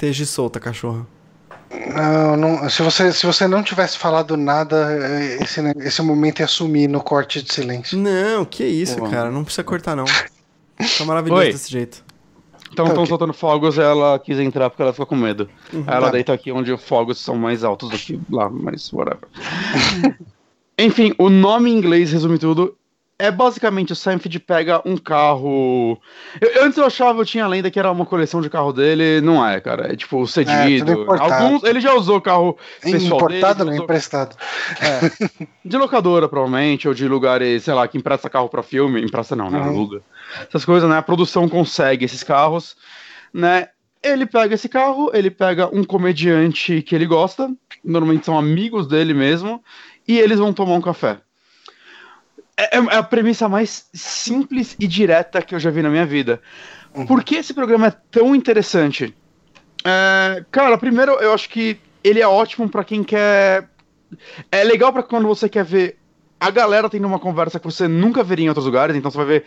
Esteja solta, cachorra. Não, não, se, você, se você não tivesse falado nada, esse, esse momento ia sumir no corte de silêncio. Não, que isso, Pô, cara. Não precisa cortar, não. Tá maravilhoso Oi. desse jeito. Então estão tá, okay. soltando fogos ela quis entrar porque ela ficou com medo. Uhum, ela tá. deita aqui onde os fogos são mais altos do que lá, mas whatever. Enfim, o nome em inglês resume tudo é basicamente o Seinfeld pega um carro. Eu, antes eu achava, eu tinha a lenda que era uma coleção de carro dele. Não é, cara. É tipo cedido. É, Alguns, ele já usou carro pessoal Importado, dele, não, usou... emprestado. É, de locadora, provavelmente, ou de lugares, sei lá, que empresta carro pra filme. Empresta não, né? Uhum. Aluga. Essas coisas, né? A produção consegue esses carros, né? Ele pega esse carro, ele pega um comediante que ele gosta, normalmente são amigos dele mesmo, e eles vão tomar um café. É, é, a premissa mais simples e direta que eu já vi na minha vida. Uhum. Por que esse programa é tão interessante? É, cara, primeiro eu acho que ele é ótimo para quem quer. É legal para quando você quer ver a galera tendo uma conversa que você nunca veria em outros lugares, então você vai ver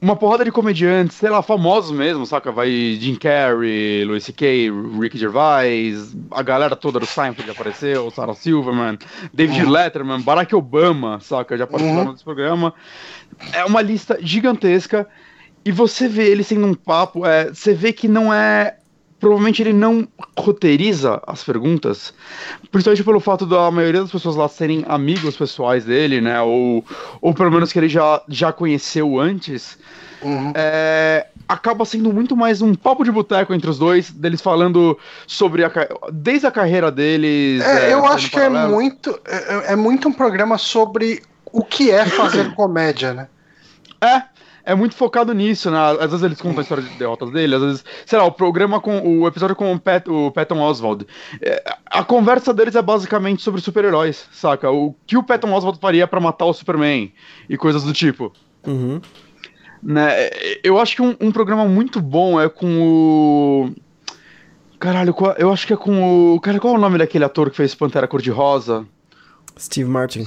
uma porrada de comediantes, sei lá, famosos mesmo, saca? Vai Jim Carrey, Louis C.K., Rick Gervais, a galera toda do Seinfeld apareceu, Sarah Silverman, David uhum. Letterman, Barack Obama, saca? Já participaram uhum. desse programa. É uma lista gigantesca e você vê ele sendo um papo, é, você vê que não é provavelmente ele não roteiriza as perguntas, principalmente pelo fato da maioria das pessoas lá serem amigos pessoais dele, né? Ou, ou pelo menos que ele já, já conheceu antes. Uhum. É, acaba sendo muito mais um papo de boteco entre os dois, deles falando sobre a desde a carreira deles. É, é, eu acho que é muito, é, é muito um programa sobre o que é fazer comédia, né? É, é muito focado nisso, né? Às vezes eles contam a história de derrotas dele, às vezes, sei lá, o programa com o episódio com o, Pat, o Patton Oswald. É, a conversa deles é basicamente sobre super-heróis, saca? O que o Patton Oswald faria para matar o Superman e coisas do tipo. Uhum. Né? Eu acho que um, um, programa muito bom é com o. Caralho, eu acho que é com o. Cara, qual é o nome daquele ator que fez Pantera Cor-de-Rosa? Steve Martin.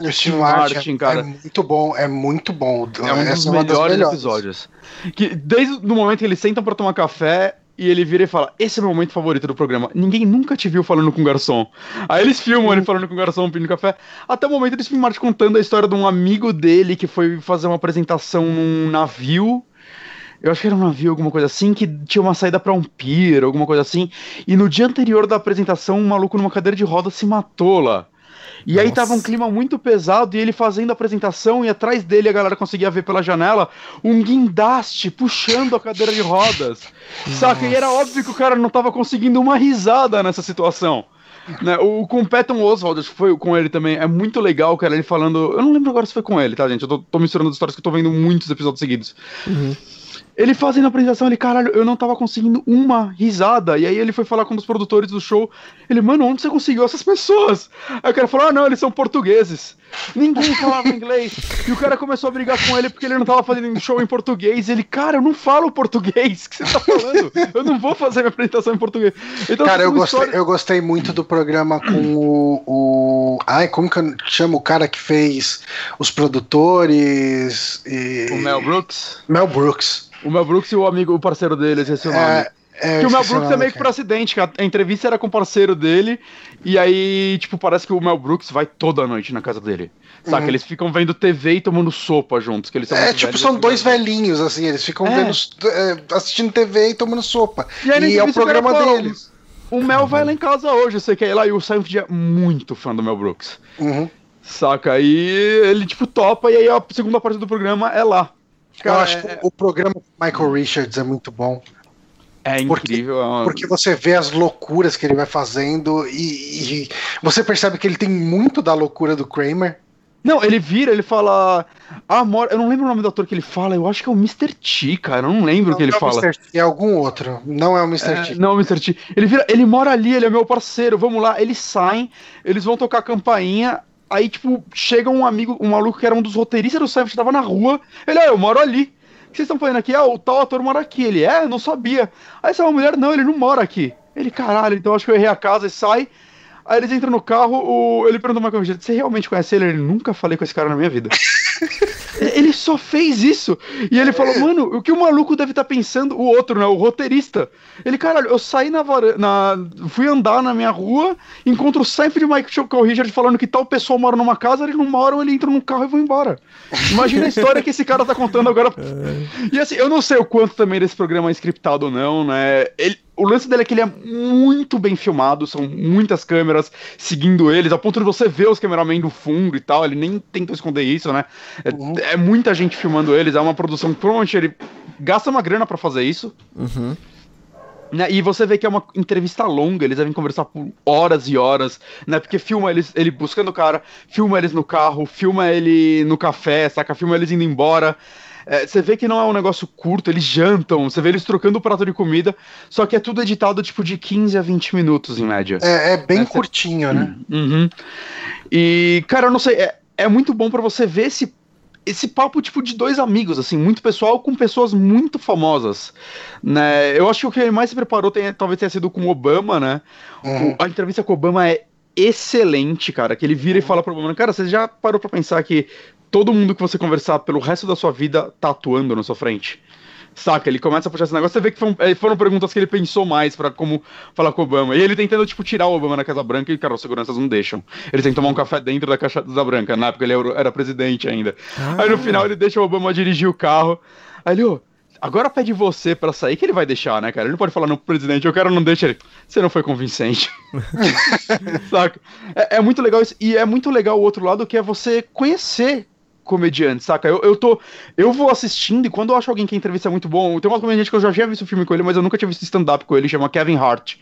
O Steve Martin, Martin cara. É muito bom, é muito bom. É um dos melhores, é melhores episódios. Que desde o momento que eles sentam para tomar café, e ele vira e fala: Esse é o meu momento favorito do programa. Ninguém nunca te viu falando com o garçom. Aí eles filmam ele falando com o garçom, pedindo café. Até o momento eles filmaram contando a história de um amigo dele que foi fazer uma apresentação num navio. Eu acho que era um navio, alguma coisa assim, que tinha uma saída para um pier, alguma coisa assim. E no dia anterior da apresentação, um maluco numa cadeira de roda se matou lá. E Nossa. aí tava um clima muito pesado e ele fazendo a apresentação e atrás dele a galera conseguia ver pela janela um guindaste puxando a cadeira de rodas. Nossa. Saca? E era óbvio que o cara não tava conseguindo uma risada nessa situação. Né, o com o Patton Oswald, acho que foi com ele também, é muito legal, cara, ele falando. Eu não lembro agora se foi com ele, tá, gente? Eu tô, tô misturando as histórias que eu tô vendo muitos episódios seguidos. Uhum. Ele fazendo a apresentação, ele, caralho, eu não tava conseguindo uma risada. E aí ele foi falar com um dos produtores do show. Ele, mano, onde você conseguiu essas pessoas? Aí o cara falou, ah, não, eles são portugueses. Ninguém falava inglês. E o cara começou a brigar com ele porque ele não tava fazendo show em português. E ele, cara, eu não falo português. O que você tá falando? Eu não vou fazer minha apresentação em português. Então, cara, eu gostei, história... eu gostei muito do programa com o, o. Ai, como que eu chamo o cara que fez os produtores? E... O Mel Brooks? Mel Brooks. O Mel Brooks e o amigo, o parceiro dele, esse é o nome. É, é, que o Mel Brooks é meio que pro acidente, que a, entrevista era com o parceiro dele, e aí, tipo, parece que o Mel Brooks vai toda noite na casa dele. Saca? Uhum. Eles ficam vendo TV e tomando sopa juntos. Que eles é, tipo, são dois velhinhos, assim, eles ficam é. vendo, é, assistindo TV e tomando sopa. E, aí, e é o programa deles. O Mel vai lá em casa hoje, você quer ir lá, e o Seinfeld é muito fã do Mel Brooks. Uhum. Saca? Aí ele, tipo, topa, e aí a segunda parte do programa é lá. Cara, eu acho é... que o programa do Michael Richards é muito bom. É incrível. Porque, porque, você vê as loucuras que ele vai fazendo e, e, você percebe que ele tem muito da loucura do Kramer. Não, ele vira, ele fala. Ah, mora. Eu não lembro o nome do ator que ele fala, eu acho que é o Mr. T, cara. Eu não lembro o que ele é fala. T, é algum outro. Não é o Mr. É, T. Não, é o Mr. T. Ele vira, ele mora ali, ele é meu parceiro, vamos lá. Eles saem, eles vão tocar a campainha, Aí, tipo, chega um amigo, um maluco que era um dos roteiristas do Seinfeld, tava na rua. Ele, ah, eu moro ali. O que vocês estão fazendo aqui? Ah, o tal ator mora aqui. Ele, é, não sabia. Aí essa é uma mulher, não, ele não mora aqui. Ele, caralho, então acho que eu errei a casa e sai. Aí eles entram no carro, o... ele pergunta uma coisa, você realmente conhece ele? Ele, nunca falei com esse cara na minha vida. ele só fez isso. E ele falou, mano, o que o maluco deve estar tá pensando, o outro, né, o roteirista. Ele, caralho, eu saí na varanda, na... fui andar na minha rua, encontro sempre o Mike Choco Richard falando que tal pessoa mora numa casa, eles não moram, ele entra num carro e vai embora. Imagina a história que esse cara tá contando agora. e assim, eu não sei o quanto também desse programa é scriptado ou não, né? Ele, o lance dele é que ele é muito bem filmado, são muitas câmeras seguindo eles, a ponto de você ver os cameramen do fundo e tal, ele nem tenta esconder isso, né? É, uhum. é muita gente filmando eles, é uma produção provavelmente ele gasta uma grana para fazer isso. Uhum. Né, e você vê que é uma entrevista longa, eles devem conversar por horas e horas, né? Porque filma eles, ele buscando o cara, filma eles no carro, filma ele no café, saca? Filma eles indo embora. É, você vê que não é um negócio curto, eles jantam, você vê eles trocando o prato de comida, só que é tudo editado tipo de 15 a 20 minutos em média. É, é bem curtinho, né? Uhum. E, cara, eu não sei, é, é muito bom para você ver esse esse papo tipo de dois amigos, assim, muito pessoal com pessoas muito famosas, né? Eu acho que o que ele mais se preparou tem, talvez tenha sido com o Obama, né? Uhum. O, a entrevista com o Obama é excelente, cara, que ele vira e fala pro Obama, cara, você já parou para pensar que todo mundo que você conversar pelo resto da sua vida tá atuando na sua frente. Saca? Ele começa a puxar esse negócio, você vê que foram, eh, foram perguntas que ele pensou mais para como falar com o Obama. E ele tentando, tipo, tirar o Obama da Casa Branca e, cara, os seguranças não deixam. Ele tem que tomar um café dentro da Casa Branca, na época ele era presidente ainda. Ah. Aí no final ele deixa o Obama dirigir o carro. Aí ele, ô, agora pede você para sair, que ele vai deixar, né, cara? Ele não pode falar no presidente, eu quero não deixa ele. Você não foi convincente. Saca? É, é muito legal isso. E é muito legal o outro lado, que é você conhecer comediante, saca? Eu, eu tô. Eu vou assistindo e quando eu acho alguém que a entrevista é muito bom, tem uma comediante que eu já tinha visto o filme com ele, mas eu nunca tinha visto stand-up com ele, chama Kevin Hart.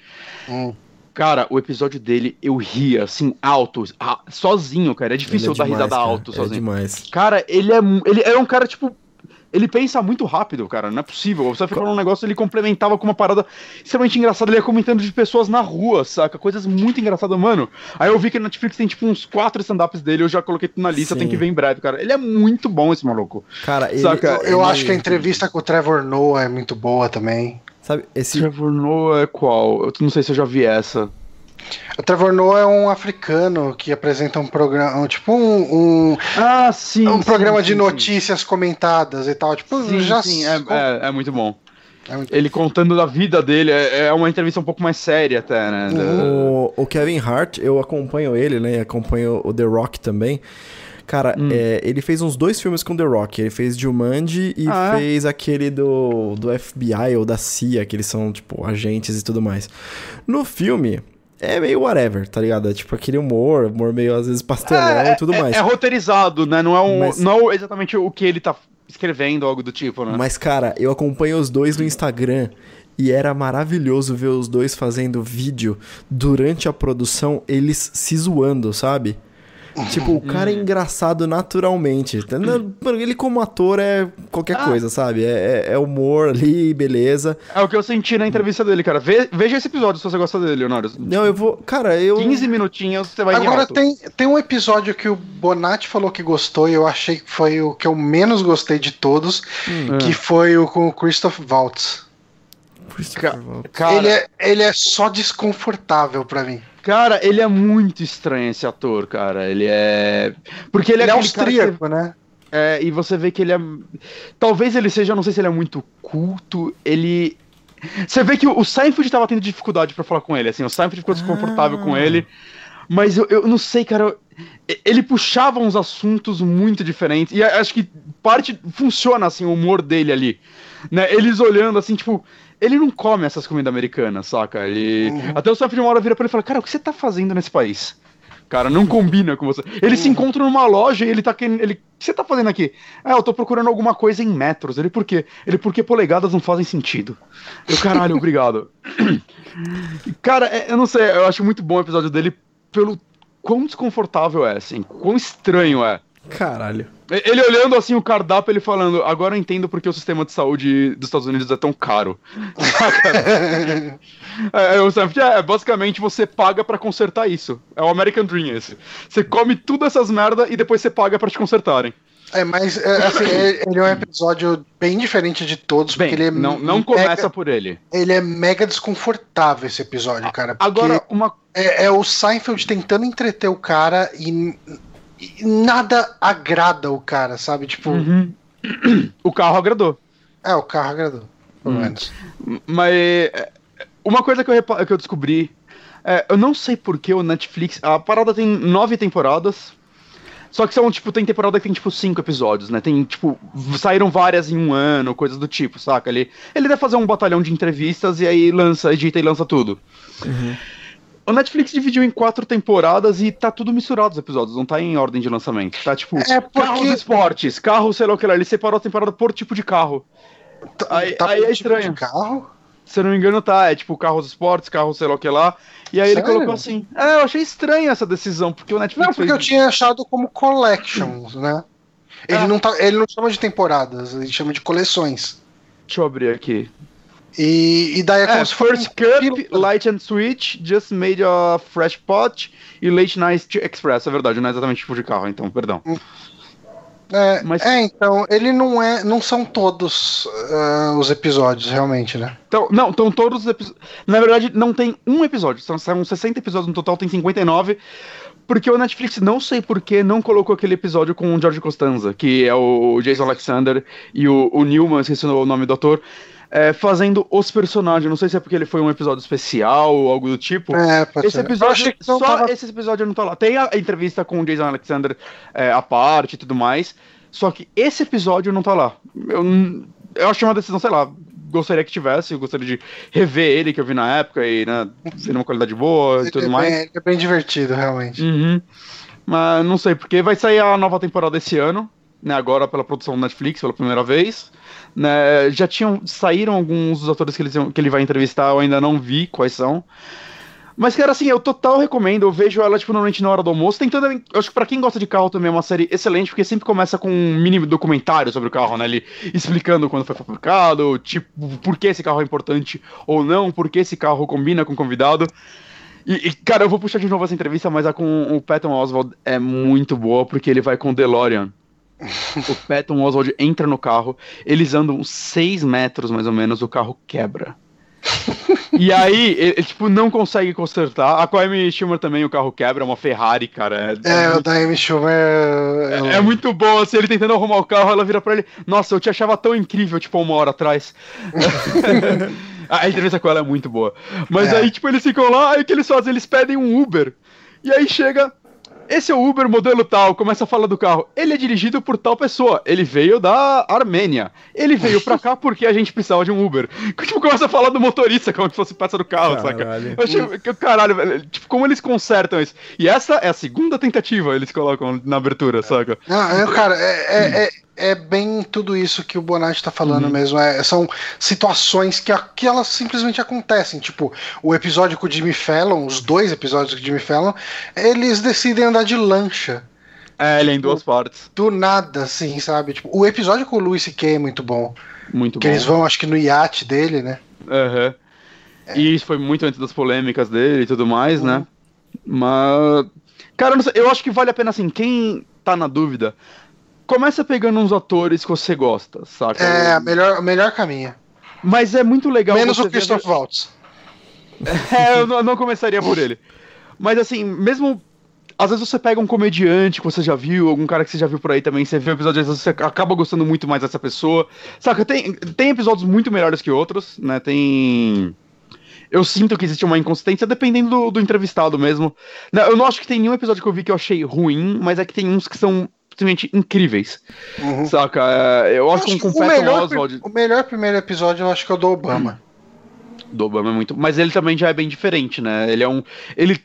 Hum. Cara, o episódio dele, eu ria, assim, alto, sozinho, cara. É difícil ele é eu demais, dar risada cara. alto é sozinho. É demais. Cara, ele é, ele é um cara, tipo, ele pensa muito rápido, cara. Não é possível. Você falando um negócio, ele complementava com uma parada extremamente engraçada. Ele ia comentando de pessoas na rua, saca? Coisas muito engraçadas, mano. Aí eu vi que na Netflix tem tipo uns quatro stand-ups dele. Eu já coloquei tudo na lista, Sim. tem que ver em breve, cara. Ele é muito bom, esse maluco. Cara, ele, saca? Eu, eu ele... acho que a entrevista com o Trevor Noah é muito boa também. Sabe, esse. Trevor Noah é qual? Eu não sei se eu já vi essa. O Trevor Noah é um africano que apresenta um programa, tipo um, um ah, sim, um sim, programa sim, de notícias comentadas e tal, tipo sim, já sim, é, é, é, muito bom. É muito- Ele contando da vida dele, é, é uma entrevista um pouco mais séria até, né? O, o Kevin Hart, eu acompanho ele, né? e Acompanho o The Rock também. Cara, Hum. é, ele fez uns dois filmes com The Rock. Ele fez Jumanji e Ah, é? fez aquele do, do FBI ou da CIA, que eles são, tipo, agentes e tudo mais. No filme, é meio whatever, tá ligado? É tipo aquele humor, humor meio às vezes pastelão e tudo é, mais. é roteirizado, né? Não é, um, Mas- não é exatamente o que ele tá escrevendo, algo do tipo, né? Mas, cara, eu acompanho os dois no Instagram e era maravilhoso ver os dois fazendo vídeo durante a produção, eles se zoando, sabe? Tipo, o cara é engraçado naturalmente. Ele, como ator, é qualquer Ah. coisa, sabe? É, é- é humor ali, beleza. É o que eu senti na entrevista dele, cara. Ve- veja esse episódio se você gosta dele, Leonardo. Não, eu vou. Cara, eu. 15 minutinhos você vai Agora tem, tem um episódio que o Bonatti falou que gostou e eu achei que foi o que eu menos gostei de todos, Hum. que foi o com o Christoph Waltz. Christopher Waltz. Cara, Ele, é, ele é só desconfortável pra mim. Cara, ele é muito estranho esse ator, cara. Ele é. Porque ele, Ele, é aquele cara que austríaco, né? É, e você vê que ele é. Talvez ele seja, não sei se ele é muito culto, ele. Você vê que o Seinfeld tava tendo dificuldade pra falar com ele, assim, o Seinfeld ficou desconfortável Ah. com ele. Mas eu, eu não sei, cara. eu- Ele puxava uns assuntos muito diferentes. E acho que parte. Funciona, assim, o humor dele ali. Né? Eles olhando, assim, tipo. Ele não come essas comidas americanas, saca? Ele... Uhum. Até o Seinfeld uma hora vira pra ele e fala: Cara, o que você tá fazendo nesse país? Cara, não combina com você. Eles Uhum. se encontram numa loja e ele tá querendo. Ele, o que você tá fazendo aqui? Ah, eu tô procurando alguma coisa em metros. Ele, por quê? Ele, porque polegadas não fazem sentido. Eu, caralho, obrigado. Cara, é- eu não sei, eu acho muito bom o episódio dele pelo quão desconfortável é, assim, quão estranho é. Caralho. Ele olhando assim o cardápio, ele falando, agora eu entendo porque o sistema de saúde dos Estados Unidos é tão caro. É, eu sempre, é, basicamente você paga pra consertar isso. É o American Dream esse. Você come tudo essas merda e depois você paga pra te consertarem. É, mas é, assim, é- ele é um episódio bem diferente de todos, Bem, porque ele é não, não mega- começa por ele. Ele é mega desconfortável esse episódio, cara. Porque Agora, uma. é, é o Seinfeld tentando entreter o cara e nada agrada o cara, sabe? Tipo, Uhum. O carro agradou. é, o carro agradou, pelo Hum. menos. Mas é, uma coisa que eu, que eu descobri, é, eu não sei por que o Netflix. A parada tem nove temporadas. Só que são, tipo, tem temporada que tem, tipo, cinco episódios, né? Tem, tipo, saíram várias em um ano, coisas do tipo, saca? Ele, ele deve fazer um batalhão de entrevistas e aí lança, edita e lança tudo. O Netflix dividiu em quatro temporadas e tá tudo misturado os episódios, não tá em ordem de lançamento. Tá, tipo, É porque- carros esportes, carro, sei lá o que lá. Ele separou a temporada por tipo de carro. Aí- aí é com estranho. Tipo de carro? Se eu não me engano, tá. É tipo carros esportes, carro sei lá o que lá. E aí ele Sério? colocou assim. É, eu achei estranha essa decisão, porque o Netflix Não, porque eu fez. tinha achado como collections, né? Ele, Ah. não tá, ele não chama de temporadas, ele chama de coleções. Deixa eu abrir aqui. E, e daí é como É, se fosse First um Cup. Light and Sweet, Just Made a Fresh Pot e Late Night Express. É verdade, não é exatamente tipo de carro, então, perdão. É, Mas- é, então, ele não é. Não são todos ah, os episódios, realmente, né? Então, não, estão todos os episódios. Na verdade, não tem um episódio. São, são 60 episódios no total, tem 59. Porque o Netflix, não sei porquê, não colocou aquele episódio com o George Costanza, que é o Jason Alexander e o, o Newman, esqueci o nome do ator, é, fazendo os personagens. Não sei se é porque ele foi um episódio especial ou algo do tipo. É, pode Esse ser. Episódio, só tava- esse episódio não tá lá. Tem a entrevista com o Jason Alexander é, à parte e tudo mais, só que esse episódio não tá lá. Eu, eu achei uma decisão, sei lá, gostaria que tivesse, eu gostaria de rever ele, que eu vi na época, e, né, ser uma qualidade boa e Ele tudo é mais. bem- ele é bem divertido, realmente. Uhum. Mas não sei, porque vai sair a nova temporada esse ano, né? Agora pela produção do Netflix, pela primeira vez. Né, já tinham. Saíram alguns dos atores que ele, que ele vai entrevistar, eu ainda não vi quais são. Mas, cara, assim, eu total recomendo. Eu vejo ela, tipo, normalmente na hora do almoço. Tem toda. Eu acho que pra quem gosta de carro também é uma série excelente, porque sempre começa com um mini documentário sobre o carro, né? Ele explicando quando foi fabricado, tipo, por que esse carro é importante ou não, por que esse carro combina com o convidado. E, e, cara, eu vou puxar de novo essa entrevista, mas a com o Patton Oswald é muito boa, porque ele vai com o DeLorean. O Patton Oswald entra no carro, eles andam 6 metros mais ou menos, o carro quebra. e aí, ele, tipo, não consegue consertar. A com a Amy Schumer também o carro quebra, é uma Ferrari, cara. É, é o da Amy Schumer. É, é, muito bom, assim, ele tentando arrumar o carro, ela vira pra ele, nossa, eu te achava tão incrível, tipo, uma hora atrás. a entrevista com ela é muito boa. Mas é. aí, tipo, eles ficam lá, aí o que eles fazem? Eles pedem um Uber. E aí chega esse é o Uber modelo tal, começa a falar do carro. Ele é dirigido por tal pessoa. Ele veio da Armênia. Ele veio pra cá porque a gente precisava de um Uber. Tipo, começa a falar do motorista, como se fosse peça do carro, caralho. saca? Eu achei, que, caralho, velho, tipo, como eles consertam isso. E essa é a segunda tentativa, eles colocam na abertura, saca? Não, cara, é, é, é é bem tudo isso que o Bonatti tá falando uhum. mesmo. É, são situações que, que elas simplesmente acontecem. Tipo, o episódio com o Jimmy Fallon, os dois episódios com o Jimmy Fallon, eles decidem andar de lancha. É, ele é em duas partes. Do nada, assim, sabe? Tipo, o episódio com o Louis C.K. é muito bom. Muito que bom. Que eles vão, acho que no iate dele, né? Aham. Uhum. É. E isso foi muito antes das polêmicas dele e tudo mais, uhum. né? Mas. Cara, eu, eu acho que vale a pena, assim, quem tá na dúvida começa pegando uns atores que você gosta, saca? É, melhor, melhor caminho. Mas é muito legal. Menos o Christoph ver... Waltz. é, eu não, não começaria por ele. Mas assim, mesmo às vezes você pega um comediante que você já viu, algum cara que você já viu por aí também, você vê o episódio, às vezes você acaba gostando muito mais dessa pessoa. Saca, tem, tem episódios muito melhores que outros, né? Tem. Eu sinto que existe uma inconsistência dependendo do, do entrevistado mesmo. Eu não acho que tem nenhum episódio que eu vi que eu achei ruim, mas é que tem uns que são simplesmente incríveis. Uhum. Saca? É, eu acho, que um o melhor, Oswald... o melhor primeiro episódio eu acho que é o do Obama. Do Obama é muito. Mas ele também já é bem diferente, né? Ele é um. Ele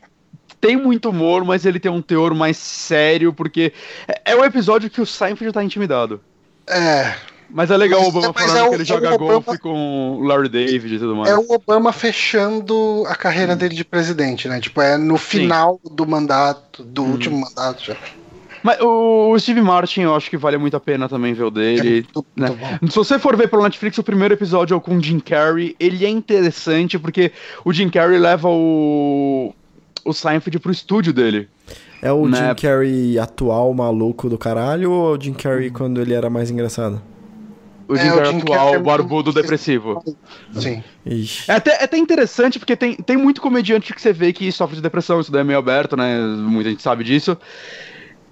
tem muito humor, mas ele tem um teor mais sério, porque é, é um episódio que o Seinfeld tá intimidado. É. Mas é legal mas, o Obama é, falando é o, que ele joga Obama, golfe com o Larry David e tudo mais. É o Obama fechando a carreira hum. dele de presidente, né? Tipo, é no final Sim. do mandato, do hum. último mandato já. Mas o, Steve Martin, eu acho que vale muito a pena também ver o dele. É né? Se você for ver pelo Netflix, o primeiro episódio é o com o Jim Carrey. Ele é interessante porque o Jim Carrey leva o, o Seinfeld pro estúdio dele. É o né? Jim Carrey atual maluco do caralho ou o Jim Carrey hum. quando ele era mais engraçado? O Jim é, Carrey atual, Carrey barbudo depressivo. Sim. É até, é até interessante, porque tem, tem muito comediante que você vê que sofre de depressão, isso daí é meio aberto, né? Muita gente sabe disso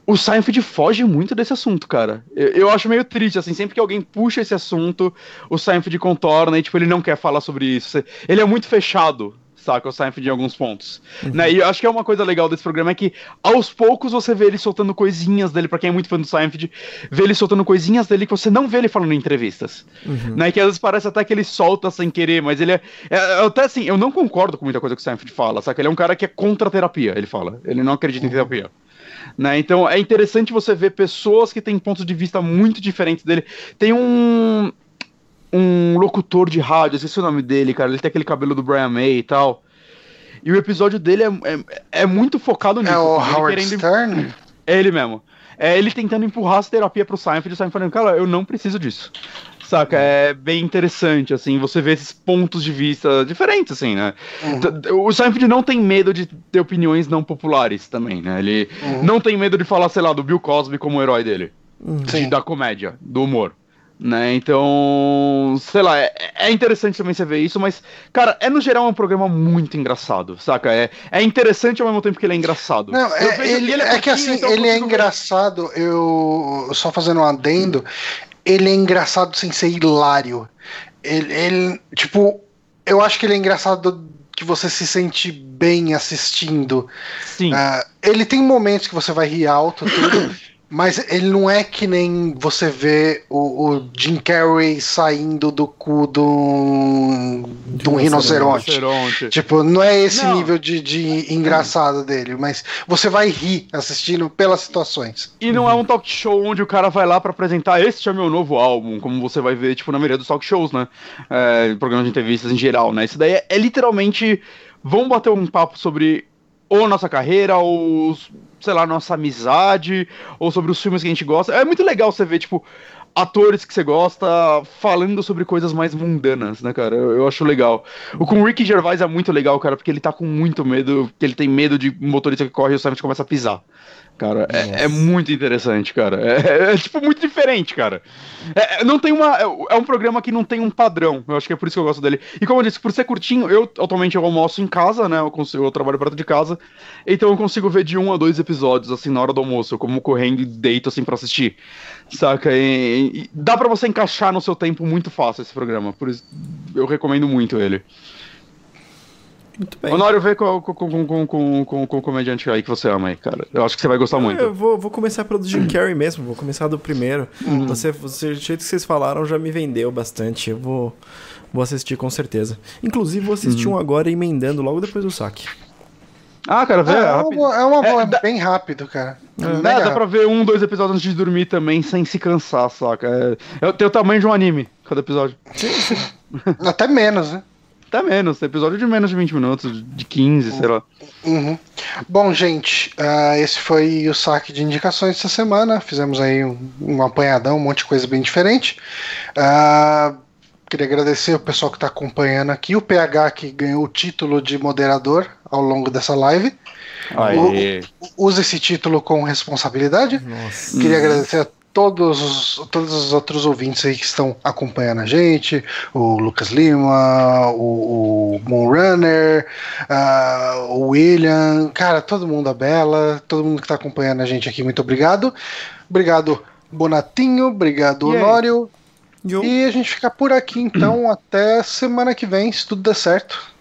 o Seinfeld foge muito desse assunto, cara. Eu, eu, acho meio triste, assim, sempre que alguém puxa esse assunto, o Seinfeld contorna e, tipo, ele não quer falar sobre isso. Ele é muito fechado, saca, o Seinfeld em alguns pontos. Uhum. Né? E eu acho que é uma coisa legal desse programa é que, aos poucos, você vê ele soltando coisinhas dele, para quem é muito fã do Seinfeld, vê ele soltando coisinhas dele que você não vê ele falando em entrevistas. Uhum. Né? Que às vezes parece até que ele solta sem querer, mas ele é, é. Até assim, eu não concordo com muita coisa que o Seinfeld fala, saca? Ele é um cara que é contra a terapia, ele fala. Ele não acredita uhum. em terapia. Né? Então é interessante você ver pessoas que têm pontos de vista muito diferentes dele. Tem um um locutor de rádio, esqueci o nome dele, cara. Ele tem aquele cabelo do Brian May e tal. E o episódio dele é, é, é muito focado nisso. É o Howard querendo... Stern? É ele mesmo. É ele tentando empurrar essa terapia pro Seinfeld e o Seinfeld falando, cara, eu não preciso disso. Saca? É bem interessante, assim, você vê esses pontos de vista diferentes, assim, né? Uhum. O Seinfeld não tem medo de ter opiniões não populares também, né? Ele uhum. não tem medo de falar, sei lá, do Bill Cosby como o herói dele. Uhum. Da comédia, do humor. Né? Então, sei lá, é, é, interessante também você ver isso, mas, cara, é no geral um programa muito engraçado, saca? É, é interessante ao mesmo tempo que ele é engraçado. Não, é, ele, ele é, é que assim, então ele é engraçado, eu só fazendo um adendo, ele é engraçado sem ser hilário. Ele, ele, tipo, eu acho que ele é engraçado que você se sente bem assistindo. Sim. Uh, ele tem momentos que você vai rir alto, tudo. Mas ele não é que nem você vê o, o Jim Carrey saindo do cu de um, de um rinoceronte. rinoceronte. Tipo, não é esse não. nível de, de engraçado dele, mas você vai rir assistindo pelas situações. E não é um talk show onde o cara vai lá para apresentar este é meu novo álbum, como você vai ver, tipo, na maioria dos talk shows, né? É, programas de entrevistas em geral, né? Isso daí é, é literalmente. Vamos bater um papo sobre ou nossa carreira, ou sei lá, nossa amizade, ou sobre os filmes que a gente gosta. É muito legal você ver, tipo, atores que você gosta falando sobre coisas mais mundanas, né, cara? Eu, eu, acho legal. O com o Ricky Gervais é muito legal, cara, porque ele tá com muito medo, que ele tem medo de motorista que corre e o Simon começa a pisar. Cara, é, é, muito interessante, cara. É, é, é tipo, muito diferente, cara. É, é não tem uma. É, um programa que não tem um padrão. Eu acho que é por isso que eu gosto dele. E como eu disse, por ser curtinho, eu atualmente eu almoço em casa, né? Eu, consigo, eu trabalho perto de casa. Então eu consigo ver de um a dois episódios, assim, na hora do almoço. Eu como correndo e deito, assim, pra assistir. Saca? E, e dá para você encaixar no seu tempo muito fácil esse programa. Por isso eu recomendo muito ele. Muito bem. Honório, vê com, com, com, com, com, com, com o comediante aí que você ama aí, cara. Eu acho que você vai gostar muito. Eu vou, vou começar pelo Jim Carrey mesmo, vou começar do primeiro. Uhum. Você, você, o jeito que vocês falaram já me vendeu bastante. Eu vou, vou assistir com certeza. Inclusive, vou assistir uhum. um agora emendando logo depois do saque. Ah, cara, vê. É, é, uma, é, uma, é, bem rápido, cara. É, dá, dá pra ver um, dois episódios antes de dormir também, sem se cansar, saca? É, é, tem o tamanho de um anime, cada episódio. Até menos, né? Até menos, episódio de menos de 20 minutos, de 15, sei lá. Uhum. Bom, gente, uh, esse foi o saque de indicações dessa semana. Fizemos aí um, um apanhadão, um monte de coisa bem diferente. Uh, queria agradecer o pessoal que está acompanhando aqui, o PH que ganhou o título de moderador ao longo dessa live. O, use esse título com responsabilidade. Nossa. Queria agradecer a todos os, todos os outros ouvintes aí que estão acompanhando a gente, o Lucas Lima, o, o Moonrunner, uh, o William, cara, todo mundo, a Bela, todo mundo que está acompanhando a gente aqui, muito obrigado. Obrigado, Bonatinho, obrigado, Honório. E a gente fica por aqui então até semana que vem, se tudo der certo.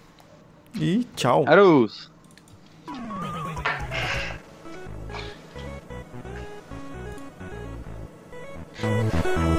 E tchau. Arus. Oh,